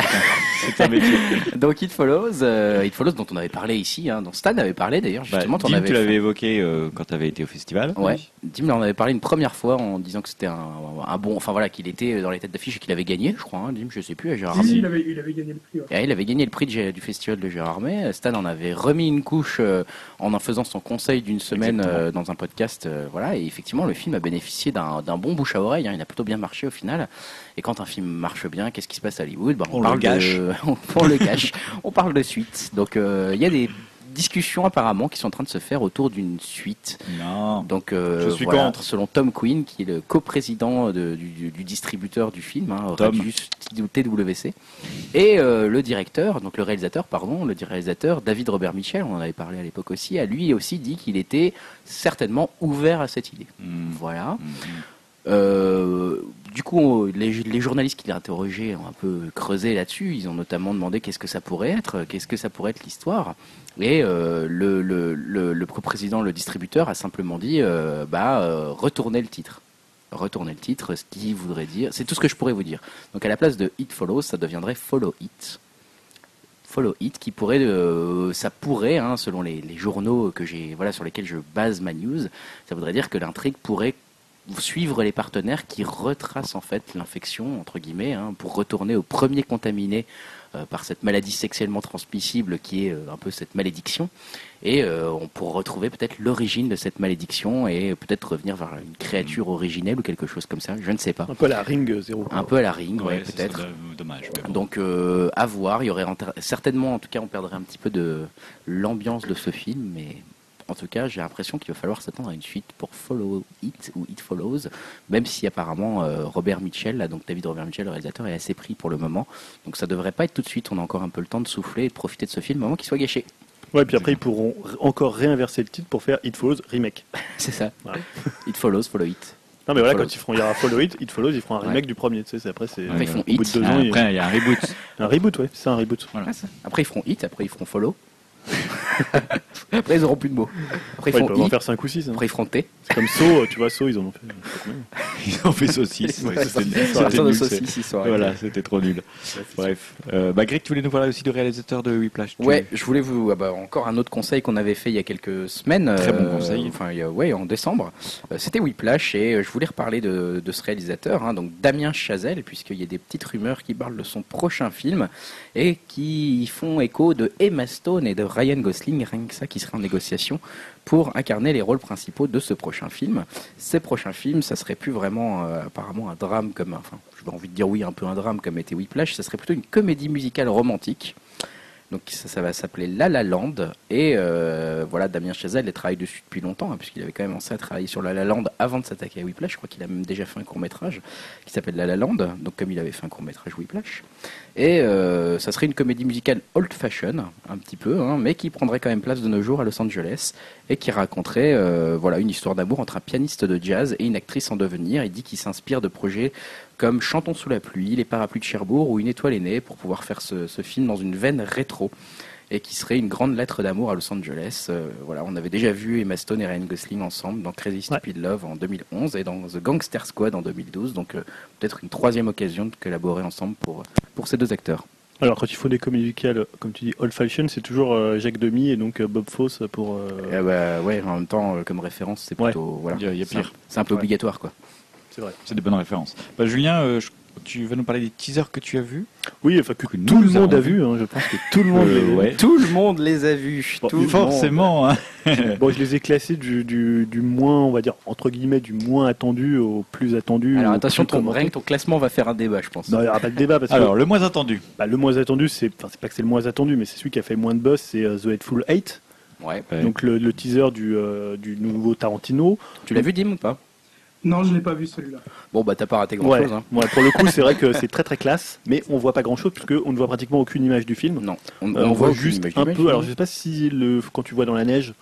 c'est un métier. Donc It Follows, euh, It Follows dont on avait parlé ici, hein, dont Stan avait parlé d'ailleurs bah, justement. Dim, tu l'avais évoqué euh, quand tu avais été au festival. Ouais. Dim en avait parlé une première fois en disant que c'était un, un, bon, enfin voilà, qu'il était dans les têtes d'affiche et qu'il avait gagné, je crois. Hein, Dim, je sais plus. À Gérard il, avait, il avait gagné le prix. il avait gagné le prix du festival de Gérardmer. Stan en avait remis une couche euh, en en faisant son conseil d'une semaine euh, dans un podcast. Euh, voilà, et effectivement, le film a bénéficié d'un bon bouche à oreille. Hein. il a plutôt bien marché au final. Et quand un film marche bien, qu'est-ce qui se passe à Hollywood? Bah, on, parle le gâche. *laughs* on, le gâche. on parle de suite. Donc il y a des discussions apparemment qui sont en train de se faire autour d'une suite. Non. Donc, euh, je suis contre. Selon Tom Quinn, qui est le coprésident du, du, distributeur du film, hein, Radius TWC, et euh, le directeur, donc le réalisateur, pardon, le réalisateur David Robert Michel, on en avait parlé à l'époque aussi, a lui aussi dit qu'il était certainement ouvert à cette idée. Hmm. Voilà. Hmm. Euh, du coup, les, journalistes qui l'ont interrogé ont un peu creusé là-dessus. Ils ont notamment demandé qu'est-ce que ça pourrait être, qu'est-ce que ça pourrait être l'histoire. Et euh, le, le, le, président, le distributeur, a simplement dit euh, bah, euh, retournez le titre. Retournez le titre, ce qui voudrait dire. C'est tout ce que je pourrais vous dire. Donc à la place de It Follows, ça deviendrait Follow It. Follow It, qui pourrait, ça pourrait, hein, selon les, journaux que voilà, sur lesquels je base ma news, ça voudrait dire que l'intrigue pourrait suivre les partenaires qui retracent en fait l'infection entre guillemets hein, pour retourner au premier contaminé par cette maladie sexuellement transmissible qui est euh, un peu cette malédiction. Et euh, on pourrait retrouver peut-être l'origine de cette malédiction et peut-être revenir vers une créature originelle ou quelque chose comme ça. Je ne sais pas. Un peu à la ring zéro un peu à la ring ouais, peut-être. dommage donc à voir. Il y aurait certainement en tout cas on perdrait un petit peu de l'ambiance de ce film mais en tout cas, j'ai l'impression qu'il va falloir s'attendre à une suite pour Follow It ou It Follows, même si apparemment euh, Robert Mitchell, là, donc David Robert Mitchell, le réalisateur, est assez pris pour le moment. Donc ça devrait pas être tout de suite. On a encore un peu le temps de souffler et de profiter de ce film avant qu'il soit gâché. Ouais, puis après ils pourront encore réinverser le titre pour faire It Follows remake. *laughs* C'est ça. *laughs* It Follows, Follow It. Non mais voilà, quand ils feront, il y aura Follow It, It Follows, ils feront un remake du premier. Tu sais, après c'est. Après ils font It. Deux ans, après il y a un reboot. *laughs* un reboot, ouais, c'est un reboot. Après ils feront It, après ils feront Follow. *laughs* Après, ils auront plus de mots. Après, ils, vont en faire 5 ou 6. Hein. Après, ils feront T. C'est comme So, tu vois, So, ils en ont fait. *laughs* ils ont fait saucisse. Ouais, c'était Voilà, c'était trop nul. Bref. Euh, bah, Greg, tu voulais nous parler aussi du réalisateur de Whiplash Ouais, je voulais vous. Ah bah, encore un autre conseil qu'on avait fait il y a quelques semaines. Très bon euh, conseil. Enfin, a, ouais, en décembre. Euh, c'était Whiplash et je voulais reparler de, de ce réalisateur, hein, donc Damien Chazelle, puisqu'il y a des petites rumeurs qui parlent de son prochain film et qui font écho de Emma Stone et de Ryan Gosling, rien que ça, qui serait en négociation pour incarner les rôles principaux de ce prochain film. Ces prochains films, ça serait plus vraiment apparemment un drame comme, enfin, j'ai envie de dire oui, un peu un drame comme était Whiplash, ça serait plutôt une comédie musicale romantique donc ça, va s'appeler La La Land. Et euh, voilà, Damien Chazelle, il travaille dessus depuis longtemps, hein, puisqu'il avait quand même commencé à travailler sur La La Land avant de s'attaquer à Whiplash. Je crois qu'il a même déjà fait un court métrage qui s'appelle La La Land, donc comme il avait fait un court métrage Whiplash. Et euh, ça serait une comédie musicale old fashion, un petit peu, hein, mais qui prendrait quand même place de nos jours à Los Angeles et qui raconterait euh, voilà une histoire d'amour entre un pianiste de jazz et une actrice en devenir. Il dit qu'il s'inspire de projets comme Chantons sous la pluie, Les parapluies de Cherbourg ou Une étoile est née pour pouvoir faire ce, film dans une veine rétro et qui serait une grande lettre d'amour à Los Angeles. Euh, voilà, on avait déjà vu Emma Stone et Ryan Gosling ensemble dans Crazy Stupid Love en 2011 et dans The Gangster Squad en 2012. Donc euh, peut-être une troisième occasion de collaborer ensemble pour, pour ces deux acteurs. Alors quand il faut des comédies musicales, comme tu dis, old fashion, c'est toujours euh, Jacques Demy et donc Bob Fosse pour. Eh bah, ouais, en même temps, comme référence, c'est plutôt voilà. Il y a, pire. C'est un peu obligatoire quoi. C'est vrai. C'est des bonnes références. Bah, Julien, euh, tu vas nous parler des teasers que tu as vus Oui, enfin que, tout le monde a vu. Hein, je pense que tout le monde, euh, les... tout le monde les a vus. forcément. Hein. *laughs* bon, je les ai classés du, du, moins, on va dire entre guillemets, du moins attendu au plus attendu. Alors attention, ton, ton classement va faire un débat, je pense. Non, il n'y aura pas de débat. Parce Alors, le moins attendu. Bah, le moins attendu, c'est, enfin, c'est pas que c'est le moins attendu, mais c'est celui qui a fait le moins de buzz, c'est euh, The Hateful Eight. Ouais. Donc le, teaser du, du nouveau Tarantino. Tu l'as vu, Dim ou pas? Non, je l'ai pas vu celui-là. Bon, bah t'as pas raté grand-chose. Hein. pour le coup, c'est vrai que *laughs* c'est très très classe, mais on voit pas grand-chose puisque on ne voit pratiquement aucune image du film. Non, on, euh, voit juste un peu. Alors, je sais pas si le quand tu vois dans la neige.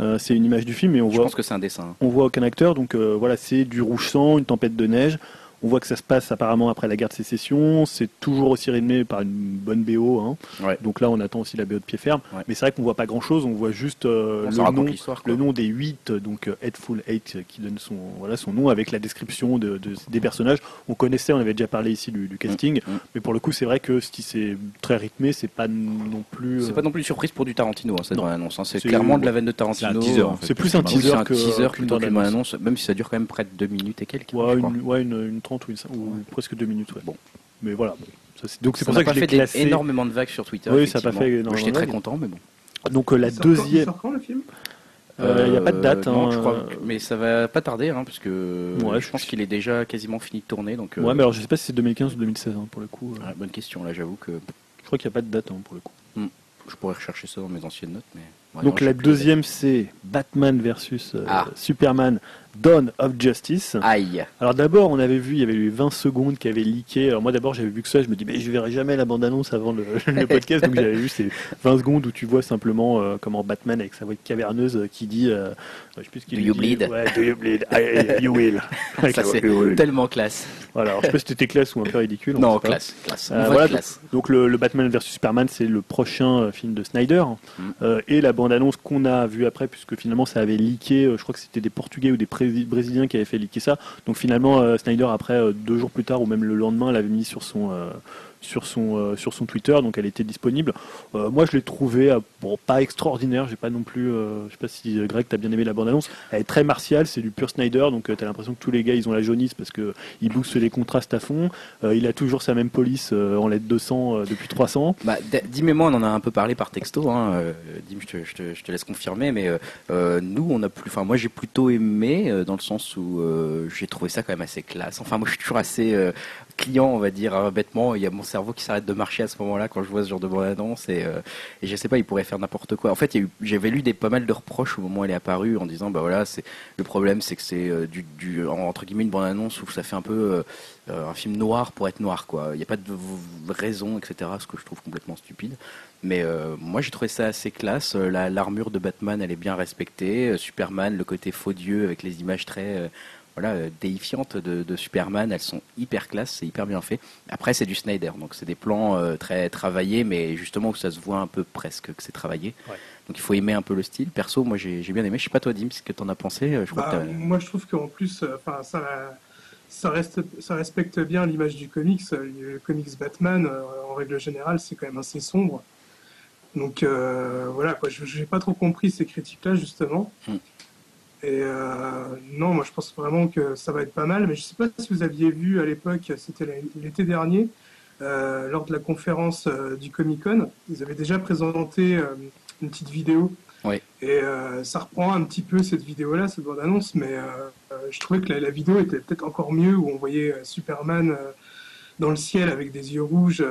Euh, c'est une image du film, mais on je voit. pense que c'est un dessin. On voit aucun acteur, donc euh, voilà, c'est du rouge sang, une tempête de neige. On voit que ça se passe apparemment après la guerre de sécession. C'est toujours aussi rythmé par une bonne BO. Hein. Donc là, on attend aussi la BO de pied ferme. Mais c'est vrai qu'on voit pas grand-chose. On voit juste euh, le, nom, le nom des huit, donc euh, Headful Eight, qui donne son, voilà, son nom avec la description de, des personnages. On connaissait, on avait déjà parlé ici du, casting. Mm, mm. Mais pour le coup, c'est vrai que si c'est très rythmé, c'est pas non plus. C'est pas non plus une surprise pour du Tarantino, hein, cette annonce. Hein. C'est clairement de la veine de Tarantino. C'est plus un teaser que, teaser qu'une annonce, même si ça dure quand même près de deux minutes et quelques. Ouais, une, une, ou, presque deux minutes. Bon, mais voilà. donc c'est pour ça que j'ai classé. énormément de vagues sur Twitter. Oui, ça n'a pas fait énormément. J'étais très content, mais bon. Donc euh, la deuxième. Quand, le film? Il euh, n'y a pas de date, non, hein, je crois, mais ça va pas tarder, hein, parce que ouais, je, pense qu'il est déjà quasiment fini de tourner. Donc, euh, Ouais, mais alors je sais pas si c'est 2015 ou 2016 hein, pour le coup. Ah, bonne question, là j'avoue que. Je crois qu'il n'y a pas de date pour le coup. Hmm. Je pourrais rechercher ça dans mes anciennes notes, mais. donc la deuxième c'est Batman versus ah. Superman Dawn of Justice. Aïe. Alors d'abord, on avait vu, il y avait eu 20 secondes qui avaient leaké. Alors moi d'abord, j'avais vu que ça, je me dis, mais je verrai jamais la bande-annonce avant le, *laughs* podcast, donc j'avais vu ces 20 secondes où tu vois simplement euh, comment Batman avec sa voix caverneuse euh, qui dit, euh, je sais plus ce qu'il Do you bleed? Ouais, do you bleed? You will. *laughs* ça c'est tellement classe. Voilà, alors, je sais pas si c'était classe ou un peu ridicule. Non, classe, classe. voilà, classe. Donc, le, Batman vs Superman, c'est le prochain film de Snyder. Mm. et la bande-annonce qu'on a vue après, puisque finalement ça avait leaké, je crois que c'était des Portugais ou des brésilien qui avait fait liquer ça. Donc finalement, euh, Snyder, après, euh, deux jours plus tard, ou même le lendemain, l'avait mis sur son, euh, sur son, euh, sur son Twitter, donc elle était disponible. Euh, moi, je l'ai trouvé euh, bon, pas extraordinaire. J'ai pas non plus, je sais pas si Greg t'as bien aimé la bande annonce. Elle est très martiale, c'est du pur Snyder, donc t'as l'impression que tous les gars ils ont la jaunisse parce que il booste les contrastes à fond. il a toujours sa même police en LED 200 depuis 300. Bah, Dim et moi, on en a un peu parlé par texto. Hein. Dim, je te, laisse confirmer, mais nous, on a plus, enfin moi j'ai plutôt aimé dans le sens où j'ai trouvé ça quand même assez classe. Enfin moi je suis toujours assez client, on va dire hein, bêtement. Il y a mon cerveau qui s'arrête de marcher à ce moment-là quand je vois ce genre de bande-annonce et, euh, et je sais pas, il pourrait faire n'importe quoi. En fait, j'avais lu des pas mal de reproches au moment où elle est apparue en disant bah voilà, c'est le problème, c'est que c'est euh, du, entre guillemets une bande-annonce où ça fait un peu euh, un film noir pour être noir quoi. Il n'y a pas de raison, etc. Ce que je trouve complètement stupide. Mais moi, j'ai trouvé ça assez classe. L'armure de Batman, elle est bien respectée. Superman, le côté faux dieu avec les images très voilà, euh, déifiantes de, Superman. Elles sont hyper classe, c'est hyper bien fait. Après, c'est du Snyder, donc c'est des plans euh, très travaillés, mais justement où ça se voit un peu presque que c'est travaillé. Donc il faut aimer un peu le style. Perso, moi j'ai bien aimé. Je sais pas toi, Dim, ce que tu en as pensé. Euh, je bah, moi, je trouve qu'en plus, enfin ça, ça, reste, ça respecte bien l'image du comics. Le comics Batman, en règle générale, c'est quand même assez sombre. Donc voilà, quoi, je n'ai pas trop compris ces critiques-là, justement. Hmm. Et euh, non, moi je pense vraiment que ça va être pas mal, mais je ne sais pas si vous aviez vu à l'époque, c'était l'été dernier, euh, lors de la conférence euh, du Comic Con, ils avaient déjà présenté une petite vidéo Et ça reprend un petit peu cette vidéo-là, cette bande-annonce, mais je trouvais que la, vidéo était peut-être encore mieux, où on voyait Superman dans le ciel avec des yeux rouges,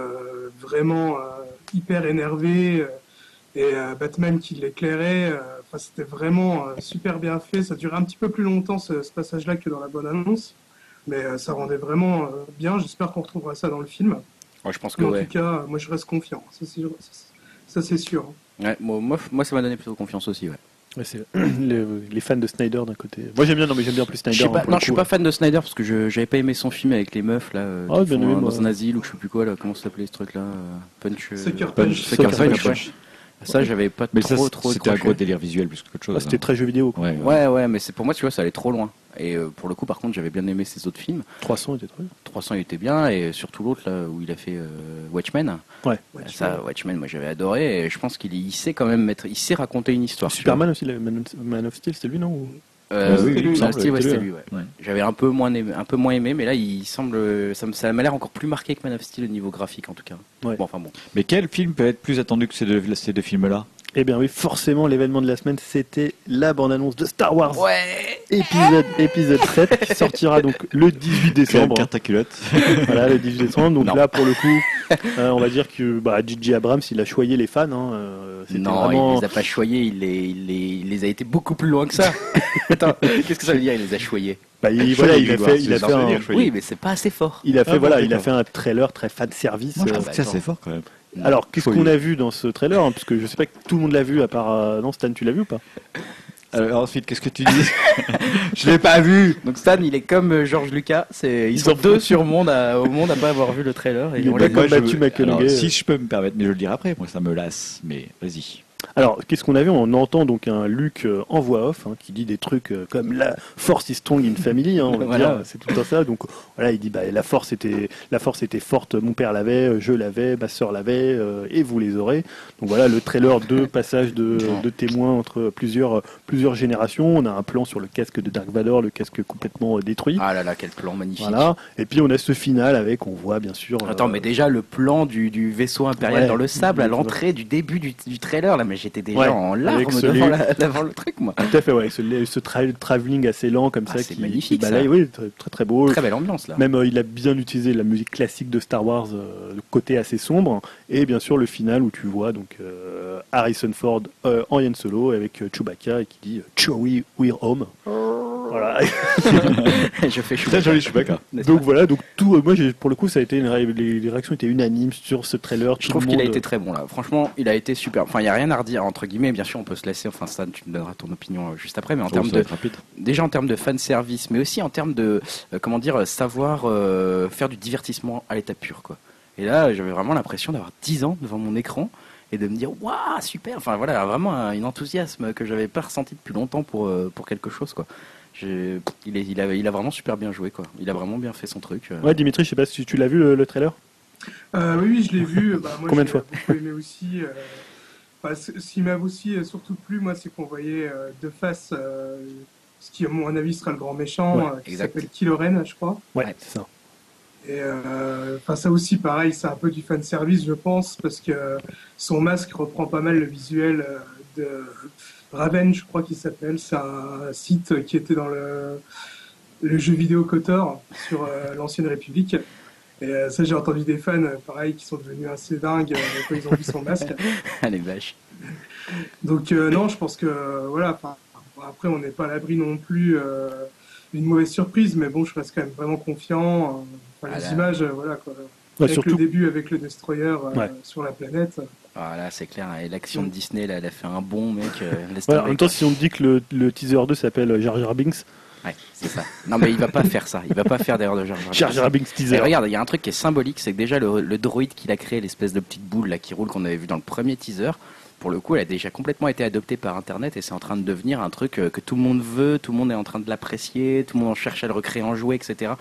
vraiment hyper énervé, et Batman qui l'éclairait. Enfin, c'était vraiment super bien fait. Ça durait un petit peu plus longtemps ce, ce passage-là que dans la bonne annonce. Mais euh, ça rendait vraiment euh, bien. J'espère qu'on retrouvera ça dans le film. je pense que en tout cas, moi je reste confiant. Ça c'est sûr. Ouais, moi, moi, ça m'a donné plutôt confiance aussi. Ouais. Ouais, c'est *clears throat* les, fans de Snyder d'un côté. Moi j'aime bien, non mais j'aime bien plus Snyder. Je pas, hein, non, je suis pas fan de Snyder parce que je j'avais pas aimé son film avec les meufs là, euh, oh, dans un asile ou je sais plus quoi là, comment ça s'appelait ce truc là, Punch. Sucker Punch. Sucker Punch. Ça, j'avais pas mais trop, ça, trop C'était un gros délire visuel plus qu'autre chose. Ah, c'était hein. très jeu vidéo. Ouais, ouais, ouais, mais c'est pour moi, tu vois, ça allait trop loin. Et euh, pour le coup, par contre, j'avais bien aimé ses autres films. 300 était très bien. 300 était bien, et surtout l'autre là où il a fait euh, Watchmen. Ouais. Ça, Watchmen, moi j'avais adoré. Et je pense qu'il sait quand même mettre, il sait raconter une histoire. Superman aussi, Man of Steel, c'était lui non euh, oui, lui, c'était lui. J'avais un peu moins aimé, un peu moins aimé, mais là, il semble, ça, ça m'a l'air encore plus marqué que Man of Steel au niveau graphique, en tout cas. Bon, enfin bon. Mais quel film peut être plus attendu que ces deux, ces deux films-là? Eh bien oui, forcément, l'événement de la semaine, c'était la bande-annonce de Star Wars. Ouais. Épisode, épisode 7, qui *laughs* sortira donc le 18 décembre. Carte à culotte. voilà, le 18 décembre. Donc là, pour le coup, euh, on va dire que bah, Gigi Abrams, il a choyé les fans. Hein, euh, non, il les a pas choyés, il les, il, les, il les a été beaucoup plus loin que ça. *laughs* Attends, qu'est-ce que ça veut dire, il les a choyés? Bah, il, voilà, il a fait, il a fait un... Oui, mais c'est pas assez fort. Il a fait, ah, voilà, il a fait un trailer très fan service. Moi, je trouve que c'est assez fort quand même. Alors, qu'est-ce qu'on a vu dans ce trailer hein, Parce que je sais pas que tout le monde l'a vu, à part. Euh, non, Stan, tu l'as vu ou pas alors ensuite, qu'est-ce que tu dis *laughs* Je l'ai pas vu. Donc Stan, il est comme euh, George Lucas. C'est ils, sont deux sur monde au monde à pas avoir vu le trailer. Et il est comme Matthew McConaughey. Si je peux me permettre, mais je le dirai après. Moi, ça me lasse. Mais vas-y. Alors, qu'est-ce qu'on a vu On entend donc un Luc euh, en voix off hein, qui dit des trucs euh, comme la force is strong in family. Hein, on va dire, c'est tout ça. Donc voilà, il dit bah, la force était la force était forte. Mon père l'avait, euh, je l'avais, ma sœur l'avait, et vous les aurez. Donc voilà, le trailer de *laughs* passage de, de, témoins entre plusieurs plusieurs générations. On a un plan sur le casque de Dark Vador, le casque complètement détruit. Ah là là, quel plan magnifique. Voilà. Et puis on a ce final avec, on voit bien sûr. Attends, mais déjà le plan du, du vaisseau impérial dans le sable à l'entrée du début du, du trailer là, mais j'étais déjà en larmes devant, le truc, moi. Tout à fait, ouais. Ce, ce travelling assez lent comme ah, ça. C'est magnifique, balaye, Oui, très, très beau. Très belle ambiance, là. Même, euh, il a bien utilisé la musique classique de Star Wars, euh, le côté assez sombre. Et bien sûr, le final où tu vois donc euh, Harrison Ford en Yann Solo avec Chewbacca et qui dit Chewie, we're home. Voilà. *laughs* je fais Très joli Chewbacca. Donc voilà, donc tout, moi pour le coup, ça a été les, réactions étaient unanimes sur ce trailer. Je trouve qu'il a été très bon là. Franchement, il a été super. Enfin, il n'y a rien à redire entre guillemets. Bien sûr, on peut se laisser. Enfin, ça, tu me donneras ton opinion euh, juste après. Mais en termes de, déjà en termes de fan service, mais aussi en termes de, euh, comment dire, savoir euh, faire du divertissement à l'état pur, quoi. Et là, j'avais vraiment l'impression d'avoir 10 ans devant mon écran et de me dire waouh super enfin voilà vraiment un, enthousiasme que j'avais pas ressenti depuis longtemps pour pour quelque chose quoi il, il, a, il a vraiment super bien joué, quoi. Il a vraiment bien fait son truc. Euh. Ouais, Dimitri, je sais pas si tu l'as vu le, trailer euh, Oui, je l'ai vu. Bah, moi, Combien de fois aimé aussi. Euh, bah, ce qui m'a aussi surtout plu, moi, c'est qu'on voyait de face ce qui, à mon avis, sera le grand méchant, qui s'appelle Kiloren, je crois. Ouais, c'est ça. Et enfin, ça aussi, pareil, c'est un peu du fan service, je pense, parce que son masque reprend pas mal le visuel de Raven, je crois qu'il s'appelle. C'est un site qui était dans le, le jeu vidéo Kotor sur euh, l'ancienne République. Et euh, ça, j'ai entendu des fans, euh, pareil, qui sont devenus assez dingues quand ils ont vu son masque. *laughs* Allez, vache. Donc, non, je pense que, voilà, après, on n'est pas à l'abri non plus d'une mauvaise surprise, mais bon, je reste quand même vraiment confiant. les ah images, voilà, quoi. avec le début avec le Destroyer sur la planète. Voilà, c'est clair. Et l'action de Disney, là, elle a fait un bon mec. Euh, *laughs* en même temps, si on dit que le, teaser 2 s'appelle Jar Jar Binks. Ouais, c'est ça. Non, mais il va pas faire ça. Il va pas faire d'ailleurs de Jar Jar. *laughs* Jar Jar Binks teaser. regarde, il y a un truc qui est symbolique, c'est que déjà le, le droïde qu'il a créé, l'espèce de petite boule là qui roule qu'on avait vu dans le premier teaser, pour le coup, elle a déjà complètement été adoptée par Internet et c'est en train de devenir un truc euh, que tout le monde veut, tout le monde est en train de l'apprécier, tout le monde cherche à le recréer en jouet, etc.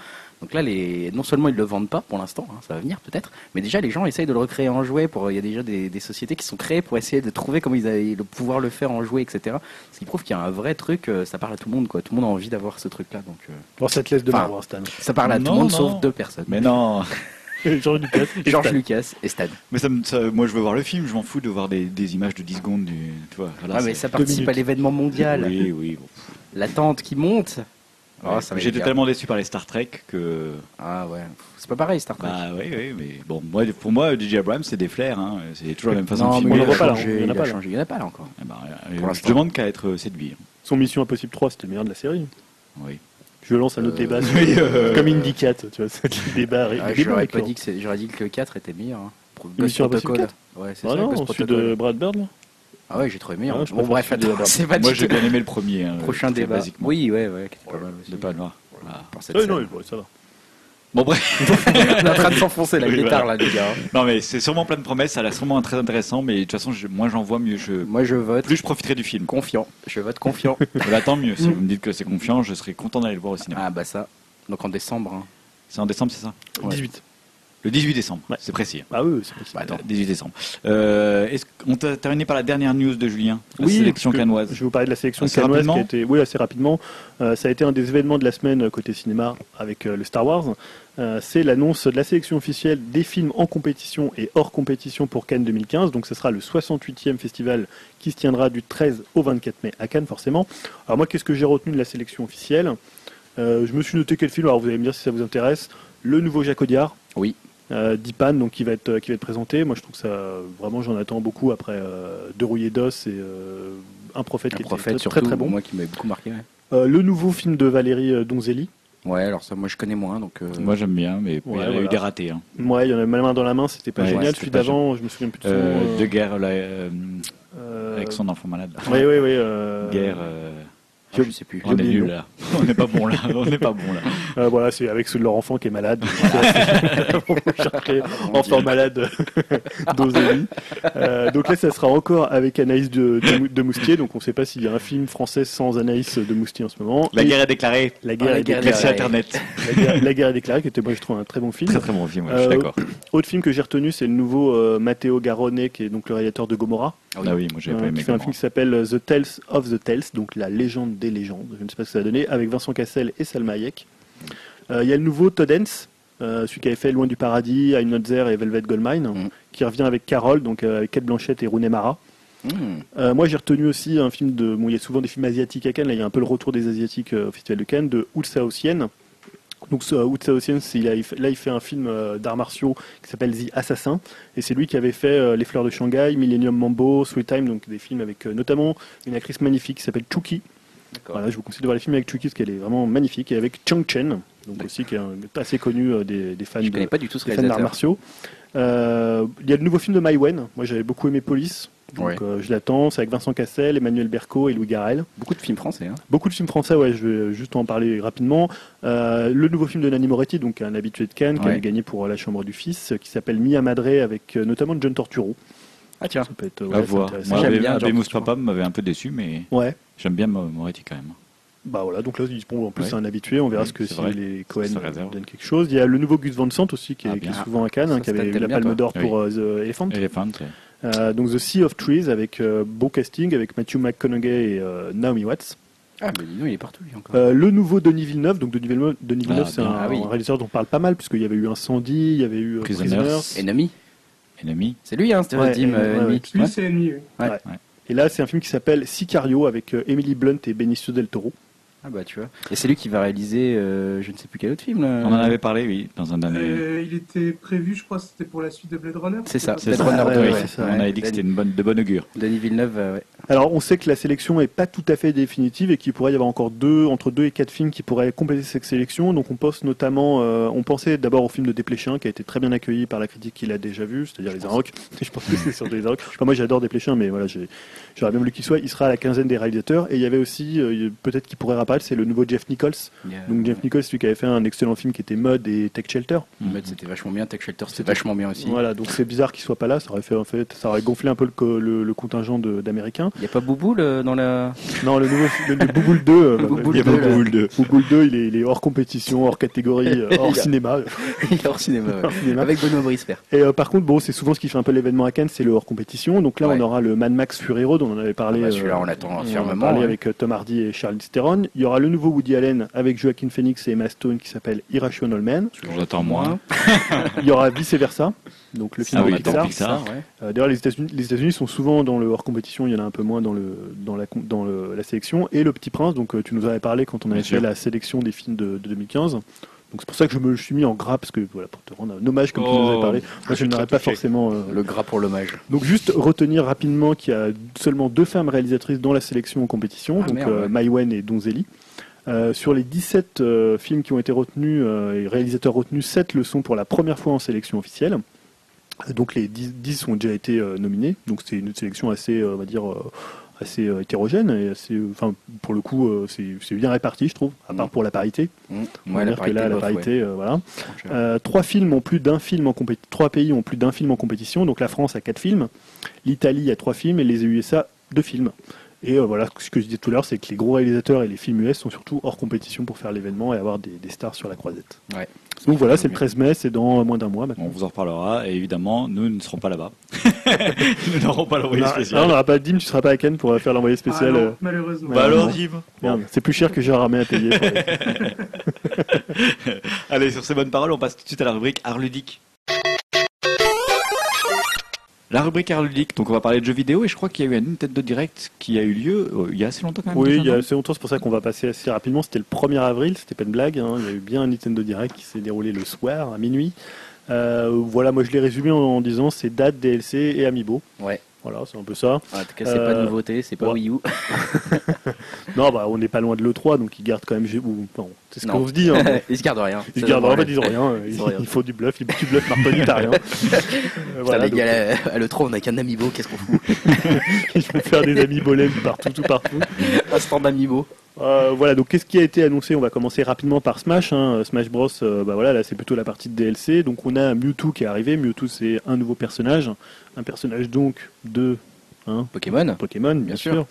Donc là, les... non seulement ils le vendent pas pour l'instant, hein, ça va venir peut-être, mais déjà les gens essayent de le recréer en jouet. Pour... Il y a déjà des, sociétés qui sont créées pour essayer de trouver comment ils allaient pouvoir le faire en jouet, etc. Ce qui prouve qu'il y a un vrai truc, euh, ça parle à tout le monde, quoi. Tout le monde a envie d'avoir ce truc-là. Donc, euh... bon, ça te laisse de enfin, Ça parle à tout le monde sauf deux personnes. Mais non *laughs* George Lucas. et George Stan. Lucas et Stan. Mais ça, moi, je veux voir le film. Je m'en fous de voir des, des images de 10 secondes. Du, tu vois, voilà, Ah, mais ça participe à l'événement mondial. Oui, oui. bon. L'attente qui monte. Oh, ça être J'étais bien. tellement déçu par les Star Trek que. Ah ouais, c'est pas pareil Star Trek. Bah oui, oui, mais bon, moi, pour moi, DJ Abrams, c'est des flairs. Hein. C'est toujours la même façon non, de filmer. il le a voit pas, là, changé, il y en a pas, là. changé, il y en a pas là encore. Eh ben, euh, Pour je demande qu'à être séduit. Son Mission Impossible 3, c'était le meilleur de la série. Oui. Je lance un autre Euh, débat. *laughs* oui, euh, Comme Indy 4, tu vois, c'est le débat. Ah, j'aurais pas dit que c'est- j'aurais dit que le 4 était meilleur. Hein. Mission Impossible Protocol. Ouais, c'est Ah ça, non, celui de Brad Bird, là Ah ouais, j'ai trouvé meilleur. Ouais, bon bref, c'est pas Moi, j'ai bien aimé le premier. hein, Prochain débat. basiquement. Oui, ouais, ouais. pas mal aussi. De pas noir. Voilà. Scène. non, ça va. Bon, bref. *laughs* On est en train de s'enfoncer la Oui, guitare voilà. là, les gars. Non, mais c'est sûrement plein de promesses. Ça a l'air sûrement très intéressant. Mais de toute façon, je- moins j'en vois, mieux je. Moi je vote Plus je profiterai du film. confiant. Je vote confiant. *laughs* Voilà, tant mieux. Si vous me dites que c'est confiant, je serai content d'aller le voir au cinéma. ah bah ça. Donc en décembre. hein. C'est en décembre, c'est ça? Ouais. 18. Le 18 décembre. Ouais. C'est précis. Ah oui, c'est possible. Bah attends. 18 décembre. Euh, Est-ce qu'on t'a terminé par la dernière news de Julien La Oui, sélection canoise. Je vais vous parler de la sélection Assez canoise qui a été, oui, assez rapidement. Euh, ça a été un des événements de la semaine côté cinéma avec euh, le Star Wars. Euh, c'est l'annonce de la sélection officielle des films en compétition et hors compétition pour Cannes 2015. Donc ce sera le 68e festival qui se tiendra du 13 au 24 mai à Cannes forcément. Alors moi, qu'est-ce que j'ai retenu de la sélection officielle? Je me suis noté quel film. Alors vous allez me dire si ça vous intéresse. Le nouveau Jacques Audiard. Oui. Euh, Dipan, donc qui va être qui va être présenté. Moi, je trouve que ça vraiment, j'en attends beaucoup après euh, Deux rouillés d'os et euh, un prophète Un qui prophète était surtout. très très bon. Moi qui m'avait beaucoup marqué. Ouais. Euh, le nouveau film de Valérie euh, Donzelli. Ouais, alors ça, moi je connais moins donc. euh, Moi j'aime bien, mais il y a voilà. eu des ratés. hein. Ouais, il y en a ma main dans la main, c'était pas Ouais, génial. Celui d'avant, je me souviens plus de son. Euh, euh, de guerre là, euh, euh, avec son enfant malade. Oui, oui, oui. euh, Guerre. Euh, ah, je sais plus. On est nul là. *laughs* On n'est pas bon là. *laughs* On n'est pas bon là. euh, voilà, c'est avec ceux de leur enfant qui est malade. *laughs* Chercher enfant malade Donzelli. Euh, donc là, ça sera encore avec Anaïs de, de, Mou- de Moustier. Donc on ne sait pas s'il y a un film français sans Anaïs de Moustier en ce moment. La Et guerre est déclarée. la guerre Ah, la est guerre est déclarée. Déclarée. Internet. La guerre, la guerre est déclarée, qui était, moi, je trouve un très bon film. Très très bon film. ouais, je suis Euh, d'accord. Autre film que j'ai retenu, c'est le nouveau euh, Matteo Garonne, qui est donc le réalisateur de Gomorrah, Ah oui, moi j'avais euh, pas aimé. qui fait un film qui s'appelle euh, The Tales of the Tales, donc la légende des légendes. Je ne sais pas ce que ça va donner, avec Vincent Cassel et Salma Hayek. Euh, Il y a le nouveau Todd euh, celui qui avait fait Loin du paradis, I'm Not There et Velvet Goldmine, Mm. qui revient avec Carole, donc euh, avec Kate Blanchett et Rooney Mara. Euh, moi, j'ai retenu aussi un film de. Bon, il y a souvent des films asiatiques à Cannes. Là, il y a un peu le retour des asiatiques au Festival de Cannes de Oud Saotian. Donc, Oud il a- fait- là, il fait un film d'arts martiaux qui s'appelle The Assassin. Et c'est lui qui avait fait Les Fleurs de Shanghai, Millennium Mambo, Sweet Time, donc des films avec notamment une actrice magnifique qui s'appelle Chucky. Voilà, je vous conseille de voir les films avec Chucky parce qu'elle est vraiment magnifique. Et avec Chang Chen, donc aussi qui est un- assez connu euh, des, des fans Je de, connais pas du tout ce des fans d'arts réalisateur. martiaux. Euh, Il y a le nouveau film de Mai Wen. Moi, j'avais beaucoup aimé Police. Donc, Ouais. euh, je l'attends. C'est avec Vincent Cassel, Emmanuel Berco et Louis Garrel. Beaucoup de films français. Hein. Beaucoup de films français, ouais, je vais juste en parler rapidement. Euh, le nouveau film de Nanni Moretti, donc un habitué de Cannes, qui avait gagné pour La Chambre du Fils, qui s'appelle Mia Madre, avec euh, notamment John Torturo. Ah tiens. Ça peut être, À ouais, c'est voir. intéressant. Moi, J'aime bien. Papa m'avait un peu déçu, mais Ouais. J'aime bien Mo- Moretti quand même. Bah voilà, donc là, bon, en plus Ouais. c'est un habitué, on verra Oui, ce que c'est si vrai. les Cohen donnent quelque chose. Il y a le nouveau Gus Van Sant aussi, qui est, Ah, qui est souvent à Cannes, Ça, hein, qui avait eu la bien, Palme d'Or Oui. pour euh, The Elephant. Elephant. ouais. Euh, donc The Sea of Trees avec euh, beau casting avec Matthew McConaughey et euh, Naomi Watts. Ah, mais dis donc, il est partout lui encore. Euh, le nouveau Denis Villeneuve, donc Denis Villeneuve, Denis Ah, Villeneuve c'est bien. un, Ah oui. un réalisateur dont on parle pas mal puisqu'il y avait eu Incendie, il y avait eu euh, Prisoners. Prisoners. Ennemi. Ennemi. C'est lui, hein, c'était Ouais, euh, ouais, Ennemi. ouais. Lui, Ouais. c'est ennemi, oui. Et là c'est un film qui s'appelle Sicario avec euh, Emily Blunt et Benicio del Toro. Ah bah tu vois. Et c'est lui qui va réaliser, euh, je ne sais plus quel autre film. là. On en avait parlé, oui, dans un dernier. Euh, il était prévu, je crois, c'était pour la suite de Blade Runner. C'est ça, C'est Blade Runner ouais, 2, ouais, ouais. c'est ça, on Ouais. avait dit que c'était une bonne, de bonne augure. Denis Villeneuve, euh, ouais. Alors on sait que la sélection est pas tout à fait définitive et qu'il pourrait y avoir encore deux, entre deux et quatre films qui pourraient compléter cette sélection. Donc on pense notamment, euh, on pensait d'abord au film de Desplechin qui a été très bien accueilli par la critique qu'il a déjà vu, c'est-à-dire les Arocs. *laughs* Je pense que c'est surtout les Arocs. Enfin, moi j'adore Desplechin, mais voilà, j'aurais bien voulu qu'il soit. Il sera à la quinzaine des réalisateurs et il y avait aussi, euh, peut-être qu'il pourrait c'est le nouveau Jeff Nichols. Y Donc Jeff Nichols, celui qui avait fait un excellent film qui était Mode et Tech Shelter. Le mode, c'était vachement bien, Tech Shelter c'était vachement bien aussi. Voilà, donc c'est bizarre qu'il soit pas là. Ça aurait fait en fait, ça aurait gonflé un peu le, le- le contingent d'Américains. Il n'y a pas Bouboule dans la. Non, le nouveau le, le Bouboule 2. Euh, il y a Bouboule 2. Bouboule 2, il est, il est, hors compétition, hors catégorie, *laughs* hors cinéma. *laughs* il est hors cinéma, *laughs* Avec Benoît Brisper. Et par contre, bon, c'est souvent ce qui fait un peu l'événement à Cannes, c'est le hors compétition. Donc là, on aura le Mad Max Fury Road, on en avait parlé. Ah bah, celui-là, on l'attend fermement. On parlé avec Tom Hardy et Charles Theron. Il y aura le nouveau Woody Allen avec Joaquin Phoenix et Emma Stone qui s'appelle Irrational Man. J'attends moins. *laughs* il y aura vice versa. Donc le film de Pixar. Euh, d'ailleurs, les États-Unis sont souvent dans le hors compétition. Il y en a un peu moins dans le dans la dans la sélection. Et le Petit Prince. Donc euh, tu nous avais parlé quand on avait fait la sélection des films de, 2015. Donc c'est pour ça que je me suis mis en gras parce que voilà pour te rendre un hommage comme tu nous avais parlé. Oh, Moi je n'aurais pas forcément euh, le gras pour l'hommage. Donc juste retenir rapidement qu'il y a seulement deux femmes réalisatrices dans la sélection en compétition, ah, donc Maïwen et Donzelli. sur les 17 films qui ont été retenus et réalisateurs retenus, 7 le sont pour la première fois en sélection officielle. Donc les 10, ont déjà été euh, nominés, donc c'est une sélection assez, euh, on va dire, euh, assez hétérogène et assez, enfin pour le coup c'est bien réparti je trouve, à part mm. pour la parité. Mmh. Ouais, la parité, que là, la parité, voilà. trois films ont plus d'un film en trois pays ont plus d'un film en compétition, donc la France a quatre films, l'Italie a trois films et les USA deux films. Et voilà, ce que je disais tout à l'heure, c'est que les gros réalisateurs et les films US sont surtout hors compétition pour faire l'événement et avoir des, des, stars sur la croisette. Ouais. Donc voilà, c'est le 13 mai, c'est dans moins d'un mois maintenant. On vous en reparlera et évidemment, nous ne serons pas là-bas. *laughs* nous n'aurons pas l'envoyé spécial. Non, on n'aura pas Dim, tu seras pas à Cannes pour faire l'envoyé spécial. Ah non, malheureusement. Bah alors Dim. C'est plus cher que j'ai ramé à payer. *laughs* Allez, sur ces bonnes paroles, on passe tout de suite à la rubrique art ludique. La rubrique art ludique, donc on va parler de jeux vidéo et je crois qu'il y a eu un Nintendo Direct qui a eu lieu euh, il y a assez longtemps quand même. Oui, il y a assez longtemps, c'est pour ça qu'on va passer assez rapidement. C'était le 1er avril, c'était pas une blague. Hein. Il y a eu bien un Nintendo Direct qui s'est déroulé le soir à minuit. Euh, voilà, moi je l'ai résumé en, disant c'est date, DLC et Amiibo. Ouais. Voilà, c'est un peu ça. en tout cas, c'est pas de euh, nouveauté, c'est pas Wii U. *laughs* *laughs* non, bah, on n'est pas loin de l'E3, donc ils gardent quand même. c'est ce qu'on se dit. Hein. *laughs* ils se gardent rien. Ils se gardent rien, ils ont rien. Il, faut du bluff. Tu bluffes Marconi, t'as rien. voilà, les gars, à l'E3, on n'a qu'un amiibo, qu'est-ce qu'on fout? Ils vont faire des amiibo partout, tout partout. Un stand amiibo. Euh, voilà, donc qu'est-ce qui a été annoncé? On va commencer rapidement par Smash. Hein. Smash Bros, euh, bah voilà, là c'est plutôt la partie de DLC. Donc on a Mewtwo qui est arrivé. Mewtwo c'est un nouveau personnage, un personnage donc de hein, Pokémon. Pokémon, bien, sûr.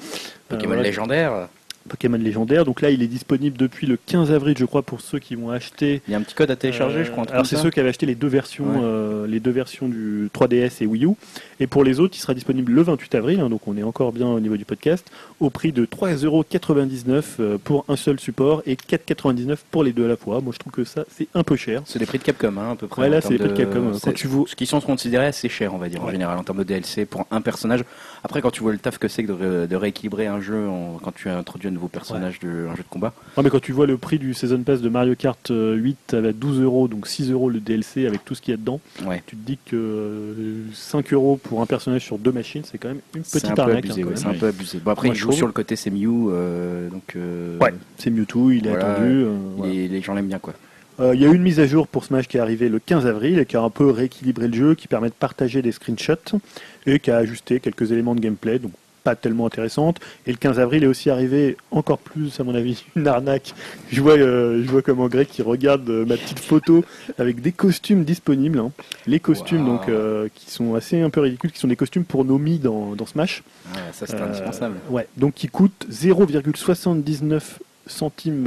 Pokémon euh, légendaire. Pokémon légendaire. Donc là, il est disponible depuis le 15 avril, je crois, pour ceux qui vont acheter. Il y a un petit code à télécharger, je crois. Alors c'est ceux qui avaient acheté les deux versions, euh, les deux versions du 3DS et Wii U. Et pour les autres, il sera disponible le 28 avril, hein, donc on est encore bien au niveau du podcast, au prix de 3,99€ euh, pour un seul support et 4,99€ pour les deux à la fois. Moi, je trouve que ça, c'est un peu cher. C'est des prix de Capcom, hein, à peu près. Ouais, là, c'est les prix de Capcom. Quand tu vois... Ce qui sont considérés assez cher, on va dire, en général, en termes de DLC pour un personnage. Après, quand tu vois le taf que c'est de, rééquilibrer un jeu quand tu as introduit un nouveau personnage de un jeu de combat. Non, mais quand tu vois le prix du Season Pass de Mario Kart 8 à 12 euros, donc 6 euros le DLC avec tout ce qu'il y a dedans, tu te dis que 5 euh, euros pour un personnage sur deux machines, c'est quand même une petite arnaque. Hein, c'est un peu abusé. Bon, après, il joue sur le côté c'est Mew, euh, donc. Euh, ouais, c'est Mewtwo, il est attendu. les, gens l'aiment bien, quoi. Il y a eu une mise à jour pour Smash qui est arrivée le 15 avril et qui a un peu rééquilibré le jeu, qui permet de partager des screenshots et qui a ajusté quelques éléments de gameplay. Donc pas tellement intéressante. Et le 15 avril est aussi arrivé encore plus, à mon avis, *laughs* une arnaque. Je vois, euh, je vois comme en grec qui regarde euh, ma petite photo avec des costumes disponibles. Hein. Les costumes donc euh, qui sont assez un peu ridicules, qui sont des costumes pour Nomi dans, dans Smash. Ah, ça c'est indispensable. Ouais, donc qui coûtent 0,79 centimes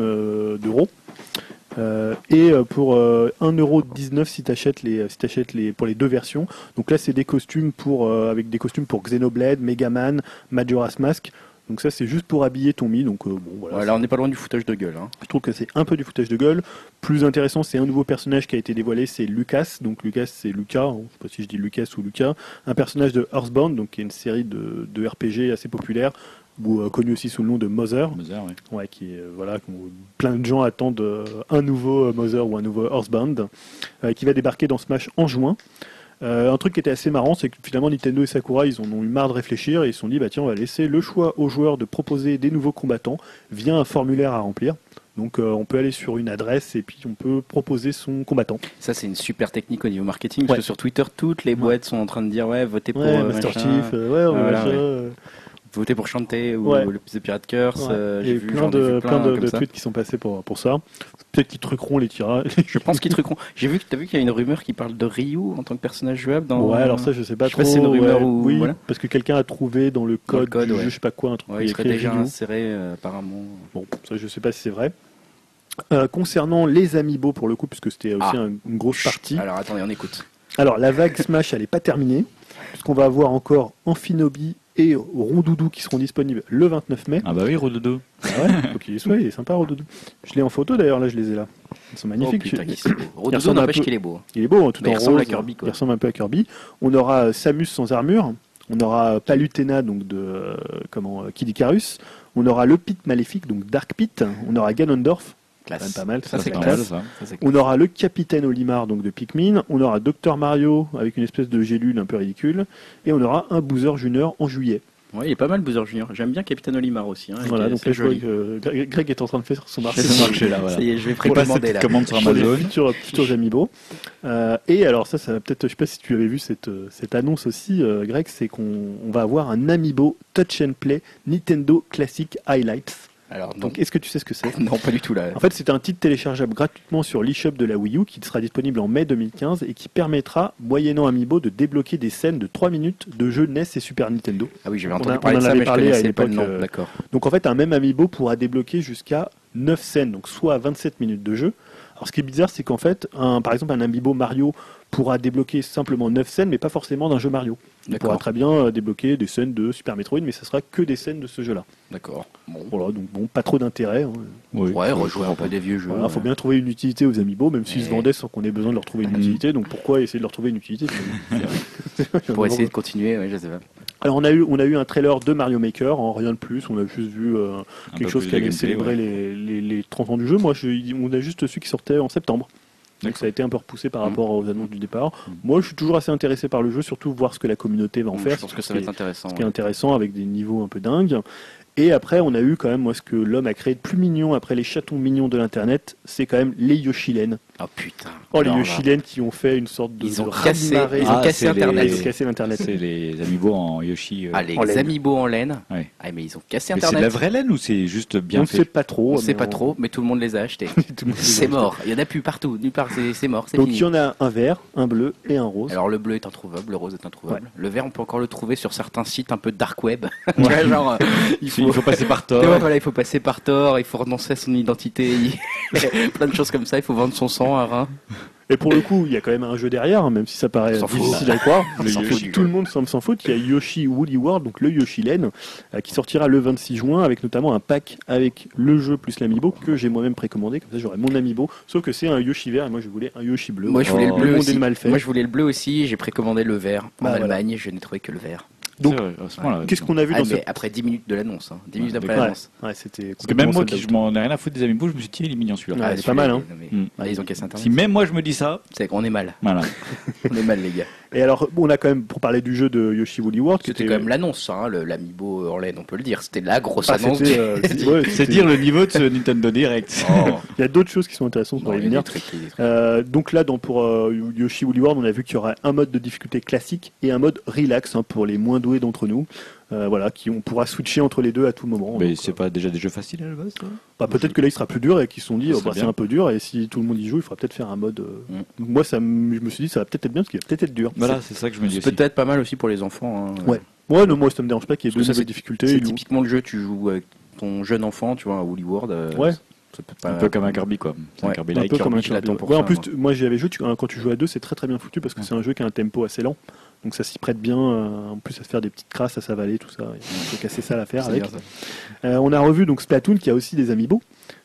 d'euros. Euh, et euh, pour 1,19€ euh, si tu achètes les si achètes les pour les deux versions. Donc là c'est des costumes pour avec des costumes pour Xenoblade, Megaman, Majora's Mask. Donc ça c'est juste pour habiller ton Mi. Donc bon voilà. là on n'est pas loin du foutage de gueule. Hein. Je trouve que c'est un peu du foutage de gueule. Plus intéressant c'est un nouveau personnage qui a été dévoilé, c'est Lucas. Donc Lucas c'est Lucas, je sais pas si je dis Lucas ou Lucas, un personnage de Earthbound, donc qui est une série de, de RPG assez populaire ou euh, connu aussi sous le nom de Mother. ouais. qui euh, voilà, plein de gens attendent euh, un nouveau Mother ou un nouveau Earthbound, qui va débarquer dans Smash en juin. un truc qui était assez marrant, c'est que finalement Nintendo et Sakura, ils en ont eu marre de réfléchir et ils se sont dit, bah tiens, on va laisser le choix aux joueurs de proposer des nouveaux combattants via un formulaire à remplir. Donc on peut aller sur une adresse et puis on peut proposer son combattant. Ça c'est une super technique au niveau marketing parce que sur Twitter toutes les boîtes sont en train de dire ouais votez pour Master Chief, ouais, voté pour chanter ou le The Pirate Curse. J'ai vu plein de, plein, de, tweets qui sont passés pour, pour ça. Peut-être qu'ils truqueront les tirages. *laughs* Je pense qu'ils truqueront. J'ai vu que tu as vu qu'il y a une rumeur qui parle de Ryu en tant que personnage jouable dans. Ouais, alors ça je sais pas trop. c'est une rumeur ou oui, parce que quelqu'un a trouvé dans le code, je sais pas quoi un truc. il serait déjà inséré euh, apparemment. Bon, ça je sais pas si c'est vrai. Euh, concernant les amiibo pour le coup, puisque c'était aussi ah. une grosse partie. Alors attendez, on écoute. Alors la vague Smash, elle n'est pas terminée, puisqu'on va avoir encore Amphinobi et Rondoudou qui seront disponibles le 29 mai. Ah bah oui, Rondoudou. Ah ouais, faut qu'il soit, il est sympa Rondoudou. Je l'ai en photo d'ailleurs, là je les ai là. Ils sont magnifiques. Oh, putain, Rondoudou n'empêche qu'il est beau. Il est beau, hein, tout bah, en il ressemble à Kirby. Quoi. Il ressemble un peu à Kirby. On aura Samus sans armure. On aura Palutena, donc de euh, comment, Kid Icarus. On aura le Pit maléfique, donc Dark Pit. On aura Ganondorf, pas mal. Ça, c'est classe. On aura le capitaine Olimar donc de Pikmin. On aura Dr Mario avec une espèce de gélule un peu ridicule. Et on aura un Boozer Junior en juillet. Oui, il est pas mal Boozer Junior. J'aime bien Capitaine Olimar aussi. Hein, voilà, donc là, je vois que Greg est en train de faire son marché. là, voilà. Ça y est, je vais précommander là. Commande sur Amazon. Futurs, futurs Amiibo. Euh, et alors ça, ça va peut-être, je sais pas si tu avais vu cette, euh, cette annonce aussi, euh, Greg, c'est qu'on va avoir un Amiibo Touch and Play Nintendo Classic Highlights. Alors, donc, est-ce que tu sais ce que c'est *laughs* Non, pas du tout là. En fait, c'est un titre téléchargeable gratuitement sur l'eShop de la Wii U qui sera disponible en mai 2015 et qui permettra, moyennant Amiibo, de débloquer des scènes de 3 minutes de jeux NES et Super Nintendo. Ah oui, j'avais entendu parler de ça, mais je connaissais pas le nom. Euh, D'accord. Donc en fait, un même Amiibo pourra débloquer jusqu'à 9 scènes, donc soit 27 minutes de jeu. Alors ce qui est bizarre, c'est qu'en fait, un, par exemple, un Amiibo Mario pourra débloquer simplement 9 scènes, mais pas forcément d'un jeu Mario. Il pourra très bien euh, débloquer des scènes de Super Metroid, mais ce sera que des scènes de ce jeu-là. D'accord. Bon. Voilà, donc bon, pas trop d'intérêt. Hein. ouais, rejouer un peu des vieux jeux. Il faut bien trouver une utilité aux Amiibo, même s'ils se vendaient sans qu'on ait besoin de leur trouver une utilité. Donc pourquoi essayer de leur trouver une utilité? *laughs* *laughs* Pour *laughs* essayer de continuer, ouais, je sais pas. Alors on a eu on a eu un trailer de Mario Maker, en rien de plus. On a juste vu euh, quelque chose qui allait célébrer les, les, les, 30 ans du jeu. Moi, je, on a juste su qui sortait en septembre. Donc ça a été un peu repoussé par mmh. rapport aux annonces du départ. Mmh. Moi, je suis toujours assez intéressé par le jeu, surtout voir ce que la communauté va en mmh, faire. Je pense que ça va être intéressant. Ce qui est intéressant avec des niveaux un peu dingues. Et après, on a eu quand même, moi, ce que l'homme a créé de plus mignon après les chatons mignons de l'Internet, c'est quand même les Yoshilènes. Oh putain. Oh, les Yoshilènes qui ont fait une sorte de. Ils ont cassé, ils ont cassé Internet. Ils ont cassé l'Internet. C'est les amiibo en Yoshi. Euh, ah, les amiibo en laine. Ouais. Ah, mais ils ont cassé Internet. C'est la vraie laine ou c'est juste bien on fait On ne sait pas trop. On ne sait pas trop, mais tout le monde les a achetés. *laughs* c'est mort. Il y en a plus partout. Nulle part, c'est mort. Donc il y en a un vert, un bleu et un rose. Alors le bleu est introuvable, le rose est introuvable. Le vert, on peut encore le trouver sur certains sites un peu dark web. *laughs* genre, euh, *laughs* il faut passer par Tor voilà, il faut passer par tort, il faut renoncer à son identité, plein de choses comme ça, il faut vendre son sang, un rein. *laughs* Et pour le coup, il y a quand même un jeu derrière, hein, même si ça paraît difficile à croire. tout le monde semble s'en foutre. Il y a Yoshi Woolly World, donc le Yoshi Lane, euh, qui sortira le 26 juin avec notamment un pack avec le jeu plus l'amiibo que j'ai moi-même précommandé. Comme ça, j'aurai mon amiibo. Sauf que c'est un Yoshi vert et moi je voulais un Yoshi bleu. Moi je voulais le bleu aussi. Moi je voulais le bleu aussi. J'ai précommandé le vert en bah, Allemagne. Je n'ai trouvé que le vert. Donc, qu'est-ce qu'on a vu ah, dans Après 10 minutes de l'annonce, 10 hein. minutes après l'annonce. Ouais, c'était. Parce que même moi, qui je m'en ai rien à foutre des Amiibo, je me suis dit, il est mignon celui-là. c'est pas mal, hein. Ils ont cassé Internet. Si même moi je me dis ça, c'est qu'on est mal. Voilà. *laughs* on est mal, les gars. Et alors, on a quand même, pour parler du jeu de Yoshi Woolly World, c'était quand même l'annonce, hein, l'Amiibo Orlen, on peut le dire. C'était la grosse ah, annonce. Euh, *laughs* c'est dire le niveau de ce Nintendo Direct. Oh. Il y a d'autres choses qui sont intéressantes pour les venir. Euh, donc là, pour euh, Yoshi Woolly World, on a vu qu'il y aura un mode de difficulté classique et un mode relax hein, pour les moins doués d'entre nous. Euh, voilà, qui on pourra switcher entre les deux à tout moment. Mais c'est pas déjà des jeux faciles à la base bah, Peut-être que là il sera plus dur et qu'ils se sont dit oh, bah, c'est un peu dur et si tout le monde y joue, il faudra peut-être faire un mode. Euh, mm. Moi, ça, je me suis dit ça va peut-être être bien parce qu'il va peut-être être dur. Voilà, c'est ça que je me dis. Peut-être pas mal aussi pour les enfants. Hein. Ouais. Ouais, non, moi ça me dérange pas qu'il y ait deux niveaux de difficulté. C'est typiquement le jeu, tu joues avec ton jeune enfant, tu vois, à Woolly World. Euh, ouais. Un peu comme un Kirby quoi. un Kirby like. Un peu comme un Kirby. Ouais, en plus, moi j'y avais joué, quand tu joues à deux, c'est très très bien foutu parce que c'est un jeu qui a un tempo assez lent. Donc ça s'y prête bien, euh, en plus à se faire des petites crasses à s'avaler, tout ça. Il faut casser ça l'affaire avec. Euh, on a revu donc Splatoon qui a aussi des amiibo,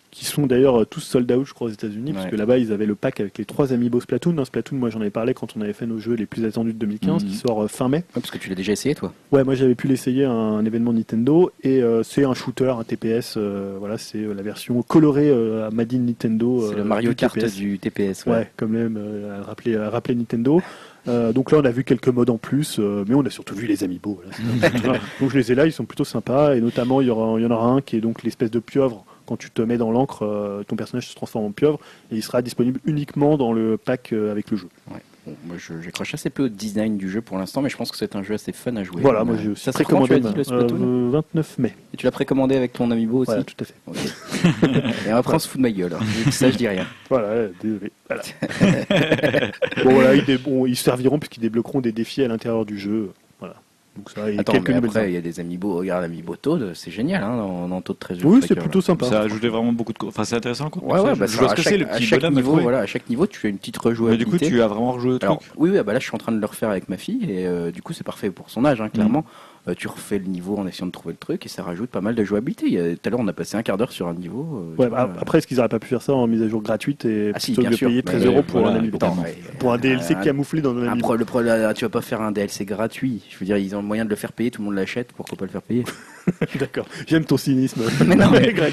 qui sont d'ailleurs euh, tous sold out, je crois, aux États-Unis, parce que là-bas ils avaient le pack avec les trois amiibo Splatoon. Dans Splatoon, moi j'en avais parlé quand on avait fait nos jeux les plus attendus de 2015, qui mhm. sort fin mai. parce que tu l'as déjà essayé toi Ouais, moi j'avais pu l'essayer à un événement Nintendo, et c'est un shooter, un TPS, voilà, c'est la version colorée à Madine Nintendo. C'est le Mario Kart du TPS, ouais. quand même, à rappeler, à rappeler Nintendo. Euh, donc là, on a vu quelques modes en plus, euh, mais on a surtout vu les amiibo. *laughs* *laughs* donc je les ai là, ils sont plutôt sympas, et notamment il y, aura, il y en aura un qui est donc l'espèce de pieuvre. Quand tu te mets dans l'encre, euh, ton personnage se transforme en pieuvre, et il sera disponible uniquement dans le pack avec le jeu. Moi, j'accroche assez peu au design du jeu pour l'instant, mais je pense que c'est un jeu assez fun à jouer. Voilà, moi j'ai serait précommandé le euh, 29 mai. Et tu l'as précommandé avec ton amiibo aussi tout à fait. *laughs* Et après, on se fout de ma gueule. Hein. Ça, je dis rien. Voilà, désolé. Voilà. *laughs* bon, voilà, ils, bon, ils serviront puisqu'ils débloqueront des défis à l'intérieur du jeu. Donc ça, Attends, mais après, il y a des amiibo. Regarde l'amiibo Toad, c'est génial, hein, en, Toad 13 Oui, c'est plutôt sympa. Ça a ajouté vraiment beaucoup de. Enfin, c'est intéressant. Quoi. Ouais, ouais, bah, je vois ce que c'est le petit chaque niveau, voilà, à chaque niveau, tu as une petite rejouabilité. Mais du coup, tu as vraiment rejoué truc. Oui, oui, bah là, je suis en train de le refaire avec ma fille et euh, du coup, c'est parfait pour son âge, hein, clairement. Mm. Euh, tu refais le niveau en essayant de trouver le truc et ça rajoute pas mal de jouabilité. Tout à l'heure, on a passé un quart d'heure sur un niveau. Euh, ouais, bah, après, est-ce qu'ils n'auraient pas pu faire ça en mise à jour gratuite et ah, plutôt de payer 13 euros pour un Pour un DLC camouflé dans un amiibo. Le problème, tu vas pas faire un DLC gratuit. Je veux dire, ils ont le moyen de le faire payer, tout le monde l'achète, pourquoi pas le faire payer? *laughs* D'accord, j'aime ton cynisme. *laughs* mais non,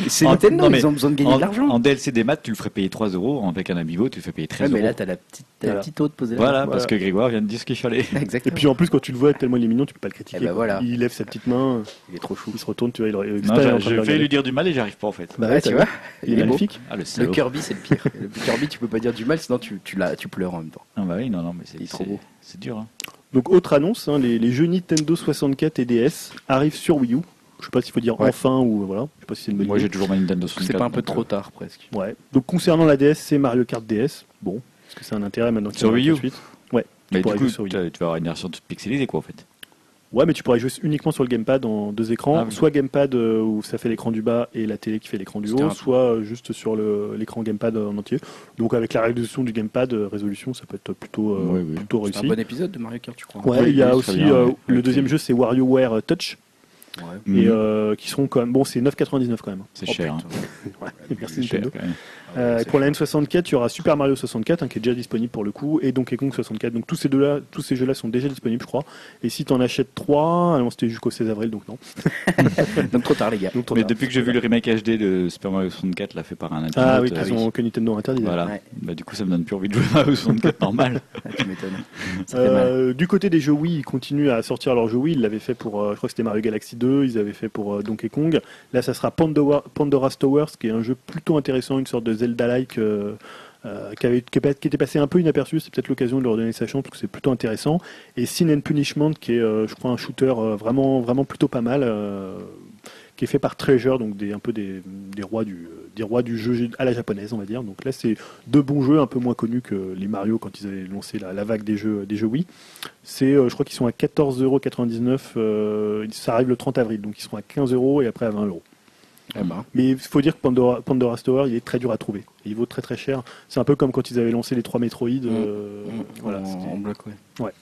c'est Nintendo, ils ont besoin de gagner de l'argent. En DLC des maths, tu le ferais payer 3 euros, avec un amiibo, tu le fais payer 13 euros. Mais là, t'as la petite, la petite haute posée Voilà, parce que Grégoire vient de dire ce qu'il fallait. *laughs* Et puis en plus, quand tu le vois tellement il est mignon, tu peux pas le critiquer. Eh ben il lève sa petite main. Il est trop chou. Il se retourne, tu vois, il, je vais lui dire du mal et j'arrive pas en fait. Bah ouais, tu vois, il, est magnifique. Ah, le, Kirby, c'est le pire. le Kirby, tu peux pas dire du mal, sinon tu, tu, tu pleures en même temps. Ah bah oui, non, non, mais c'est trop beau. C'est dur. Hein. Donc autre annonce, hein, les, les, jeux Nintendo 64 et DS arrivent sur Wii U. Je sais pas s'il faut dire enfin ou voilà. Je sais pas si c'est une bonne Moi j'ai toujours ma Nintendo 64. C'est pas un peu trop euh, tard presque. Ouais. Donc concernant la DS, c'est Mario Kart DS. Bon, est-ce que c'est un intérêt maintenant Sur Wii U Ouais. Mais du coup, tu vas avoir une version toute pixelisée quoi en fait. Ouais, mais tu pourrais jouer uniquement sur le gamepad en deux écrans, ah soit gamepad euh, où ça fait l'écran du bas et la télé qui fait l'écran du haut, soit euh, juste sur l'écran gamepad en entier. Donc avec la résolution du gamepad, résolution, ça peut être plutôt, plutôt réussi. C'est un bon épisode de Mario Kart, tu crois Ouais, il y a aussi le deuxième jeu, c'est WarioWare Touch et mhm. euh, qui seront quand même. Bon, c'est 9,99 quand même. C'est cher. Hein. *laughs* merci Nintendo. Euh, pour la N64, il y aura Super Mario 64 hein, qui est déjà disponible pour le coup et Donkey Kong 64. Donc tous ces deux-là, tous ces jeux-là sont déjà disponibles, je crois. Et si tu en achètes 3, alors c'était jusqu'au 16 avril, donc non. *laughs* donc trop tard les gars. Mais depuis que j'ai vu le remake HD de Super Mario 64, là fait par un internet. Ah oui, euh, ont que Nintendo interdit. Voilà. Bah, du coup, ça me donne plus envie de jouer à Mario 64 normal. *laughs* tu m'étonnes. Euh, du côté des jeux Wii, ils continuent à sortir leurs jeux Wii. Ils l'avaient fait pour, je crois que c'était Mario Galaxy 2. Ils avaient fait pour Donkey Kong. Là, ça sera Pandora, Pandora's Towers, qui est un jeu plutôt intéressant, une sorte de Zelda-like. Euh, qui, avait, qui, était passé un peu inaperçu. C'est peut-être l'occasion de leur donner sa chance parce que c'est plutôt intéressant. Et Sin and Punishment, qui est, euh, je crois, un shooter euh, vraiment, vraiment plutôt pas mal, qui est fait par Treasure, donc des, un peu des, rois du, des rois du jeu à la japonaise, on va dire. Donc là, c'est deux bons jeux un peu moins connus que les Mario quand ils avaient lancé la, la vague des jeux, des jeux Wii. C'est, je crois qu'ils sont à 14,99€. ça arrive le 30 avril, donc ils seront à 15€ et après à 20€. Eh ben. Mais il faut dire que Pandora, Pandora's Tower, il est très dur à trouver. Il vaut très très cher. C'est un peu comme quand ils avaient lancé les trois Metroid. Mm. Euh, mm. Voilà, en, bloc, ouais.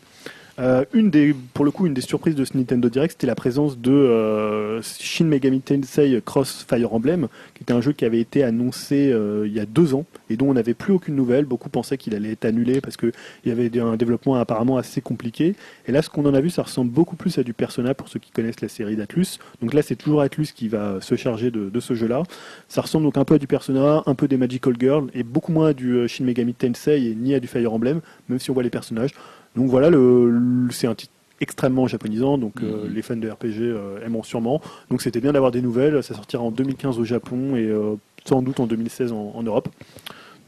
Euh, une des, pour le coup, une des surprises de ce Nintendo Direct, c'était la présence de euh, Shin Megami Tensei Cross Fire Emblem, qui était un jeu qui avait été annoncé euh, il y a deux ans et dont on n'avait plus aucune nouvelle. Beaucoup pensaient qu'il allait être annulé parce qu'il y avait un développement apparemment assez compliqué. Et là, ce qu'on en a vu, ça ressemble beaucoup plus à du Persona pour ceux qui connaissent la série d'Atlus. Donc là, c'est toujours Atlus qui va se charger de, de ce jeu-là. Ça ressemble donc un peu à du Persona, un peu des Magical Girl et beaucoup moins à du Shin Megami Tensei ni à du Fire Emblem, même si on voit les personnages. Donc voilà, le, c'est un titre extrêmement japonisant, donc euh, mhm. les fans de RPG euh, aimeront sûrement. Donc c'était bien d'avoir des nouvelles. Ça sortira en 2015 au Japon et euh, sans doute en 2016 en, Europe.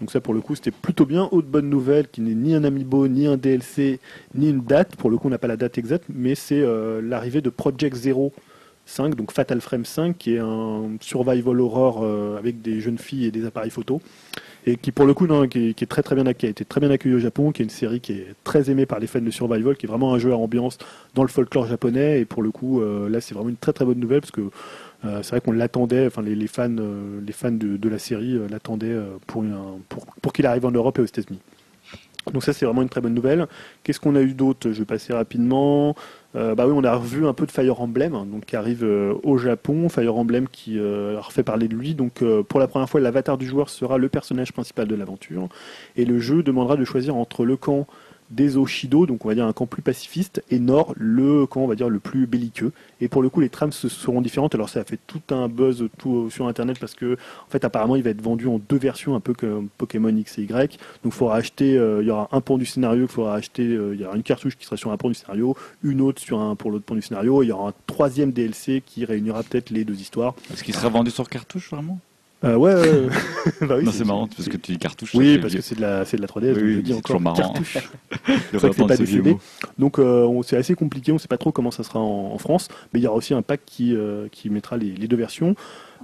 Donc ça pour le coup c'était plutôt bien. Autre bonne nouvelle qui n'est ni un amiibo, ni un DLC, ni une date. Pour le coup on n'a pas la date exacte, mais c'est l'arrivée de Project Zero 5, donc Fatal Frame 5, qui est un survival horror avec des jeunes filles et des appareils photo et qui pour le coup qui, est très très bien a été très bien accueilli au Japon, qui est une série qui est très aimée par les fans de survival, qui est vraiment un jeu à ambiance dans le folklore japonais et pour le coup euh, là c'est vraiment une très très bonne nouvelle parce que euh, c'est vrai qu'on l'attendait, enfin les, fans euh, les fans de, la série l'attendaient pour, pour, pour qu'il arrive en Europe et aux États-Unis. Donc ça c'est vraiment une très bonne nouvelle. Qu'est-ce qu'on a eu d'autre? Je vais passer rapidement. Euh, bah oui, on a revu un peu de Fire Emblem, hein, donc qui arrive euh, au Japon. Fire Emblem qui euh, refait parler de lui. Donc pour la première fois, l'avatar du joueur sera le personnage principal de l'aventure, et le jeu demandera de choisir entre le camp des Oshido, donc on va dire un camp plus pacifiste, et Nord, le camp on va dire le plus belliqueux. Et pour le coup, les trames seront différentes. Alors ça a fait tout un buzz tout sur Internet parce que en fait apparemment il va être vendu en deux versions, un peu comme Pokémon X et Y. Donc il faudra acheter, euh, il y aura un pont du scénario qu'il faudra acheter, euh, il y aura une cartouche qui sera sur un pont du scénario, une autre sur un pour l'autre pont du scénario. Et il y aura un troisième DLC qui réunira peut-être les deux histoires. Est-ce qu'il sera vendu sur cartouche vraiment? Euh, ouais, ouais, *laughs* bah oui, c'est marrant parce que tu dis cartouche. Oui, parce que c'est de la, c'est de la 3DS. Oui, je dis encore marrant. *laughs* *laughs* cartouche. c'est vrai que c'est pas décédé. Donc euh, c'est assez compliqué. On sait pas trop comment ça sera en, France, mais il y aura aussi un pack qui euh, qui mettra les, les deux versions.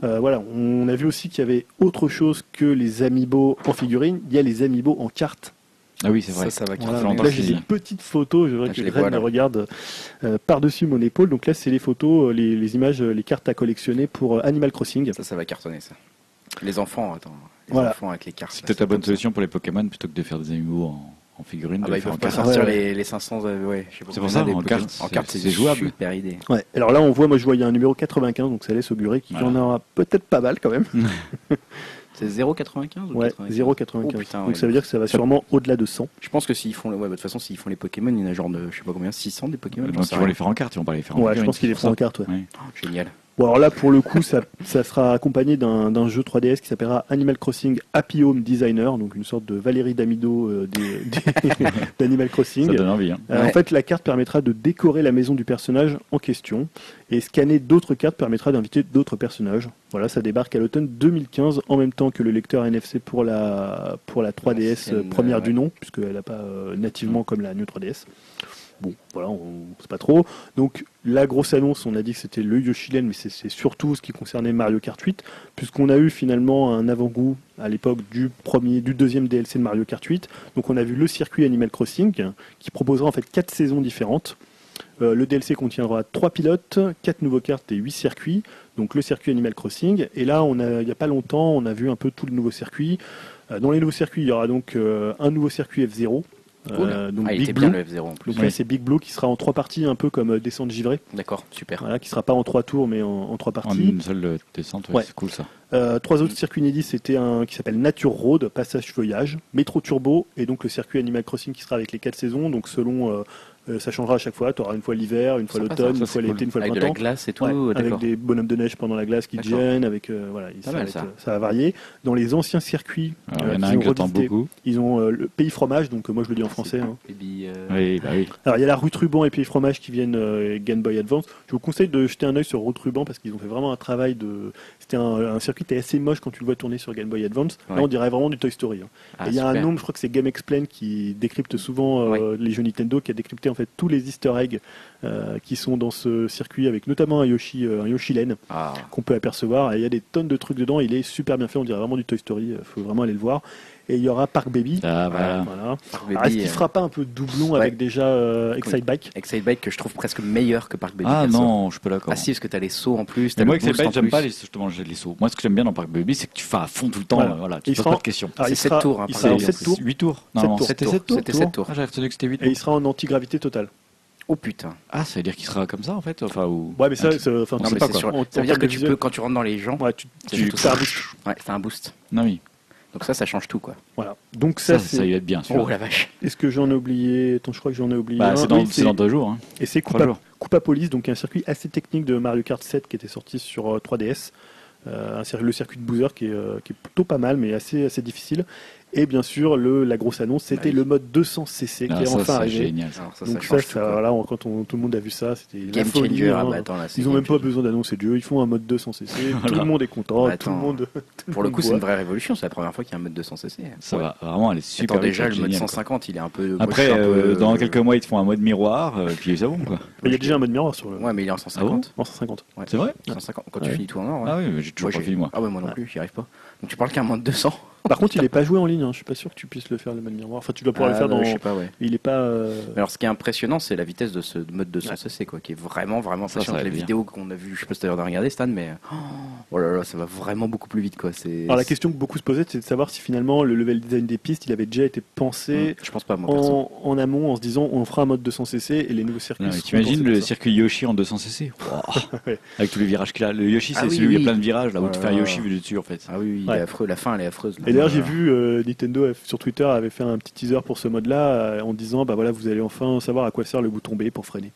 Euh, voilà, on a vu aussi qu'il y avait autre chose que les amiibo en figurine. Il y a les amiibo en cartes. Ah oui, c'est vrai. Ça, ça va voilà, là, j'ai des petites photos. Je ah, que Red me regarde euh, par-dessus mon épaule. Donc là, c'est les photos, les, les, images, les cartes à collectionner pour Animal Crossing. Ça, ça va cartonner, ça. Les enfants, attends. Les enfants avec les cartes. C'est peut-être la bonne solution pour les Pokémon plutôt que de faire des animaux en, en figurine. Ah bah, ils peuvent pas sortir les, les 500. Euh, ouais, c'est pour ça, en carte, en carte c'est jouable. Super idée. Ouais. Alors là, on voit, moi je voyais un numéro 95, donc ça laisse augurer qu'il y en aura peut-être pas mal quand même. *laughs* C'est 0,95 Ouais, 0,95. donc ça veut dire que ça va sûrement au-delà de 100. Je pense que s'ils font, ouais, bah, de toute façon, s'ils font les Pokémon, il y en a genre de, je sais pas combien, 600 des Pokémon. Donc ils vont les faire en carte, ils vont pas les faire en Ouais, je pense qu'ils les font en carte, ouais. Oh, génial. Bon, alors là, pour le coup, ça, ça sera accompagné d'un jeu 3DS qui s'appellera Animal Crossing Happy Home Designer, donc une sorte de Valérie Damido euh, *laughs* d'Animal Crossing. Ça donne envie. Hein. Euh, en fait, la carte permettra de décorer la maison du personnage en question, et scanner d'autres cartes permettra d'inviter d'autres personnages. Voilà, ça débarque à l'automne 2015, en même temps que le lecteur NFC pour la, pour la 3DS euh, première du nom, puisqu'elle n'a pas nativement comme la New 3DS. Bon, voilà, on ne sait pas trop. Donc, la grosse annonce, on a dit que c'était le Yoshilen, mais c'est surtout ce qui concernait Mario Kart 8, puisqu'on a eu finalement un avant-goût à l'époque du premier, du deuxième DLC de Mario Kart 8. Donc, on a vu le circuit Animal Crossing, qui proposera en fait quatre saisons différentes. Euh, le DLC contiendra trois pilotes, quatre nouveaux cartes et huit circuits. Donc, le circuit Animal Crossing. Et là, il n'y a pas longtemps, on a vu un peu tout le nouveau circuit. Euh, dans les nouveaux circuits, il y aura donc euh, un nouveau circuit F0, euh, donc ah, Big Blue. Bien, le F0 en plus. Donc c'est Big Blue qui sera en trois parties, un peu comme euh, Descente Givrée. D'accord, super. Voilà, qui sera pas en trois tours, mais en, trois parties. En une seule euh, descente, ouais, c'est cool ça. Euh, trois autres circuits inédits, c'était un qui s'appelle Nature Road, Passage Feuillage, Métro Turbo, et donc le circuit Animal Crossing qui sera avec les quatre saisons, donc selon euh, ça changera à chaque fois. Tu auras une fois l'hiver, une fois l'automne, une fois l'été, une fois le printemps. Avec de la glace et tout. avec des bonhommes de neige pendant la glace qui te gênent. Avec, euh, voilà, ça, va ça. ça, va varier. Dans les anciens circuits, Alors, euh, il y en a un que beaucoup. Ils ont le Pays Fromage, donc moi je le dis en français. Hein. Oui, bah oui. Alors il y a la Route Ruban et Pays Fromage qui viennent Game Boy Advance. Je vous conseille de jeter un œil sur Route Ruban parce qu'ils ont fait vraiment un travail de. C'était un, circuit qui est assez moche quand tu le vois tourner sur Game Boy Advance. Là on dirait vraiment du Toy Story. Hein. Ah, et il y a un nombre, je crois que c'est Game Explain qui décrypte souvent les jeux Nintendo, qui a décrypté en fait tous les Easter euh, qui sont dans ce circuit avec notamment un Yoshi, euh, un Yoshi ah. qu'on peut apercevoir. il y a des tonnes de trucs dedans. Il est super bien fait. On dirait vraiment du Toy Story. Il faut vraiment aller le voir et il y aura Park Baby. Ah, voilà. Est-ce qu'il fera pas un peu doublon avec déjà euh, Excite Bike? Excite Bike que je trouve presque meilleur que Park Baby. Ah non, je suis pas d'accord. Ah si, parce que tu as les sauts en plus. moi, Excite Bike, j'aime pas les, justement les sauts. Moi, ce que j'aime bien dans Park Baby, c'est que tu fais à fond tout le temps. Voilà, tu poses pas de questions. C'est 7 tours. Hein, c'est 7 tours. 8 tours. Non, c'était 7 tours. C'était 7 tours. Ah, j'avais retenu que c'était 8 Et il sera en anti-gravité totale. Oh putain. Ah, ça veut dire qu'il sera comme ça en fait enfin, ou... Ouais, mais ça, enfin, non, mais pas, sûr. Ça veut dire que tu peux, quand tu rentres dans les gens, ouais, tu, tu, tu un boost. Ouais, c'est un boost. Non, oui. Donc ça, ça change tout, quoi. Voilà. Donc ça, ça, ça y va être bien sûr. Oh la vache. Est-ce que j'en ai oublié? Attends, je crois que j'en ai oublié. Bah, c'est dans, deux jours. Hein. Et c'est Coupa, Coupa Police, donc un circuit assez technique de Mario Kart 7 qui était sorti sur 3DS. Euh, euh le circuit de Boozer qui est, euh, qui est, plutôt pas mal, mais assez, assez difficile. Et bien sûr, le, la grosse annonce, c'était le mode 200cc qui ah, est enfin arrivé. Génial. ça, Donc ça, ça, voilà, quand tout le monde a vu ça, c'était changer. Hein. Ah, bah, attends, ils n'ont même pas besoin d'annoncer Dieu. Ils font un mode 200cc. *laughs* Tout le monde est content. Bah, tout le monde. *laughs* pour le coup, c'est une vraie révolution. C'est la première fois qu'il y a un mode 200cc. Ça va vraiment, elle est super. Attends, déjà, le mode 150, il est un peu. Après, euh, dans quelques mois, ils te font un mode miroir, euh, puis ça bon quoi. Il y a déjà un mode miroir sur le. Ouais, mais il est en 150. En 150. C'est vrai. Quand tu finis tout en or. Ah oui, j'ai toujours pas fini moi. Ah ouais, moi non plus, j'y arrive pas. Donc tu parles qu'un mode 200 par contre, il n'est pas joué en ligne. Hein. Je suis pas sûr que tu puisses le faire le mode miroir. Enfin, tu dois pouvoir le ah, faire dans. Je sais pas, ouais. Il est pas. Euh, Alors, ce qui est impressionnant, c'est la vitesse de ce mode de cc quoi, qui est vraiment, vraiment impressionnant. les vidéos qu'on a vues, je sais pas si tu as regarder, Stan, mais oh là là, ça va vraiment beaucoup plus vite, quoi. Alors, la question que beaucoup se posaient, c'est de savoir si finalement le level design des pistes, il avait déjà été pensé. Hmm, je pense pas, moi, en, en, amont, en se disant, on fera un mode 200cc et les nouveaux circuits. Tu imagines le circuit Yoshi en 200cc *laughs* Avec tous les virages qu'il a. Le Yoshi, c'est ah celui où il y a plein de virages, là où tu fais un Yoshi vu dessus, en fait. Ah oui, il est affreux. La fin, elle est affreuse. Et d'ailleurs, j'ai vu euh, Nintendo sur Twitter avait fait un petit teaser pour ce mode-là euh, en disant bah voilà vous allez enfin savoir à quoi sert le bouton B pour freiner.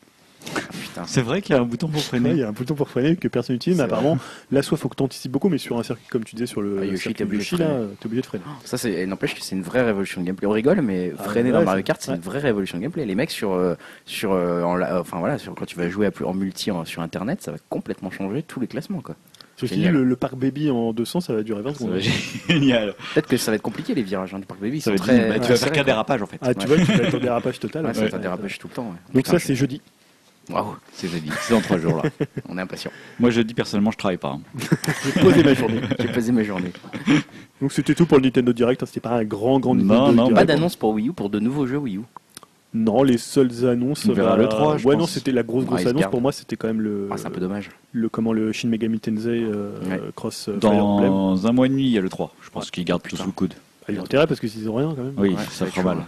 C'est vrai qu'il y a un bouton pour freiner. il y a un bouton pour freiner que personne n'utilise, mais apparemment, là, soit faut que tu anticipes beaucoup, mais sur un circuit, comme tu disais, sur le ah, Yoshi, t'es obligé, obligé, de freiner. Ça, c'est, n'empêche que c'est une vraie révolution de gameplay. On rigole, mais ah, freiner dans Mario Kart, c'est une vraie révolution de gameplay. Les mecs, sur, euh, sur, enfin voilà, sur, quand tu vas jouer à plus, en multi sur internet, ça va complètement changer tous les classements, quoi. Ceci dit, le, parc baby en 200, ça va durer 20 secondes. Génial. Peut-être que ça va être compliqué les virages hein, du parc baby. Ça va très... Bah, tu vas faire qu'un dérapage en fait. Ah, tu vois, tu vas être en dérapage total. Ouais, c'est un dérapage tout le temps. Donc ça, c'est jeudi. Waouh, c'est jeudi. C'est dans trois jours là. *laughs* On est impatient. Moi, jeudi, personnellement, je travaille pas. Hein. *laughs* J'ai posé ma journée. *laughs* J'ai posé ma journée. Donc c'était tout pour le Nintendo Direct. Hein. C'était pas un grand, grand Nintendo non, non, Pas d'annonce pour Wii U pour de nouveaux jeux Wii U. Non, les seules annonces. On verra le 3, ouais, non, c'était la grosse grosse annonce. Pour moi, c'était quand même le. Ah, c'est un peu dommage. Le comment le Shin Megami Tensei euh, Cross. Euh, Dans un mois et demi, il y a le 3. Je pense qu'ils gardent tout sous le coude. Ah, il y a intérêt parce que s'ils ont rien quand même. Oui, ça fera mal.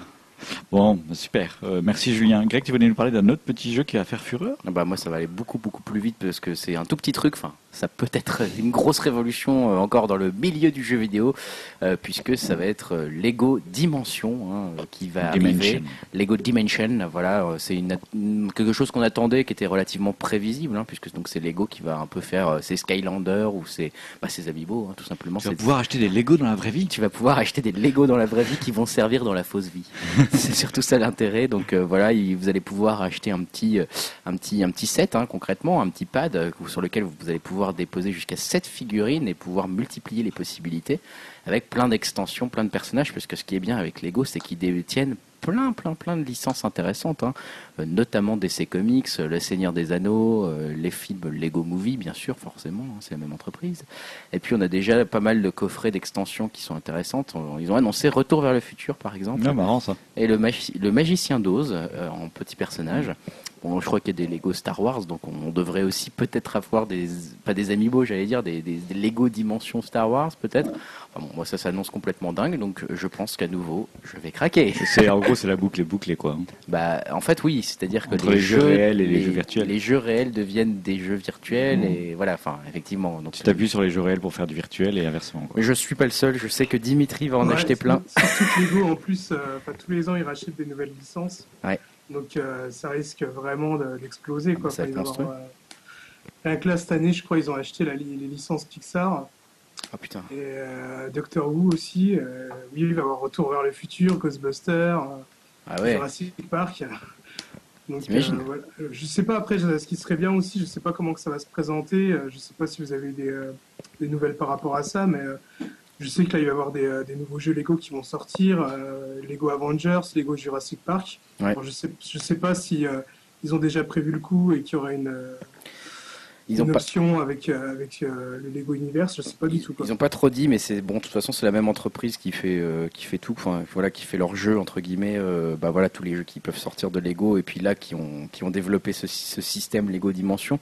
Bon, super. Euh, merci Julien. Greg, tu venais nous parler d'un autre petit jeu qui va faire fureur? Ah bah Moi, ça va aller beaucoup, beaucoup plus vite parce que c'est un tout petit truc. Enfin, ça peut être une grosse révolution euh, encore dans le milieu du jeu vidéo euh, puisque ça va être Lego Dimension hein, qui va arriver. Lego Dimension, voilà, c'est une, quelque chose qu'on attendait qui était relativement prévisible hein, puisque donc c'est Lego qui va un peu faire ses Skylanders ou ses, bah, ses Amiibo, hein, tout simplement. Tu vas pouvoir acheter des Lego dans la vraie vie Tu vas pouvoir acheter des Lego dans la vraie vie qui vont servir dans la fausse vie. *laughs* *laughs* c'est surtout ça l'intérêt. Donc euh, voilà, vous allez pouvoir acheter un petit, euh, un petit, un petit set hein, concrètement, un petit pad euh, sur lequel vous allez pouvoir déposer jusqu'à 7 figurines et pouvoir multiplier les possibilités avec plein d'extensions, plein de personnages. Parce que ce qui est bien avec Lego, c'est qu'ils détiennent plein, plein, plein de licences intéressantes, hein. euh, notamment DC Comics, euh, Le Seigneur des Anneaux, euh, les films Lego Movie, bien sûr, forcément, hein, c'est la même entreprise. Et puis on a déjà pas mal de coffrets d'extensions qui sont intéressantes. Ils ont annoncé Retour vers le futur, par exemple. Ah, marrant ça. Et le, le Magicien d'Oz, en petit personnage. Bon, je crois qu'il y a des Lego Star Wars, donc on devrait aussi peut-être avoir des, pas des amiibo, j'allais dire, des, des, Lego Dimension Star Wars, peut-être. Enfin bon, moi, ça s'annonce complètement dingue, donc je pense qu'à nouveau, je vais craquer. C'est, en gros, c'est la boucle est bouclée, quoi. Bah, en fait, oui, c'est-à-dire que les, jeux réels et les, jeux virtuels. Les jeux réels deviennent des jeux virtuels, mmh. et voilà, enfin, effectivement. Donc, tu t'appuies sur les jeux réels pour faire du virtuel et inversement. Quoi. Mais je suis pas le seul, je sais que Dimitri va en acheter plein. Surtout Lego, en plus, euh, tous les ans, ils rachètent des nouvelles licences. Ouais. Donc euh, ça risque vraiment d'exploser. quoi. Ça euh, là, cette année, je crois, ils ont acheté la, les licences Pixar. Ah putain. Et euh, Doctor Who aussi. oui, il va avoir Retour vers le futur, Ghostbusters, ah ouais. Jurassic Park. *laughs* Donc, voilà. Je sais pas après ce qui serait bien aussi, je sais pas comment que ça va se présenter, je sais pas si vous avez des, des nouvelles par rapport à ça, mais je sais qu'il va y avoir des, euh, des, nouveaux jeux Lego qui vont sortir, euh, Lego Avengers, Lego Jurassic Park. je sais, je sais pas si euh, ils ont déjà prévu le coup et qu'il y aura une, ils une option avec, avec le Lego Universe. Je sais pas du tout. Ils n'ont pas trop dit, mais c'est bon. De toute façon, c'est la même entreprise qui fait qui fait tout. Enfin, voilà, qui fait leurs jeux entre guillemets. bah voilà, tous les jeux qui peuvent sortir de Lego et puis là qui ont qui ont développé ce, ce système Lego Dimension.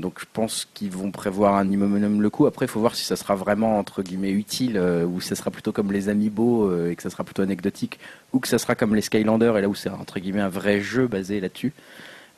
Donc je pense qu'ils vont prévoir un minimum le coup. Après, il faut voir si ça sera vraiment entre guillemets utile euh, ou si ça sera plutôt comme les Amiibo euh, et que ça sera plutôt anecdotique ou que ça sera comme les Skylanders et là où c'est entre guillemets un vrai jeu basé là-dessus.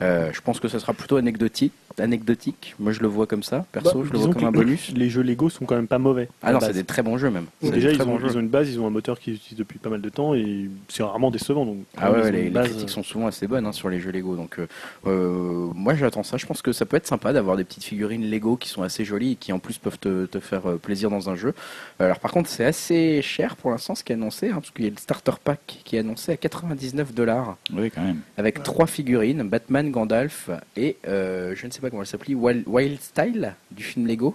Euh, je pense que ça sera plutôt anecdotique. Anecdotique, moi je le vois comme ça, perso, bah, je le vois comme un bonus. Les jeux Lego sont quand même pas mauvais. Ah non, c'est des très bons jeux même. Déjà, ils ont, ils ont, une base, ils ont un moteur qu'ils utilisent depuis pas mal de temps et c'est rarement décevant. Donc, ah ouais, les, critiques sont souvent assez bonnes hein, sur les jeux Lego. Donc euh, euh, moi j'attends ça. Je pense que ça peut être sympa d'avoir des petites figurines Lego qui sont assez jolies et qui en plus peuvent te, te faire plaisir dans un jeu. Alors par contre, c'est assez cher pour l'instant ce qui est annoncé, hein, parce qu'il y a le starter pack qui est annoncé à 99 dollars. Oui, quand même. Avec trois figurines, Batman, Gandalf et euh, je ne sais pas comment elle s'appelle, Wild, Style du film Lego.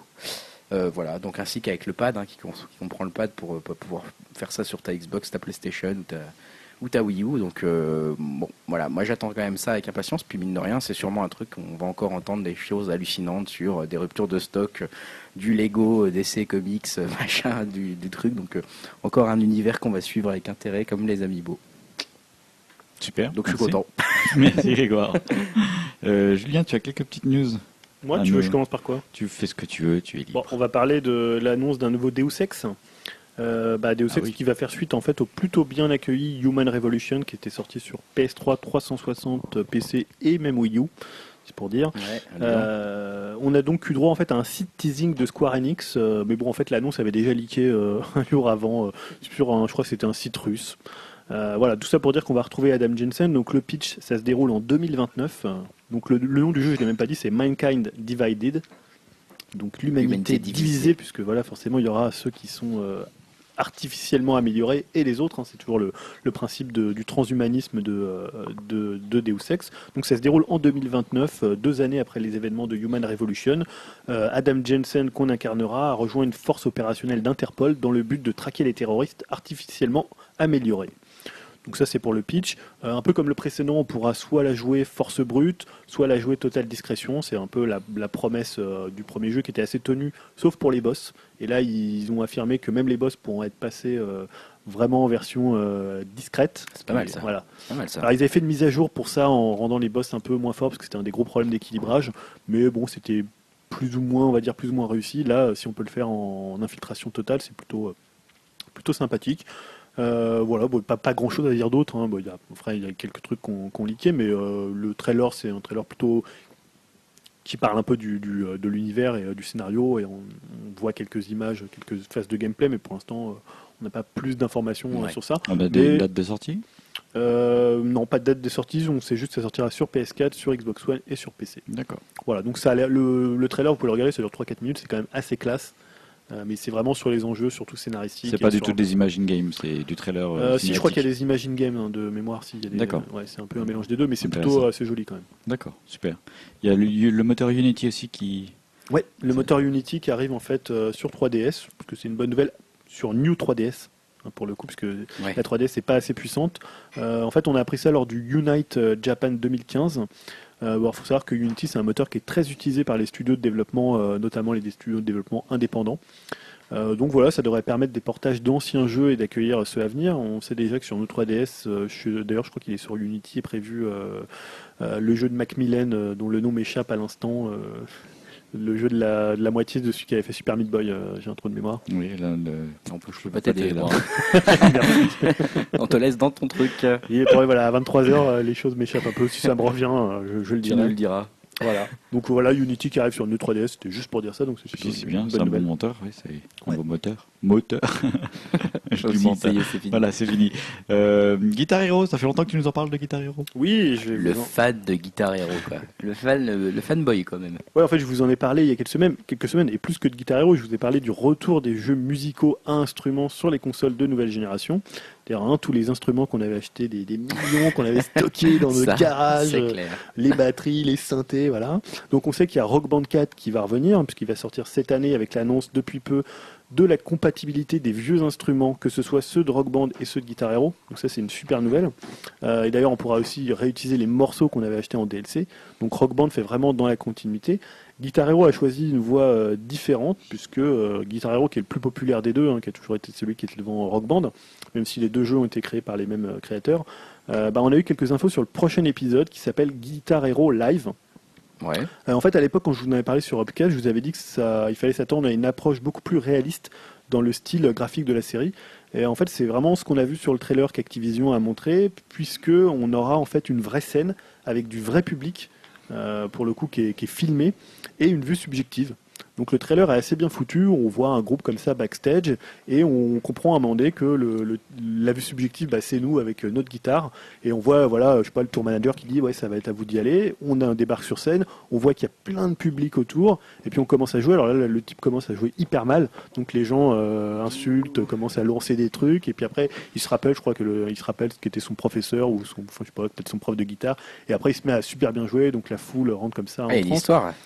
Euh, voilà, donc ainsi qu'avec le pad, hein, qui, comprend le pad pour, euh, pouvoir faire ça sur ta Xbox, ta PlayStation ou ta, Wii U. Donc bon, voilà, moi j'attends quand même ça avec impatience. Puis mine de rien, c'est sûrement un truc on va encore entendre des choses hallucinantes sur des ruptures de stock, du Lego, DC Comics, *laughs* machin, du, du truc. Donc encore un univers qu'on va suivre avec intérêt, comme les Amiibo. Super. Donc je suis content. *laughs* Merci Grégoire. Euh, Julien, tu as quelques petites news Moi, tu veux que je commence par quoi Tu fais ce que tu veux, tu es libre. Bon, on va parler de l'annonce d'un nouveau Deus Ex. Euh, bah, Deus ah Ex qui va faire suite en fait au plutôt bien accueilli Human Revolution qui était sorti sur PS3, 360, PC et même Wii U. C'est pour dire. Euh, on a donc eu droit en fait à un site teasing de Square Enix, mais bon en fait l'annonce avait déjà leaké *laughs* un jour avant sur un, je crois que c'était un site russe. Euh, voilà, tout ça pour dire qu'on va retrouver Adam Jensen. Donc le pitch, ça se déroule en 2029. Donc le, nom du jeu, je l'ai même pas dit, c'est Mankind Divided. Donc l'humanité divisée, puisque voilà, forcément, il y aura ceux qui sont euh, artificiellement améliorés et les autres. Hein. c'est toujours le, principe du transhumanisme de, de, de, Deus Ex. Donc ça se déroule en 2029, deux années après les événements de Human Revolution. Adam Jensen, qu'on incarnera, a rejoint une force opérationnelle d'Interpol dans le but de traquer les terroristes artificiellement améliorés. Donc ça c'est pour le pitch. Euh, un peu comme le précédent, on pourra soit la jouer force brute, soit la jouer totale discrétion. C'est un peu la, promesse euh, du premier jeu qui était assez tenue, sauf pour les boss. Et là ils ont affirmé que même les boss pourront être passés euh, vraiment en version discrète. C'est pas mal ça. Voilà. Alors ils avaient fait une mise à jour pour ça en rendant les boss un peu moins forts parce que c'était un des gros problèmes d'équilibrage. Mais bon c'était plus ou moins, on va dire plus ou moins réussi. Là, si on peut le faire en, en infiltration totale, c'est plutôt plutôt sympathique. Euh, voilà, pas, pas, grand chose à dire d'autre. Hein. il, y a, quelques trucs qu'on qu mais euh, le trailer, c'est un trailer plutôt qui parle un peu du, euh, de l'univers et du scénario. Et on, voit quelques images, quelques phases de gameplay, mais pour l'instant, on n'a pas plus d'informations sur ça. On a des dates de sortie? Non, pas de date de sortie. On sait juste que ça sortira sur PS4, sur Xbox One et sur PC. D'accord. Voilà, donc ça le, le trailer, vous pouvez le regarder, ça dure 3-4 minutes, c'est quand même assez classe. Euh, mais c'est vraiment sur les enjeux, surtout scénaristiques. C'est pas du tout des Imagine Games, c'est du trailer. Euh, si, je crois qu'il y a des Imagine Games hein, de mémoire. Si, D'accord. ouais, c'est un peu un mélange des deux, mais c'est plutôt assez joli quand même. D'accord, super. Il y a le, moteur Unity aussi qui. Ouais, le moteur Unity qui arrive en fait euh, sur 3DS, parce que c'est une bonne nouvelle, sur New 3DS hein, pour le coup, parce que la 3DS n'est pas assez puissante. en fait, on a appris ça lors du Unite Japan 2015. Il faut savoir que Unity, c'est un moteur qui est très utilisé par les studios de développement, euh, notamment les studios de développement indépendants. Euh, donc voilà, ça devrait permettre des portages d'anciens jeux et d'accueillir ceux à venir. On sait déjà que sur nos 3DS, euh, d'ailleurs je crois qu'il est sur Unity, est prévu le jeu de Macmillan, dont le nom m'échappe à l'instant, le jeu de la, de la, moitié de celui qui avait fait Super Meat Boy, euh, j'ai un trou de mémoire. Oui, là, en plus, je peux pas t'aider. *laughs* *laughs* On te laisse dans ton truc. Et voilà, à 23h, euh, les choses m'échappent un peu. Si ça me revient, euh, je, le dirai. Tu le diras. Voilà. Donc voilà, Unity qui arrive sur le 3DS, c'était juste pour dire ça. Donc c'est bien, c'est un bon moteur, oui, c'est un bon moteur. Moteur. *laughs* je dis Voilà, c'est fini. Euh, Guitar Hero, ça fait longtemps que tu nous en parles de Guitar Hero? Oui, je le fan de Guitar Hero, quoi. Le fan, le, fanboy quand même. Ouais, en fait, je vous en ai parlé il y a quelques semaines, quelques semaines, et plus que de Guitar Hero, je vous ai parlé du retour des jeux musicaux à instruments sur les consoles de nouvelle génération. Hein, tous les instruments qu'on avait achetés, des, millions qu'on avait stockés dans *laughs* nos garages, les batteries, les synthés, voilà. Donc on sait qu'il y a Rock Band 4 qui va revenir, hein, puisqu'il va sortir cette année avec l'annonce depuis peu de la compatibilité des vieux instruments, que ce soit ceux de Rock Band et ceux de Guitar Hero. Donc ça c'est une super nouvelle. Euh, et d'ailleurs on pourra aussi réutiliser les morceaux qu'on avait achetés en DLC. Donc Rock Band fait vraiment dans la continuité. Guitar Hero a choisi une voie euh, différente, puisque euh, Guitar Hero, qui est le plus populaire des deux, hein, qui a toujours été celui qui était devant Rock Band, même si les deux jeux ont été créés par les mêmes euh, créateurs, bah, on a eu quelques infos sur le prochain épisode qui s'appelle Guitar Hero Live. Ouais. en fait, à l'époque, quand je vous en avais parlé sur Upcast, je vous avais dit qu'il fallait s'attendre à une approche beaucoup plus réaliste dans le style graphique de la série. Et en fait, c'est vraiment ce qu'on a vu sur le trailer qu'Activision a montré, puisque on aura en fait une vraie scène avec du vrai public, pour le coup, qui est filmé et une vue subjective. Donc le trailer est assez bien foutu, on voit un groupe comme ça backstage et on comprend à un moment donné que le, la vue subjective bah, c'est nous avec notre guitare. Et on voit voilà je sais pas le tour manager qui dit ouais ça va être à vous d'y aller, on a un débarque sur scène, on voit qu'il y a plein de public autour. Et puis on commence à jouer. Alors là le type commence à jouer hyper mal. Donc les gens euh, insultent, commencent à lancer des trucs. Et puis après il se rappelle je crois que le, il se rappelle ce qu'était son professeur ou son je sais pas peut-être son prof de guitare. Et après il se met à super bien jouer. Donc la foule rentre comme ça. Ah, une histoire. *laughs*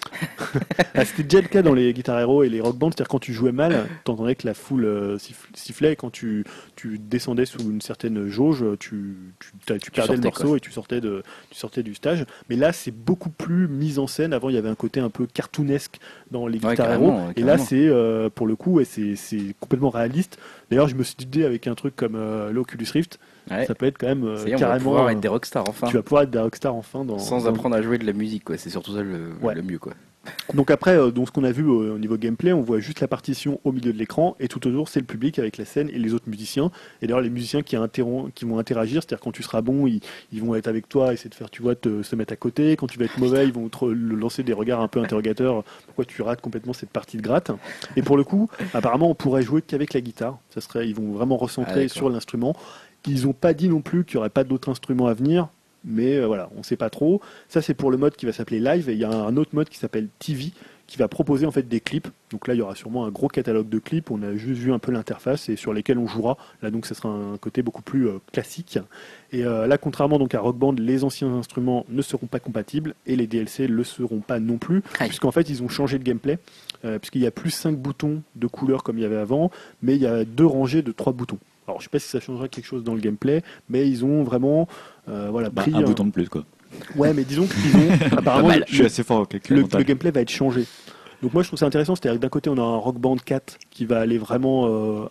Ah, c'était déjà le cas dans les Guitar Hero et les Rock Band, c'est-à-dire quand tu jouais mal, *coughs* t'entendais que la foule euh, sifflait et quand tu, tu descendais sous une certaine jauge, tu, tu, tu perdais le morceau et tu sortais, de, tu sortais du stage. Mais là, c'est beaucoup plus mise en scène. Avant, il y avait un côté un peu cartoonesque dans les Guitar Hero. Et là, c'est euh, pour le coup, c'est complètement réaliste. D'ailleurs, je me suis dit avec un truc comme euh, l'Oculus Rift, ça peut être quand même carrément. Va pouvoir être des rockstars enfin. Tu vas pouvoir être des rockstars enfin dans. Sans apprendre à jouer de la musique, quoi. C'est surtout ça le, le mieux, quoi. Donc après, euh, donc ce qu'on a vu euh, au niveau gameplay, on voit juste la partition au milieu de l'écran et tout autour c'est le public avec la scène et les autres musiciens. Et d'ailleurs les musiciens qui, qui vont interagir, c'est-à-dire quand tu seras bon, ils, vont être avec toi, essayer de faire, tu vois, te, se mettre à côté. Quand tu vas être mauvais, ils vont te lancer des regards un peu interrogateurs. Pourquoi tu rates complètement cette partie de gratte? Et pour le coup, apparemment, on pourrait jouer qu'avec la guitare. Ça serait, ils vont vraiment recentrer ah, sur l'instrument. Ils n'ont pas dit non plus qu'il n'y aurait pas d'autres instruments à venir mais euh, voilà, on ne sait pas trop. Ça, c'est pour le mode qui va s'appeler Live, et il y a un autre mode qui s'appelle TV, qui va proposer en fait des clips. Donc là, il y aura sûrement un gros catalogue de clips. On a juste vu un peu l'interface et sur lesquels on jouera. Là, donc, ce sera un côté beaucoup plus euh, classique. Et euh, là, contrairement donc à Rock Band, les anciens instruments ne seront pas compatibles et les DLC le seront pas non plus, puisqu'en fait, ils ont changé de gameplay. Euh, puisqu'il y a plus 5 boutons de couleur comme il y avait avant, mais il y a deux rangées de 3 boutons. Alors je sais pas si ça changera quelque chose dans le gameplay, mais ils ont vraiment voilà, bah, un bouton de plus quoi. Ouais, mais disons qu'ils ont *laughs* apparemment. le, je suis assez fort le, le, gameplay va être changé. Donc moi je trouve ça intéressant, c'est-à-dire que d'un côté on a un Rock Band 4 qui va aller vraiment euh,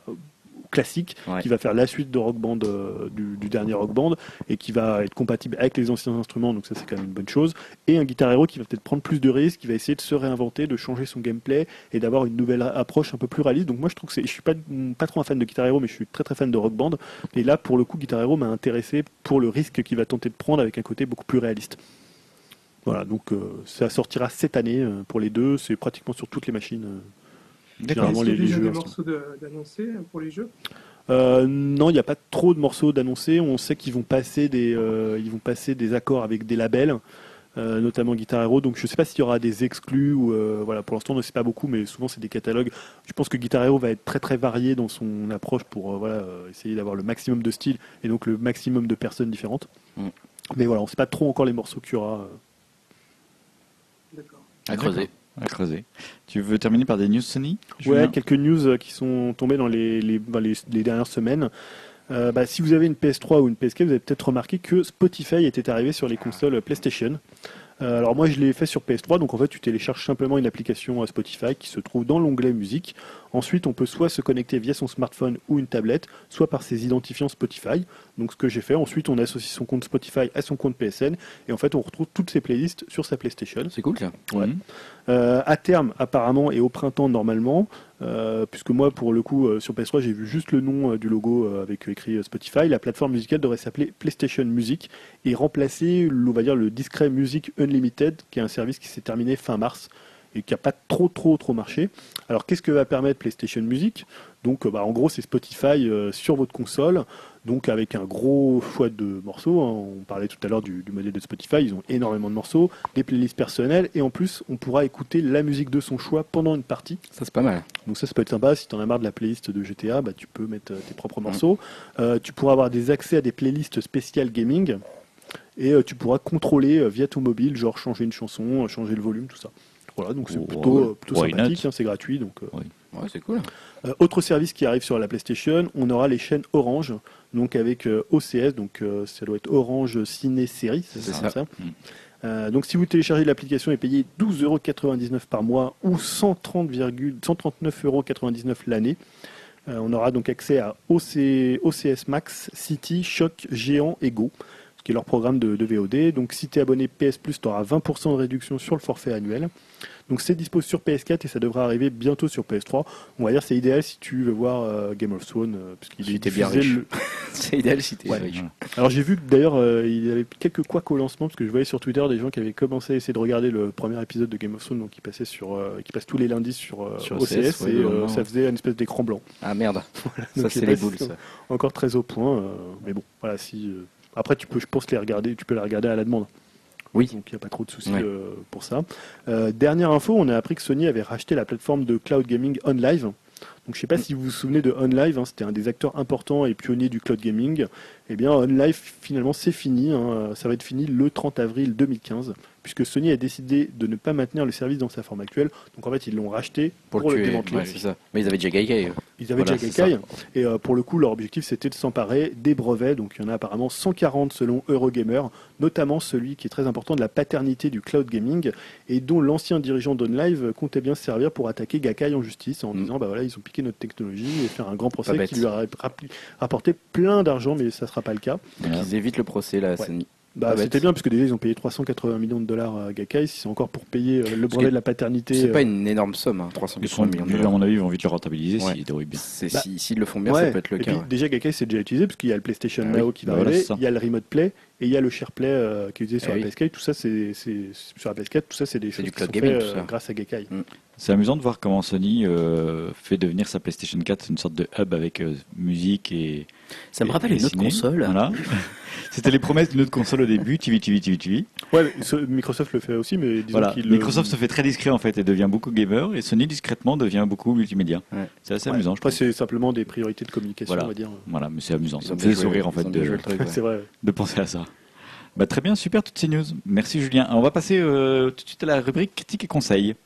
classique, qui va faire la suite de Rock Band euh, du, dernier Rock Band et qui va être compatible avec les anciens instruments, donc ça c'est quand même une bonne chose. Et un Guitar Hero qui va peut-être prendre plus de risques, qui va essayer de se réinventer, de changer son gameplay et d'avoir une nouvelle approche un peu plus réaliste. Donc moi je trouve que c'est, je suis pas pas trop un fan de Guitar Hero, mais je suis très très fan de Rock Band. Et là pour le coup Guitar Hero m'a intéressé pour le risque qu'il va tenter de prendre avec un côté beaucoup plus réaliste. Voilà, donc euh, ça sortira cette année euh, pour les deux. C'est pratiquement sur toutes les machines. Euh, D'accord. Est-ce a des morceaux d'annoncer pour les jeux? Non, il n'y a pas trop de morceaux d'annoncer. On sait qu'ils vont passer des, ils vont passer des accords avec des labels, notamment Guitar Hero. Donc je ne sais pas s'il y aura des exclus ou voilà. Pour l'instant, on ne sait pas beaucoup, mais souvent c'est des catalogues. Je pense que Guitar Hero va être très très varié dans son approche pour voilà essayer d'avoir le maximum de styles et donc le maximum de personnes différentes. Mm. Mais voilà, on ne sait pas trop encore les morceaux qu'il y aura. À creuser. À creuser. Tu veux terminer par des news Sony Ouais, quelques news euh, qui sont tombées dans les, dernières semaines. Euh, bah, si vous avez une PS3 ou une PS4, vous avez peut-être remarqué que Spotify était arrivé sur les consoles PlayStation. Euh, alors moi je l'ai fait sur PS3, donc en fait tu télécharges simplement une application Spotify qui se trouve dans l'onglet musique. Ensuite on peut soit se connecter via son smartphone ou une tablette, soit par ses identifiants Spotify. Donc ce que j'ai fait, ensuite on associe son compte Spotify à son compte PSN et en fait on retrouve toutes ses playlists sur sa PlayStation. C'est cool ça. Ouais. Mhm. Euh, à terme apparemment et au printemps normalement, euh, puisque moi pour le coup euh, sur PS3 j'ai vu juste le nom du logo avec écrit Spotify, la plateforme musicale devrait s'appeler PlayStation Music et remplacer on va dire le discret Music Unlimited qui est un service qui s'est terminé fin mars et qui n'a pas trop trop trop marché. Alors qu'est-ce que va permettre PlayStation Music? Donc bah, en gros c'est Spotify sur votre console donc avec un gros choix de morceaux. Hein. On parlait tout à l'heure du, modèle de Spotify, ils ont énormément de morceaux, des playlists personnelles, et en plus on pourra écouter la musique de son choix pendant une partie. Ça c'est pas mal. Donc ça, ça peut être sympa. Si tu en as marre de la playlist de GTA, bah, tu peux mettre euh, tes propres morceaux. Euh, tu pourras avoir des accès à des playlists spéciales gaming. Et euh, tu pourras contrôler via ton mobile, genre changer une chanson, changer le volume, tout ça. Voilà, donc c'est oh, plutôt, plutôt sympathique, hein, c'est gratuit. Donc, Ouais, c'est cool. autre service qui arrive sur la PlayStation, on aura les chaînes Orange donc avec euh, OCS, donc euh, ça doit être Orange Ciné Série, c'est ça. Mm. Euh, donc si vous téléchargez l'application et payez 12,99€ par mois ou 139,99€ l'année, on aura donc accès à OCS Max, City, Choc, Géant et Go, qui est leur programme de, de VOD. Donc si tu es abonné PS Plus, tu auras 20% de réduction sur le forfait annuel. Donc c'est dispo sur PS4 et ça devrait arriver bientôt sur PS3. On va dire c'est idéal si tu veux voir euh, Game of Thrones euh, parce qu'il est bien riche. *laughs* c'est idéal si tu riche. Alors j'ai vu que d'ailleurs euh, il y avait quelques couacs au lancement parce que je voyais sur Twitter des gens qui avaient commencé à essayer de regarder le premier épisode de Game of Thrones donc qui passait sur qui passe tous les lundis sur, OCS, et ça faisait une espèce d'écran blanc. Ah merde. *laughs* ça c'est les boules ça. Encore très au point mais bon voilà si après tu peux je pense les regarder tu peux les regarder à la demande. Oui. Donc il n'y a pas trop de soucis euh, pour ça. Euh, dernière info, on a appris que Sony avait racheté la plateforme de cloud gaming OnLive. Donc je ne sais pas si vous vous souvenez de OnLive, hein, c'était un des acteurs importants et pionniers du cloud gaming. Eh bien OnLive finalement c'est fini, hein. ça va être fini le 30 avril 2015 puisque Sony a décidé de ne pas maintenir le service dans sa forme actuelle. Donc en fait, ils l'ont racheté pour, le, démanteler. Mais ils avaient déjà Gaikai. Ils avaient déjà Gaikai. Et euh, pour le coup, leur objectif, c'était de s'emparer des brevets. Donc il y en a apparemment 140 selon Eurogamer, notamment celui qui est très important de la paternité du cloud gaming et dont l'ancien dirigeant d'OnLive comptait bien se servir pour attaquer Gaikai en justice en mm. disant bah voilà, ils ont piqué notre technologie et faire un grand procès qui lui a rapporté plein d'argent, mais ça sera pas le cas. Donc ils évitent le procès là, Sony. Bah, c'était bien, parce que déjà, ils ont payé 380 millions de dollars à Gakkai. Si c'est encore pour payer euh, le brevet de la paternité. C'est pas euh, une énorme somme, hein, 380 millions de dollars. À mon avis, ils vont vite le rentabiliser s'ils bien. Bah, S'ils le font bien, ça peut être le cas. Déjà, Gakkai, c'est déjà utilisé, parce qu'il y a le PlayStation ah Now qui va bah, arriver, il y a le Remote Play, et il y a le SharePlay euh, qui est utilisé sur eh la PS4. Tout ça, c'est sur la PS4, tout ça, c'est des choses du cloud qui sont gaming, faites, grâce à Gakkai. Mm. C'est amusant de voir comment Sony fait devenir sa PlayStation 4 une sorte de hub avec musique et. Ça me rappelle une autre console. Voilà. *laughs* C'était les promesses d'une autre console au début, TV, TV, TV, TV. Ouais, Microsoft le fait aussi, mais disons voilà. Microsoft se fait très discret en fait et devient beaucoup gamer, et Sony discrètement devient beaucoup multimédia. C'est assez amusant. Je Après, c'est simplement des priorités de communication, on va dire. Voilà, mais c'est amusant. Ça me fait sourire en fait de, *laughs* de penser à ça. Bah, très bien, super toutes ces news. Merci Julien. On va passer euh, tout de suite à la rubrique critique et conseils.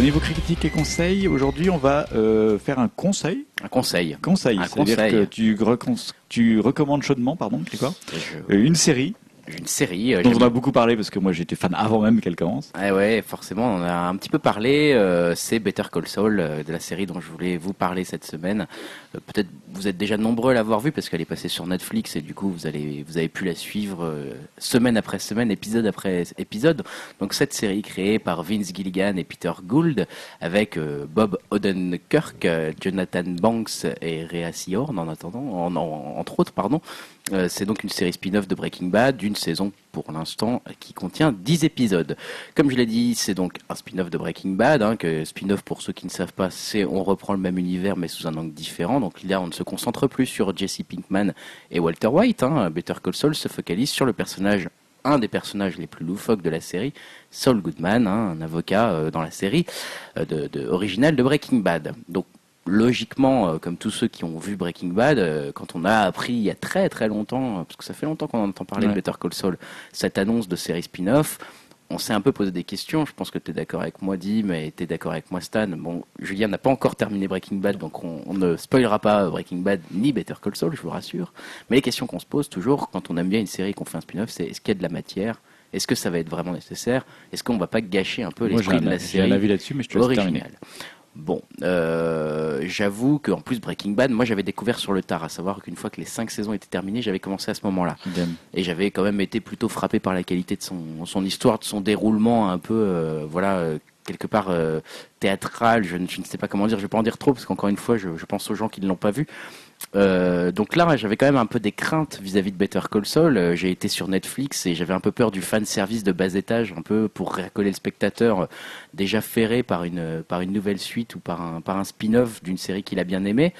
Au niveau critique et conseil, aujourd'hui, on va euh, faire un conseil. Un conseil. Conseil. C'est-à-dire que tu, tu, recommandes chaudement, pardon, quoi Une série une série. Euh, dont on a beaucoup parlé parce que moi j'étais fan avant même qu'elle commence. Ah ouais, forcément, on a un petit peu parlé. Euh, c'est Better Call Saul, euh, de la série dont je voulais vous parler cette semaine. Peut-être vous êtes déjà nombreux à l'avoir vue parce qu'elle est passée sur Netflix et du coup vous allez vous avez pu la suivre semaine après semaine, épisode après épisode. Donc cette série créée par Vince Gilligan et Peter Gould avec Bob Odenkirk, Jonathan Banks et Rhea Seahorn en attendant, entre autres, pardon. Euh, c'est donc une série spin-off de Breaking Bad, d'une saison pour l'instant qui contient 10 épisodes. Comme je l'ai dit, c'est donc un spin-off de Breaking Bad. Hein, spin-off, pour ceux qui ne savent pas, c'est on reprend le même univers mais sous un angle différent. Donc là, on ne se concentre plus sur Jesse Pinkman et Walter White. Hein. Better Call Saul se focalise sur le personnage un des personnages les plus loufoques de la série, Saul Goodman, hein, un avocat euh, dans la série euh, originale de Breaking Bad. Donc logiquement, euh, comme tous ceux qui ont vu Breaking Bad, euh, quand on a appris il y a très très longtemps, parce que ça fait longtemps qu'on entend parler de Better Call Saul, cette annonce de série spin-off, on s'est un peu posé des questions. Je pense que tu es d'accord avec moi, Dim, et tu es d'accord avec moi, Stan. Bon, Julien n'a pas encore terminé Breaking Bad, donc on, ne spoilera pas Breaking Bad ni Better Call Saul, je vous rassure. Mais les questions qu'on se pose toujours quand on aime bien une série qu'on fait un spin-off, c'est est-ce qu'il y a de la matière? Est-ce que ça va être vraiment nécessaire? Est-ce qu'on va pas gâcher un peu l'esprit de la série J'ai un avis là-dessus, mais je te laisse terminer. Bon, euh, j'avoue qu'en plus Breaking Bad, moi j'avais découvert sur le tard, à savoir qu'une fois que les cinq saisons étaient terminées, j'avais commencé à ce moment-là. Et j'avais quand même été plutôt frappé par la qualité de son, son histoire, de son déroulement un peu, euh, voilà, euh, quelque part euh, théâtral. Je, je, ne sais pas comment dire, je vais pas en dire trop parce qu'encore une fois, je, je, pense aux gens qui ne l'ont pas vu. Euh, donc là, j'avais quand même un peu des craintes vis-à-vis de Better Call Saul. Euh, j'ai été sur Netflix et j'avais un peu peur du fan service de bas étage, un peu pour récoller le spectateur euh, déjà ferré par une par une nouvelle suite ou par un par un spin-off d'une série qu'il a bien aimé.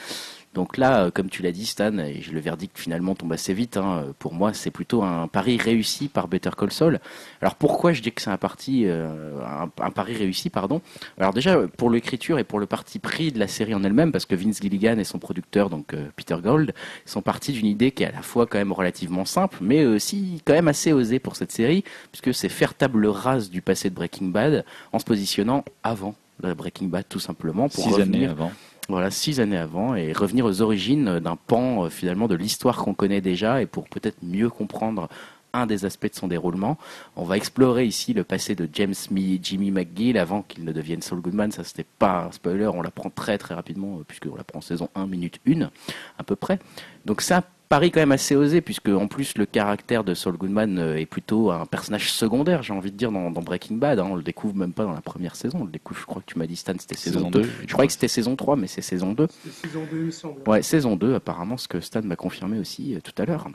Donc là, euh, comme tu l'as dit, Stan, et le verdict finalement tombe assez vite. Hein, pour moi, c'est plutôt un pari réussi par Better Call Saul. Alors pourquoi je dis que c'est un parti, euh, un, pari réussi, pardon? Alors déjà pour l'écriture et pour le parti pris de la série en elle-même, parce que Vince Gilligan et son producteur, donc euh, Peter Gold, sont partis d'une idée qui est à la fois quand même relativement simple, mais aussi quand même assez osée pour cette série, puisque c'est faire table rase du passé de Breaking Bad en se positionnant avant Breaking Bad tout simplement pour Six années avant voilà, six années avant, et revenir aux origines d'un pan euh, finalement de l'histoire qu'on connaît déjà, et pour peut-être mieux comprendre un des aspects de son déroulement. On va explorer ici le passé de James Jimmy McGill avant qu'il ne devienne Saul Goodman. Ça, c'était pas un spoiler, on l'apprend très très rapidement, euh, puisqu'on l'apprend en saison 1 minute 1, à peu près. Donc ça, pari quand même assez osé, puisque en plus le caractère de Saul Goodman euh, est plutôt un personnage secondaire, j'ai envie de dire, dans, Breaking Bad. Hein. On le découvre même pas dans la première saison. On le découvre, je crois que tu m'as dit, Stan, c'était saison, 2. Je croyais que c'était saison 3, mais c'est saison 2. C'est saison 2, il me semble. Ouais, saison 2, apparemment, ce que Stan m'a confirmé aussi euh, tout à l'heure.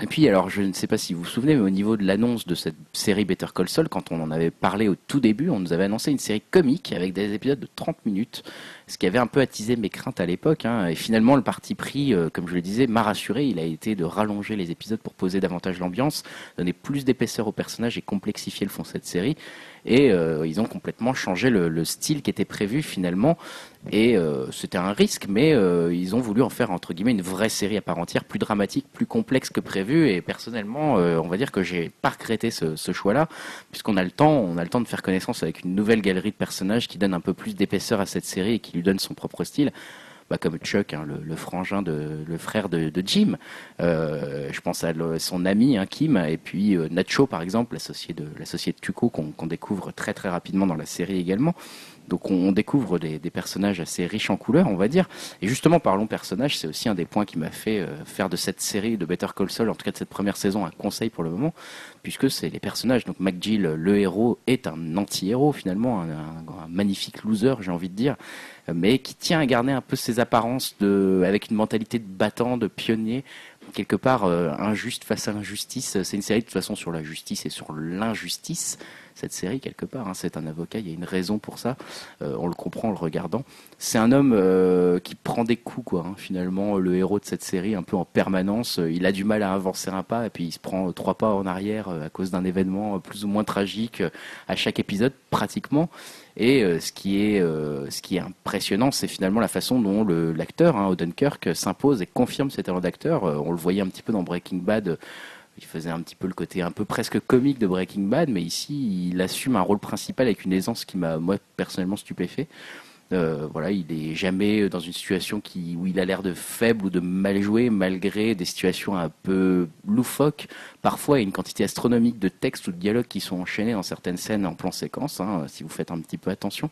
Et puis, alors, je ne sais pas si vous vous souvenez, mais au niveau de l'annonce de cette série Better Call Saul, quand on en avait parlé au tout début, on nous avait annoncé une série comique avec des épisodes de 30 minutes ce qui avait un peu attisé mes craintes à l'époque. Hein. Et finalement, le parti pris, euh, comme je le disais, m'a rassuré. Il a été de rallonger les épisodes pour poser davantage l'ambiance, donner plus d'épaisseur aux personnages et complexifier le fond de cette série. Et euh, ils ont complètement changé le, style qui était prévu finalement. Et euh, c'était un risque, mais ils ont voulu en faire entre guillemets une vraie série à part entière, plus dramatique, plus complexe que prévu. Et personnellement, on va dire que j'ai pas regretté ce, ce choix-là, puisqu'on a le temps, on a le temps de faire connaissance avec une nouvelle galerie de personnages qui donne un peu plus d'épaisseur à cette série et qui lui donne son propre style. Bah, comme Chuck, hein, le, frangin de le frère de, Jim. Euh, je pense à son ami hein, Kim et puis euh, Nacho par exemple, l'associé de l'associé de Tuco qu'on découvre très très rapidement dans la série également. Donc on, découvre des, personnages assez riches en couleurs, on va dire. Et justement, parlons personnages, c'est aussi un des points qui m'a fait euh, faire de cette série de Better Call Saul, en tout cas de cette première saison, un conseil pour le moment, puisque c'est les personnages. Donc McGill, le héros, est un anti-héros finalement, un, magnifique loser, j'ai envie de dire, mais qui tient à garder un peu ses apparences de, avec une mentalité de battant, de pionnier, quelque part injuste face à l'injustice. C'est une série de toute façon sur la justice et sur l'injustice cette série quelque part. Hein. C'est un avocat, il y a une raison pour ça. Euh, on le comprend en le regardant. C'est un homme euh, qui prend des coups, quoi. Hein. Finalement, le héros de cette série, un peu en permanence, euh, il a du mal à avancer un pas et puis il se prend trois pas en arrière à cause d'un événement plus ou moins tragique à chaque épisode, pratiquement. Et ce qui est ce qui est impressionnant, c'est finalement la façon dont l'acteur, hein, Odenkirk, s'impose et confirme ses talents d'acteur. on le voyait un petit peu dans Breaking Bad il faisait un petit peu le côté un peu presque comique de Breaking Bad, mais ici, il assume un rôle principal avec une aisance qui m'a, moi, personnellement stupéfait. Euh, voilà, il est jamais dans une situation où il a l'air de faible ou de mal jouer, malgré des situations un peu loufoques. Parfois, une quantité astronomique de textes ou de dialogues qui sont enchaînés dans certaines scènes en plan séquence, hein, si vous faites un petit peu attention.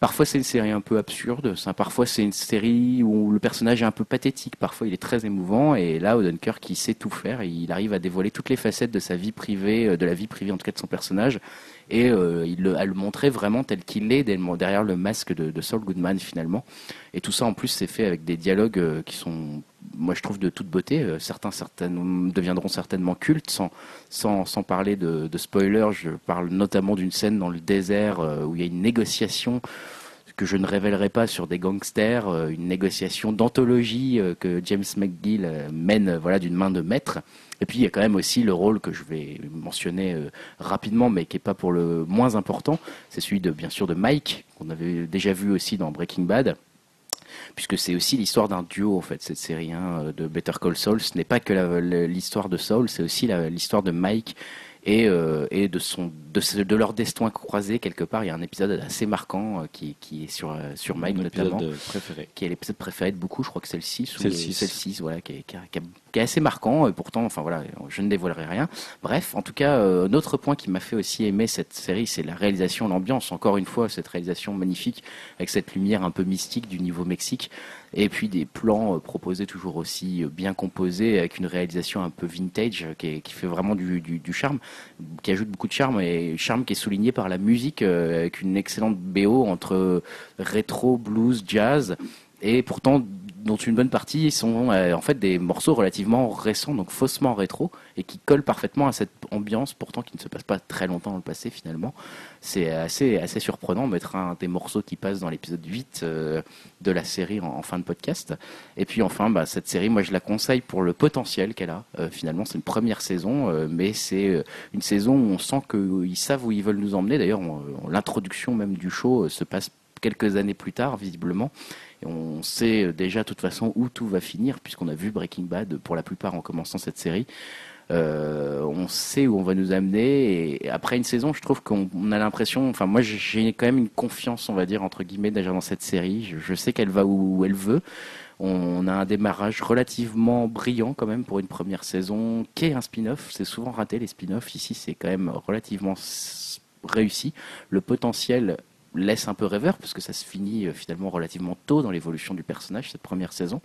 Parfois c'est une série un peu absurde, parfois c'est une série où le personnage est un peu pathétique, parfois il est très émouvant. Et là Odenkirk qui sait tout faire, il arrive à dévoiler toutes les facettes de sa vie privée, euh, de la vie privée en tout cas de son personnage. Et euh, il le, à le montrer vraiment tel qu'il est derrière le masque de, de, Saul Goodman finalement. Et tout ça en plus c'est fait avec des dialogues euh, qui sont, moi je trouve de toute beauté. Euh, certains, certaines deviendront certainement cultes sans, sans, sans parler de, spoilers. Je parle notamment d'une scène dans le désert où il y a une négociation que je ne révélerai pas sur des gangsters, une négociation d'anthologie que James McGill mène voilà d'une main de maître et puis il y a quand même aussi le rôle que je vais mentionner euh, rapidement, mais qui n'est pas pour le moins important, c'est celui de bien sûr de Mike, qu'on avait déjà vu aussi dans Breaking Bad puisque c'est aussi l'histoire d'un duo en fait cette série hein, de Better Call Saul. Ce n'est pas que l'histoire de Saul, c'est aussi l'histoire de Mike et, euh, et de, son, de, de, leur destin croisé quelque part. Il y a un épisode assez marquant euh, qui, qui, est sur, euh, sur Mike notamment, préféré. qui est l'épisode préféré de beaucoup. Je crois que c'est le 6 c'est le 6. C'est le 6, voilà, qui est, qui, qui est, assez marquant. Et pourtant, enfin voilà, je ne dévoilerai rien. Bref, en tout cas, un autre point qui m'a fait aussi aimer cette série, c'est la réalisation, l'ambiance. Encore une fois, cette réalisation magnifique avec cette lumière un peu mystique du niveau Mexique et puis des plans euh, proposés toujours aussi euh, bien composés avec une réalisation un peu vintage euh, qui, qui fait vraiment du, du, du, charme, qui ajoute beaucoup de charme et charme qui est souligné par la musique avec une excellente BO entre rétro, blues, jazz et pourtant dont une bonne partie sont euh, en fait des morceaux relativement récents, donc faussement rétro, et qui collent parfaitement à cette ambiance, pourtant qui ne se passe pas très longtemps dans le passé finalement. C'est assez, assez surprenant mettre un des morceaux qui passent dans l'épisode 8 euh, de la série en, fin de podcast. Et puis enfin, bah, cette série, moi je la conseille pour le potentiel qu'elle a. Euh, finalement, c'est une première saison, mais c'est une saison où on sent qu'ils savent où ils veulent nous emmener. D'ailleurs, l'introduction même du show se passe quelques années plus tard, visiblement. Et on sait déjà de toute façon où tout va finir, puisqu'on a vu Breaking Bad pour la plupart en commençant cette série. Euh, on sait où on va nous amener. Et après une saison, je trouve qu'on a l'impression, enfin moi j'ai quand même une confiance, on va dire entre guillemets, déjà dans cette série. Je, sais qu'elle va où elle veut. On a un démarrage relativement brillant quand même pour une première saison, qui est un spin-off. C'est souvent raté les spin-offs. Ici, c'est quand même relativement réussi. Le potentiel laisse un peu rêveur, parce que ça se finit euh, finalement relativement tôt dans l'évolution du personnage, cette première saison.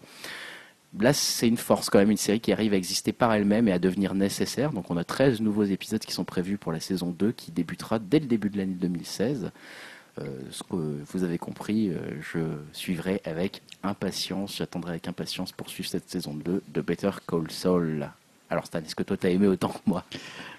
Là, c'est une force quand même, une série qui arrive à exister par elle-même et à devenir nécessaire. Donc on a 13 nouveaux épisodes qui sont prévus pour la saison 2, qui débutera dès le début de l'année 2016. Euh, ce que vous avez compris, euh, je suivrai avec impatience, j'attendrai avec impatience pour suivre cette saison 2 de Better Call Saul. Alors Stan, est-ce que toi t'as aimé autant que moi?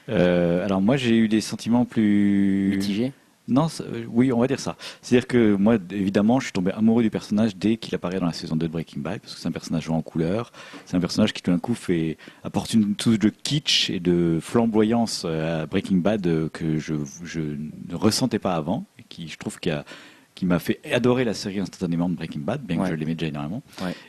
Alors moi j'ai eu des sentiments plus... Mitigés? Non, euh, oui, on va dire ça. C'est-à-dire que moi, évidemment, je suis tombé amoureux du personnage dès qu'il apparaît dans la saison 2 de Breaking Bad, parce que c'est un personnage en couleur. C'est un personnage qui tout d'un coup fait, apporte une touche de kitsch et de flamboyance euh, à Breaking Bad euh, que je, je ne ressentais pas avant, et qui, je trouve, qu'il a qui m'a fait adorer la série instantanément de Breaking Bad, bien que je l'aimais déjà énormément.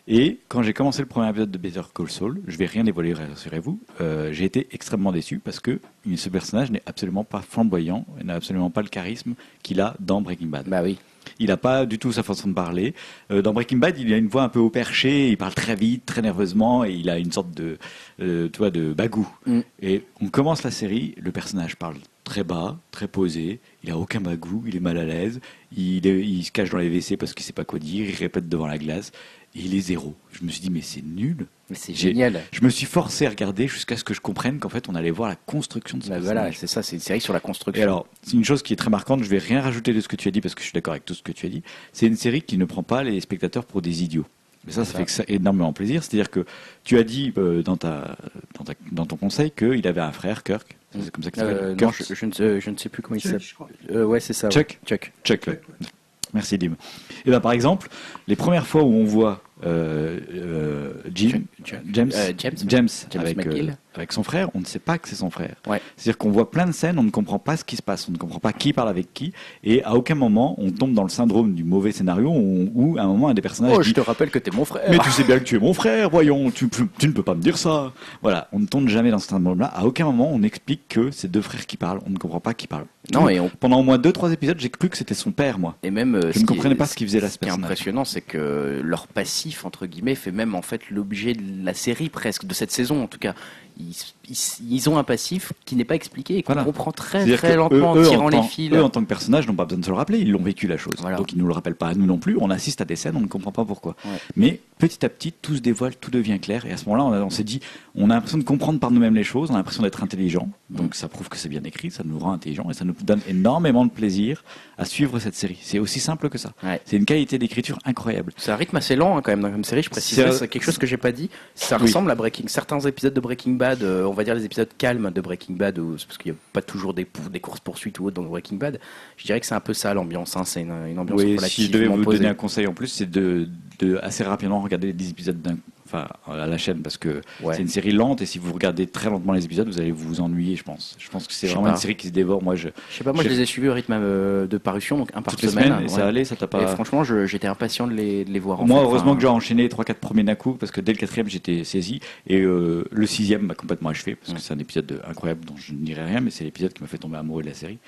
Et quand j'ai commencé le premier épisode de Better Call Saul, je vais rien dévoiler, rassurez-vous, euh, j'ai été extrêmement déçu parce que ce personnage n'est absolument pas flamboyant, n'a absolument pas le charisme qu'il a dans Breaking Bad. Bah oui. Il n'a pas du tout sa façon de parler. Euh, dans Breaking Bad, il a une voix un peu au perché, il parle très vite, très nerveusement, et il a une sorte de, euh, tu de bagou. Mm. Et on commence la série, le personnage parle très bas, très posé, il a aucun bagou, il est mal à l'aise, il, il se cache dans les WC parce qu'il sait pas quoi dire, il répète devant la glace, et il est zéro. Je me suis dit, mais c'est nul. Mais c'est génial. Je me suis forcé à regarder jusqu'à ce que je comprenne qu'en fait, on allait voir la construction de ce bah Voilà, c'est ça, c'est une série sur la construction. Et alors, c'est une chose qui est très marquante, je vais rien rajouter de ce que tu as dit parce que je suis d'accord avec tout ce que tu as dit. C'est une série qui ne prend pas les spectateurs pour des idiots. Mais ça, ça, fait que ça énormément plaisir. C'est-à-dire que tu as dit euh, dans, ta, dans, ta, dans, ton conseil qu'il avait un frère, Kirk. C'est comme ça qu'il s'appelle. Euh, non, je, je, ne, je, ne, sais plus comment il s'appelle. Euh, ouais, c'est ça. Chuck. Chuck. Chuck. Merci Dim. Et ben par exemple, les premières fois où on voit euh, euh, Jim, James, euh, James, James, avec, avec, son frère, on ne sait pas que c'est son frère. Ouais. C'est-à-dire qu'on voit plein de scènes, on ne comprend pas ce qui se passe, on ne comprend pas qui parle avec qui, et à aucun moment on tombe dans le syndrome du mauvais scénario où, à un moment un des personnages. Oh, je te rappelle que tu es mon frère. Mais tu sais bien que tu es mon frère, voyons, tu, tu ne peux pas me dire ça. Voilà, on ne tombe jamais dans ce syndrome-là. À aucun moment on explique que c'est deux frères qui parlent, on ne comprend pas qui parle. Non, et pendant au moins deux trois épisodes, j'ai cru que c'était son père, moi. Et même, je ne comprenais pas ce qu'il faisait là. Ce qui est impressionnant, c'est que leur passif entre guillemets fait même en fait l'objet de la série presque, de cette saison en tout cas. Ils, ils, ont un passif qui n'est pas expliqué et qu'on comprend très très lentement en tirant les fils. Eux, en tant que personnages, n'ont pas besoin de se le rappeler, ils l'ont vécu la chose. Donc ils nous le rappellent pas à nous non plus. On assiste à des scènes, on ne comprend pas pourquoi. Mais petit à petit, tout se dévoile, tout devient clair. Et à ce moment-là, on, s'est dit, on a l'impression de comprendre par nous-mêmes les choses, on a l'impression d'être intelligent. Donc ça prouve que c'est bien écrit, ça nous rend intelligents et ça nous donne énormément de plaisir à suivre cette série. C'est aussi simple que ça. C'est une qualité d'écriture incroyable. C'est un rythme assez lent hein, quand même dans une série. Je précise, c'est quelque chose que j'ai pas dit. Ça ressemble à Breaking. Certains épisodes de Breaking Bad, euh, va dire les épisodes calmes de Breaking Bad, parce qu'il n'y a pas toujours des, des courses poursuites ou autres dans Breaking Bad. Je dirais que c'est un peu ça l'ambiance. Hein. C'est une, ambiance oui, Si je devais vous donner un conseil en plus, c'est de, de assez rapidement regarder les épisodes d'un enfin à la chaîne parce que c'est une série lente et si vous regardez très lentement les épisodes vous allez vous ennuyer je pense. Je pense que c'est vraiment une série qui se dévore. Moi je je sais pas moi je les ai suivis au rythme euh, de parution donc un par semaine et ça allait ça t'a pas et franchement j'étais impatient de les, de les voir moi heureusement que j'ai enchaîné les 3-4 premiers d'un coup parce que dès le quatrième j'étais saisi et euh, le sixième m'a complètement achevé parce que c'est un épisode incroyable dont je ne dirai rien mais c'est l'épisode qui m'a fait tomber amoureux de la série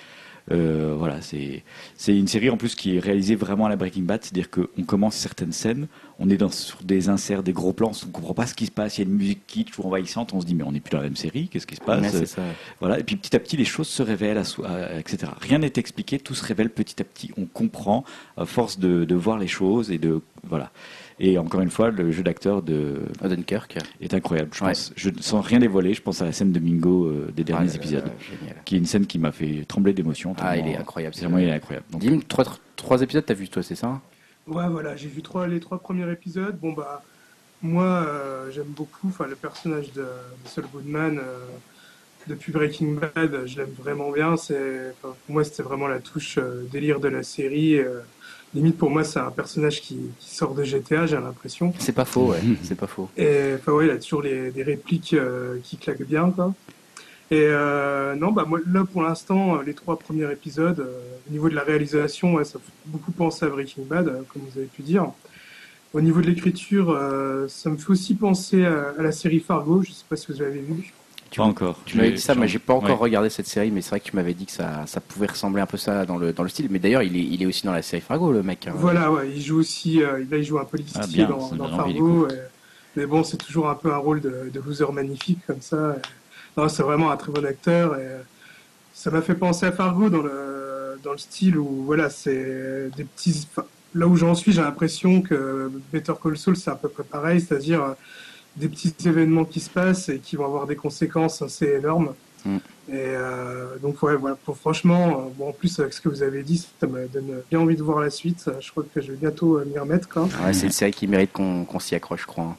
euh, voilà, c'est c'est une série en plus qui est réalisée vraiment à la Breaking Bad, c'est-à-dire qu'on commence certaines scènes, on est dans, sur des inserts, des gros plans, on comprend pas ce qui se passe, il y a une musique qui toujours envahissante, on se dit mais on n'est plus dans la même série, qu'est-ce qui se passe Voilà, et puis petit à petit les choses se révèlent, etc. Rien n'est expliqué, tout se révèle petit à petit, on comprend à force de, de voir les choses et de voilà. Et encore une fois, le jeu d'acteur de Dunkirk est incroyable. Je pense, je sens rien dévoiler. Je pense à la scène de Mingo euh, des derniers ah, épisodes, qui est une scène qui m'a fait trembler d'émotion. Ah, il est incroyable. C'est vraiment il est incroyable. Donc, Dim, trois, trois épisodes, t'as vu toi, c'est ça Ouais, voilà, j'ai vu trois, les trois premiers épisodes. Bon bah, moi, euh, j'aime beaucoup. Enfin, le personnage de, Saul Goodman. Euh, depuis Breaking Bad, je l'aime vraiment bien. C'est, pour moi, c'était vraiment la touche délire de la série limite pour moi c'est un personnage qui, sort de GTA j'ai l'impression. C'est pas faux ouais c'est pas faux. Et enfin ouais il a toujours les, des répliques euh, qui claquent bien quoi. Et euh, non bah moi là pour l'instant les trois premiers épisodes euh, au niveau de la réalisation ouais, ça fait beaucoup penser à Breaking Bad comme vous avez pu dire. Au niveau de l'écriture ça me fait aussi penser à, à, la série Fargo je sais pas si vous avez vu tu, encore. Tu m'avais dit ça, mais j'ai pas encore regardé cette série, mais c'est vrai que tu m'avais dit que ça, ça pouvait ressembler un peu ça dans le, dans le style. Mais d'ailleurs, il est, il est aussi dans la série Fargo, le mec. Hein. Voilà, ouais, il joue aussi, euh, il joue un policier ah, dans, dans Fargo. mais bon, c'est toujours un peu un rôle de, de loser magnifique comme ça. Non, c'est vraiment un très bon acteur. Et ça m'a fait penser à Fargo dans le, dans le style où, voilà, c'est des petits. Là où j'en suis, j'ai l'impression que Better Call Saul, c'est à peu près pareil, c'est-à-dire des petits événements qui se passent et qui vont avoir des conséquences assez énormes. Mm. Et euh, donc ouais, voilà, pour, franchement, euh, bon, en plus avec ce que vous avez dit, ça me donne bien envie de voir la suite. Je crois que je vais bientôt euh, m'y remettre. Quoi. Ouais, c'est une série qui mérite qu'on s'y accroche, je crois. Hein.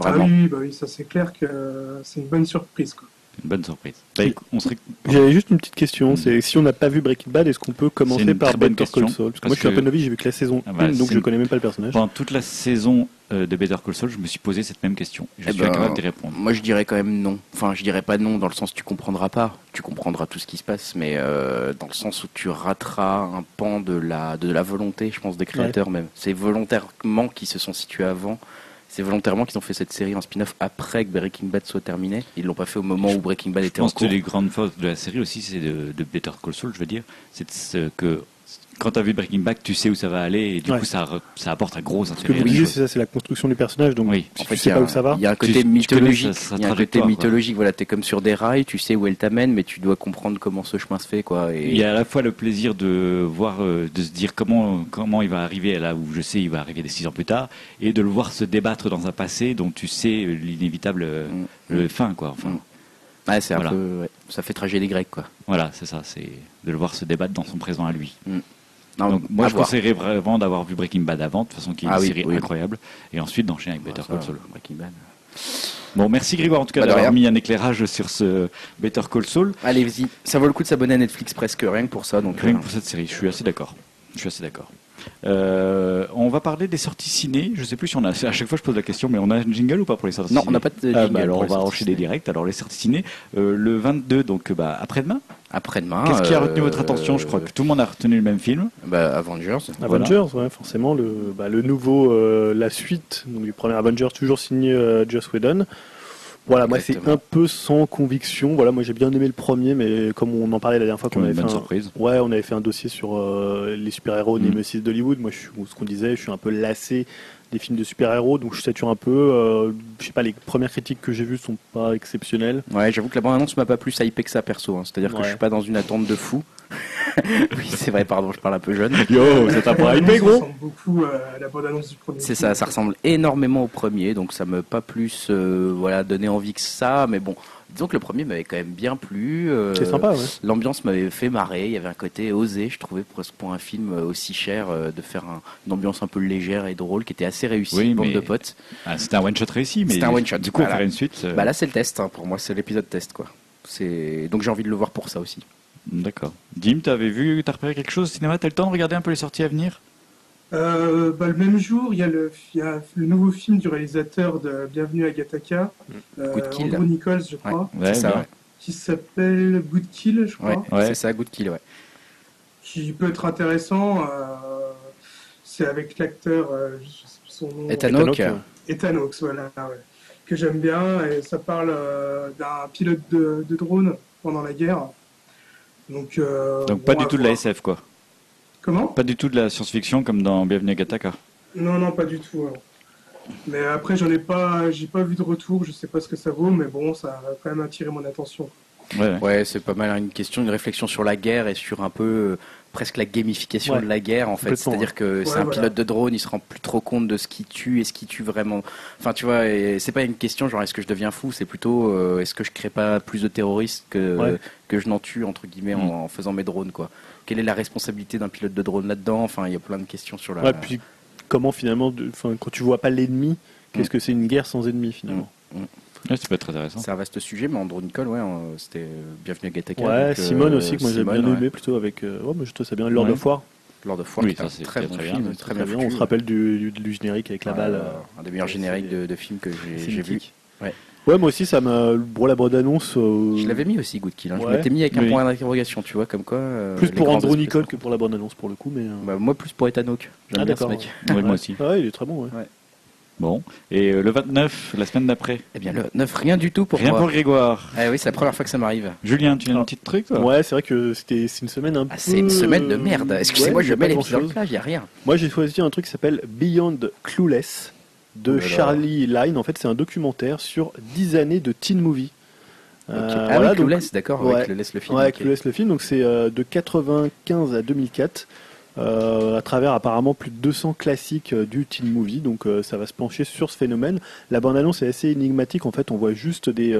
Ah Vraiment. Ah oui, bah oui, ça c'est clair que c'est une bonne surprise. Quoi. Une bonne surprise. Bah, J'avais juste une petite question. Mm. C'est si on n'a pas vu Breaking Bad, est-ce qu'on peut commencer par Better Call Saul? Parce que moi, je suis un peu novice, j'ai vu que la saison 1, ah bah, donc je ne connais même pas le personnage. Pendant toute la saison euh, de Better Call Saul, je me suis posé cette même question. Je eh suis ben, incapable d'y répondre. Moi, je dirais quand même non. Enfin, je dirais pas non dans le sens où tu comprendras pas. Tu comprendras tout ce qui se passe, mais euh, dans le sens où tu rateras un pan de la de la volonté, je pense, des créateurs même. C'est volontairement qui se sont situés avant c'est volontairement qu'ils ont fait cette série en spin-off après que Breaking Bad soit terminé. Ils l'ont pas fait au moment où Breaking Bad était en cours. Je pense que les grandes forces de la série aussi, c'est de, de, Better Call Saul, je veux dire, c'est que quand tu as vu Breaking Bad, tu sais où ça va aller et du coup ça, ça apporte un gros intérêt. Ce que vous c'est ça, c'est la construction du personnage. Donc oui. en fait, tu sais pas où ça va. Il y a un côté mythologique. Il y a un côté mythologique. Voilà, t'es comme sur des rails, tu sais où elle t'amène, mais tu dois comprendre comment ce chemin se fait, quoi. Et... Il y a à la fois le plaisir de voir, euh, de se dire comment comment il va arriver là où je sais il va arriver des six ans plus tard, et de le voir se débattre dans un passé dont tu sais l'inévitable mm. le fin, quoi. Enfin. Mm. Ouais, c'est un peu, ça fait tragédie grecque, quoi. Voilà, c'est ça, c'est de le voir se débattre dans son présent à lui. Donc, moi, je conseillerais vraiment d'avoir vu Breaking Bad avant, de toute façon, qui est une ah série incroyable, et ensuite d'enchaîner avec Better Call Saul. Breaking Bad. Bon, merci Grégoire en tout cas bah, d'avoir mis un éclairage sur ce Better Call Saul. Allez-y, ça vaut le coup de s'abonner à Netflix presque rien que pour ça. Donc, rien que euh, pour cette série, je suis assez d'accord. Je suis assez d'accord. Euh, on va parler des sorties ciné. Je sais plus si on a. À chaque fois, je pose la question, mais on a un jingle ou pas pour les sorties Non, on n'a pas de jingle. Ah, bah, alors, on va enchaîner direct. Alors, les sorties ciné, euh, le 22, donc bah, après-demain. Après-demain. Qu'est-ce qui a retenu votre attention? Je crois que tout le monde a retenu le même film. Bah, Avengers. Avengers, ouais, forcément. Le, bah, le nouveau, la suite donc, du premier Avengers, toujours signé Joss Whedon. Voilà, moi c'est un peu sans conviction. Voilà, moi j'ai bien aimé le premier, mais comme on en parlait la dernière fois qu'on avait fait un, ouais, on avait fait un dossier sur euh, les super-héros mmh. Nemesis d'Hollywood. Moi, je ce qu'on disait, je suis un peu lassé des films de super-héros, donc je sature un peu. Euh, je sais pas, les premières critiques que j'ai vues sont pas exceptionnelles. Ouais, j'avoue que la bande-annonce m'a pas plus hypé que ça perso. Hein. C'est-à-dire que je suis pas dans une attente de fou. *laughs* oui, c'est vrai, pardon, je parle un peu jeune. Yo, c'est un pas hypé, gros. beaucoup euh, la bande-annonce du premier. C'est ça, ça ressemble énormément au premier, donc ça me pas plus euh, voilà donné envie que ça, mais bon. Disons que le premier m'avait quand même bien plu. Euh, c'est sympa, ouais. L'ambiance m'avait fait marrer. Il y avait un côté osé, je trouvais, pour un film aussi cher, de faire une ambiance un peu légère et drôle, qui était assez réussi. Oui, bande de potes. Ah, c'était un one shot réussi, mais c'était un one shot. Du coup, on une suite. Bah là, c'est le test. Hein, pour moi, c'est l'épisode test, quoi. Donc j'ai envie de le voir pour ça aussi. D'accord. Dim, tu avais vu, tu as repéré quelque chose au cinéma? Tu as le temps de regarder un peu les sorties à venir? Euh, bah, le même jour, il y, a le, le nouveau film du réalisateur de Bienvenue à Gataka, mm. euh, Andrew Nichols, je crois, qui s'appelle Good Kill, je crois. Ouais, c'est ça, Good Kill, ouais. Qui peut être intéressant. Euh, c'est avec l'acteur, euh, je sais plus son nom. Ethan Hawke. Ethan Hawke, voilà, que j'aime bien. Et ça parle d'un pilote de, de drone pendant la guerre. Donc, euh, Donc pas du tout de la SF, quoi. Comment Pas du tout de la science-fiction comme dans Bienvenue à Gataka. Non, non, pas du tout. Hein. Mais après, j'en ai pas, j'ai pas vu de retour. Je sais pas ce que ça vaut, mais bon, ça a quand même attiré mon attention. Ouais, ouais c'est pas mal une question, une réflexion sur la guerre et sur un peu euh, presque la gamification de la guerre en fait. C'est-à-dire que c'est un pilote de drone, il se rend plus trop compte de ce qui tue et ce qui tue vraiment. Enfin, tu vois, c'est pas une question genre est-ce que je deviens fou, c'est plutôt euh, est-ce que je crée pas plus de terroristes que que je n'en tue entre guillemets mm. en, faisant mes drones quoi. Quelle est la responsabilité d'un pilote de drone là-dedans? Enfin, il y a plein de questions sur la. Puis comment finalement, enfin, quand tu vois pas l'ennemi, qu'est-ce mm. que c'est une guerre sans ennemi finalement? Mm. Ouais, c'est pas très intéressant. C'est un vaste sujet, mais Andrew Nicole, ouais, c'était euh, Bienvenue à Gataka. Ouais, avec, Simone aussi, que moi j'ai bien aimé plutôt avec. Euh, ouais, mais je trouve ça bien, Lord of War. Lord of War, oui, ça, c'est très, bon très film, très, bien. On se rappelle du, du, générique avec la balle. Euh, un des meilleurs génériques de, de films que j'ai vu. Ouais. Ouais, moi aussi, ça m'a. Bon, la bande annonce. Je l'avais mis aussi, Good Kill. Hein. Je m'étais mis avec un point d'interrogation, tu vois, comme quoi. plus pour Andrew Nicole que pour la bande annonce, pour le coup, mais. Bah, moi, plus pour Ethan Hawke. J'aime ah, bien ce mec. moi aussi. Ouais, il est très bon, ouais. Bon, et euh, le 29, la semaine d'après? Eh bien, le 9, rien du tout pour rien moi. Rien pour Grégoire. Eh oui, c'est la première fois que ça m'arrive. Julien, tu as un petit truc toi? Ouais, c'est vrai que c'était c'est une semaine un ah, peu. C'est une semaine de merde. Excusez-moi, je mets les pieds dans le plat, il n'y a rien. Moi, j'ai choisi un truc qui s'appelle Beyond Clueless de oh Charlie Line. En fait, c'est un documentaire sur 10 années de teen movie. Euh, ah oui, Clueless, d'accord, ouais, Clueless le film. Ouais, Clueless le film, donc c'est euh, de 95 à 2004. Euh, à travers apparemment plus de 200 classiques euh, du teen movie. Donc euh, ça va se pencher sur ce phénomène. La bande-annonce est assez énigmatique. En fait, on voit juste des,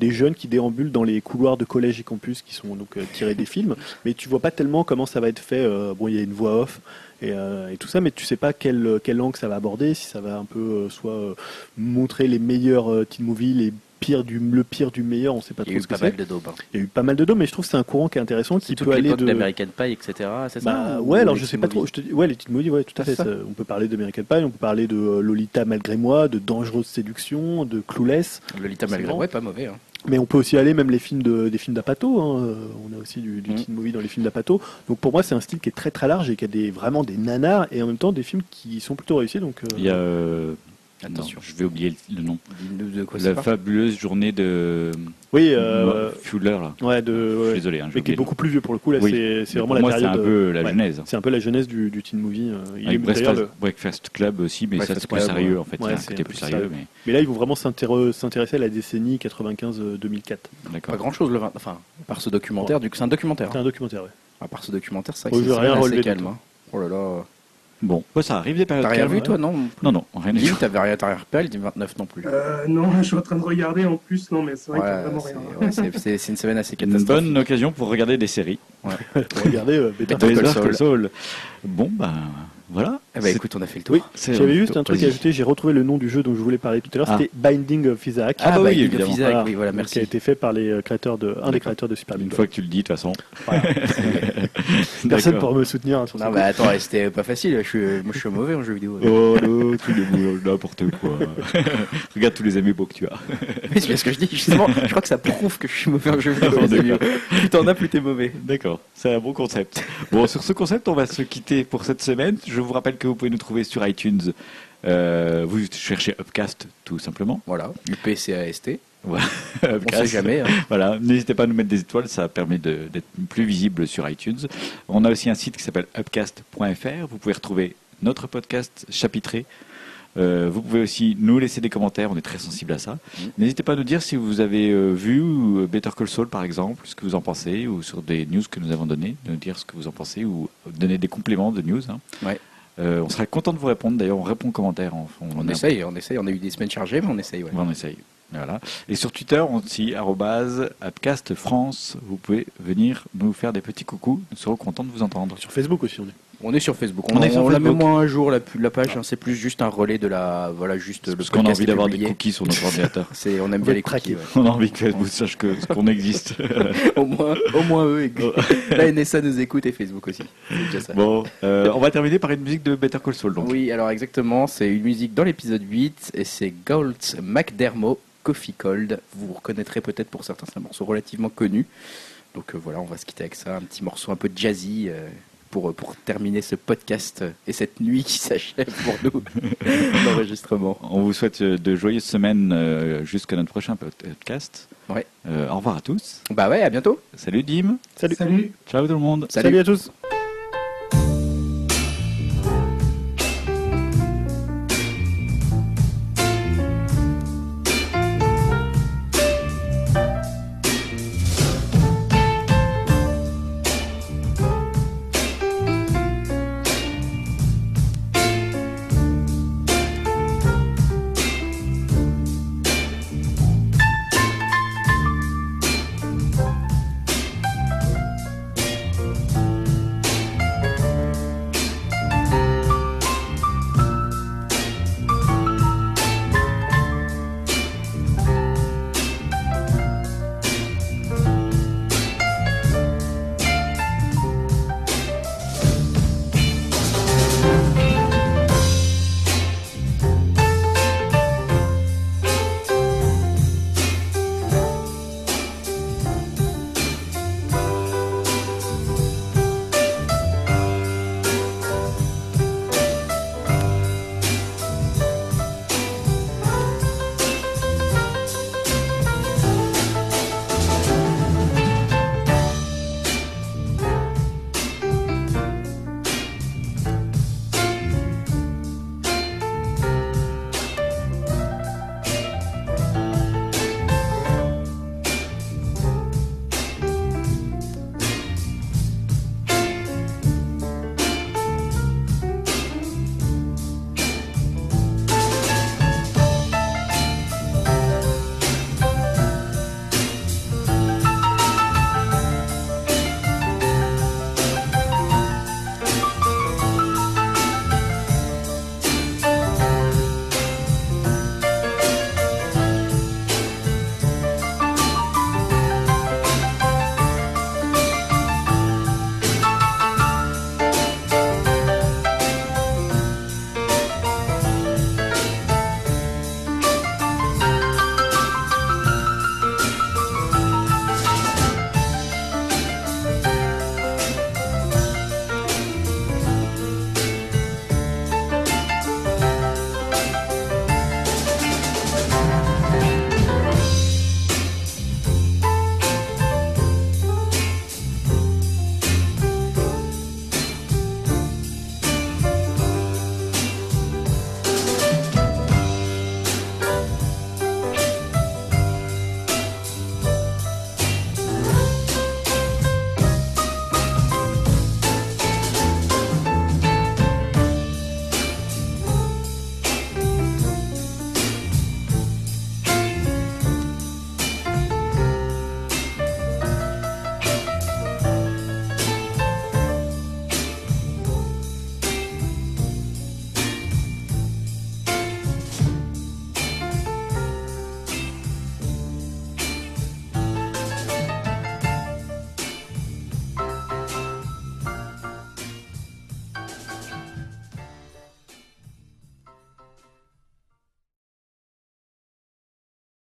des jeunes qui déambulent dans les couloirs de collège et campus qui sont donc tirés des films. Mais tu vois pas tellement comment ça va être fait. bon, il y a une voix off. Et, et, tout ça, mais tu sais pas quelle, quelle langue ça va aborder, si ça va un peu soit montrer les meilleurs teen movies, les pire du, le pire du meilleur, on sait pas trop ce que c'est. Il y a eu pas mal de daubes. Hein. Il y a eu pas mal de daubes, mais je trouve que c'est un courant qui est intéressant, qui peut aller de d'American Pie, etc. C'est ça bah, Ouais, alors je sais pas trop. Je te ouais, les petites movies, ouais, tout à fait. on peut parler d'American Pie, on peut parler de euh, Lolita malgré moi, de Dangereuse séduction, de Clueless. Lolita malgré moi, pas mauvais. Hein. Mais on peut aussi aller même les films de, des films d'Apato. Hein. On a aussi du, du mm. teen movie dans les films d'Apato. Donc pour moi, c'est un style qui est très très large et qui a des, vraiment des nanars et en même temps des films qui sont plutôt réussis. Donc euh, il y a euh, Attention, je vais oublier le nom. De, quoi La fabuleuse journée de. Oui, euh, Fuller là. Ouais, de. Je suis désolé. Hein, mais qui est beaucoup plus vieux pour le coup. Là, c'est vraiment la moi, période. C'est un peu la genèse. C'est un peu la genèse du, du teen movie. Euh, il Avec Breakfast, le... Breakfast, Club aussi, mais ça c'est plus sérieux en fait. Ouais, c'est plus sérieux. Mais... mais... là, ils vont vraiment s'intéresser à la décennie 95-2004. D'accord. Pas grand chose le 20. Enfin, par ce documentaire. C'est un documentaire. C'est un documentaire, ouais. À part ce documentaire, ça. Rien relevé calme. Hein. Oh là là. Bon, bah, ça arrive des périodes T'as rien vu, toi, non Non, non, rien du tout. t'avais rien, t'as rien repéré le 29 non plus. Euh, non, *laughs* je suis en train de regarder en plus, non, mais c'est vrai qu'il y a Ouais, vraiment c'est rien. ouais, c'est- une semaine assez *laughs* Une catastrophique. bonne occasion pour regarder des séries. *laughs* Regardez, euh, Better Call Better Saul. Call Saul. Bon, bah voilà. Eh ben, C'est- écoute, on a fait le tour. Oui, J'avais juste un truc à ajouter, j'ai retrouvé le nom du jeu dont je voulais parler tout à l'heure, Ah. c'était Binding of Isaac. Ah, bah oui, Binding of. Isaac, oui, voilà, merci. Qui a été fait par les euh, créateurs de, un des créateurs de Super Une Meat Boy. fois que tu le dis, de toute façon. *laughs* Personne pour me soutenir hein, sur Non, coup. attends, c'était pas facile. Je suis, moi, je suis mauvais en jeu vidéo. Oh non, tu le n'importe quoi. *laughs* Regarde tous les amis beaux que tu as. Mais c'est bien ce que je dis, justement. Je crois que ça prouve que je suis mauvais en jeu vidéo. Plus t'en as, plus t'es mauvais. D'accord, c'est un bon concept. Bon, sur ce concept, on va se quitter pour cette semaine. Je vous rappelle que vous pouvez nous trouver sur iTunes. Euh, vous cherchez Upcast tout simplement. Voilà, UPCAST. Voilà. *laughs* On sait jamais. hein. Voilà, n'hésitez pas à nous mettre des étoiles, ça permet d'être plus visible sur iTunes. On a aussi un site qui s'appelle upcast.fr. Vous pouvez retrouver notre podcast chapitré. Euh, vous pouvez aussi nous laisser des commentaires, on est très sensible à ça. Mhm. N'hésitez pas à nous dire si vous avez euh, vu Better Call Saul par exemple, ce que vous en pensez, ou sur des news que nous avons données, de nous dire ce que vous en pensez, ou donner des compléments de news. hein. Ouais. Euh, on serait content de vous répondre, d'ailleurs on répond aux commentaires. On, On essaye, on essaye. On a eu des semaines chargées, mais on essaye. Ouais. on essaye. Voilà. Et sur Twitter, on dit arrobase Upcast France. Vous pouvez venir nous faire des petits coucous. Nous serons contents de vous entendre. Sur Facebook aussi, on est. On est sur Facebook. On On, est sur on la met Facebook. moins un jour la, pu- la page. hein. C'est plus juste un relais de la. Voilà, juste le Parce qu'on a podcast envie est d'avoir des publié. cookies sur notre *laughs* ordinateur. C'est, on aime On bien les cookies. ouais. On a envie que Facebook sache que- qu'on existe. *laughs* au moins, au moins eux. *laughs* La NSA nous écoute et Facebook aussi. C'est déjà ça. bon, euh, on va terminer par une musique de Better Call Saul. Donc. Oui, alors exactement, c'est une musique dans l'épisode 8 et c'est Galt McDermott, Coffee Cold. Vous reconnaîtrez peut-être pour certains, c'est un morceau relativement connu. Donc euh, voilà, on va se quitter avec ça, un petit morceau un peu jazzy euh, pour, pour terminer ce podcast euh, et cette nuit qui s'achève pour nous *laughs* l'enregistrement. On vous souhaite euh, de joyeuses semaines euh, jusqu'à notre prochain podcast. Ouais. Euh, au revoir à tous. Bah ouais, à bientôt. Salut Dim. Salut. Salut Ciao tout le monde. Salut. Salut à tous.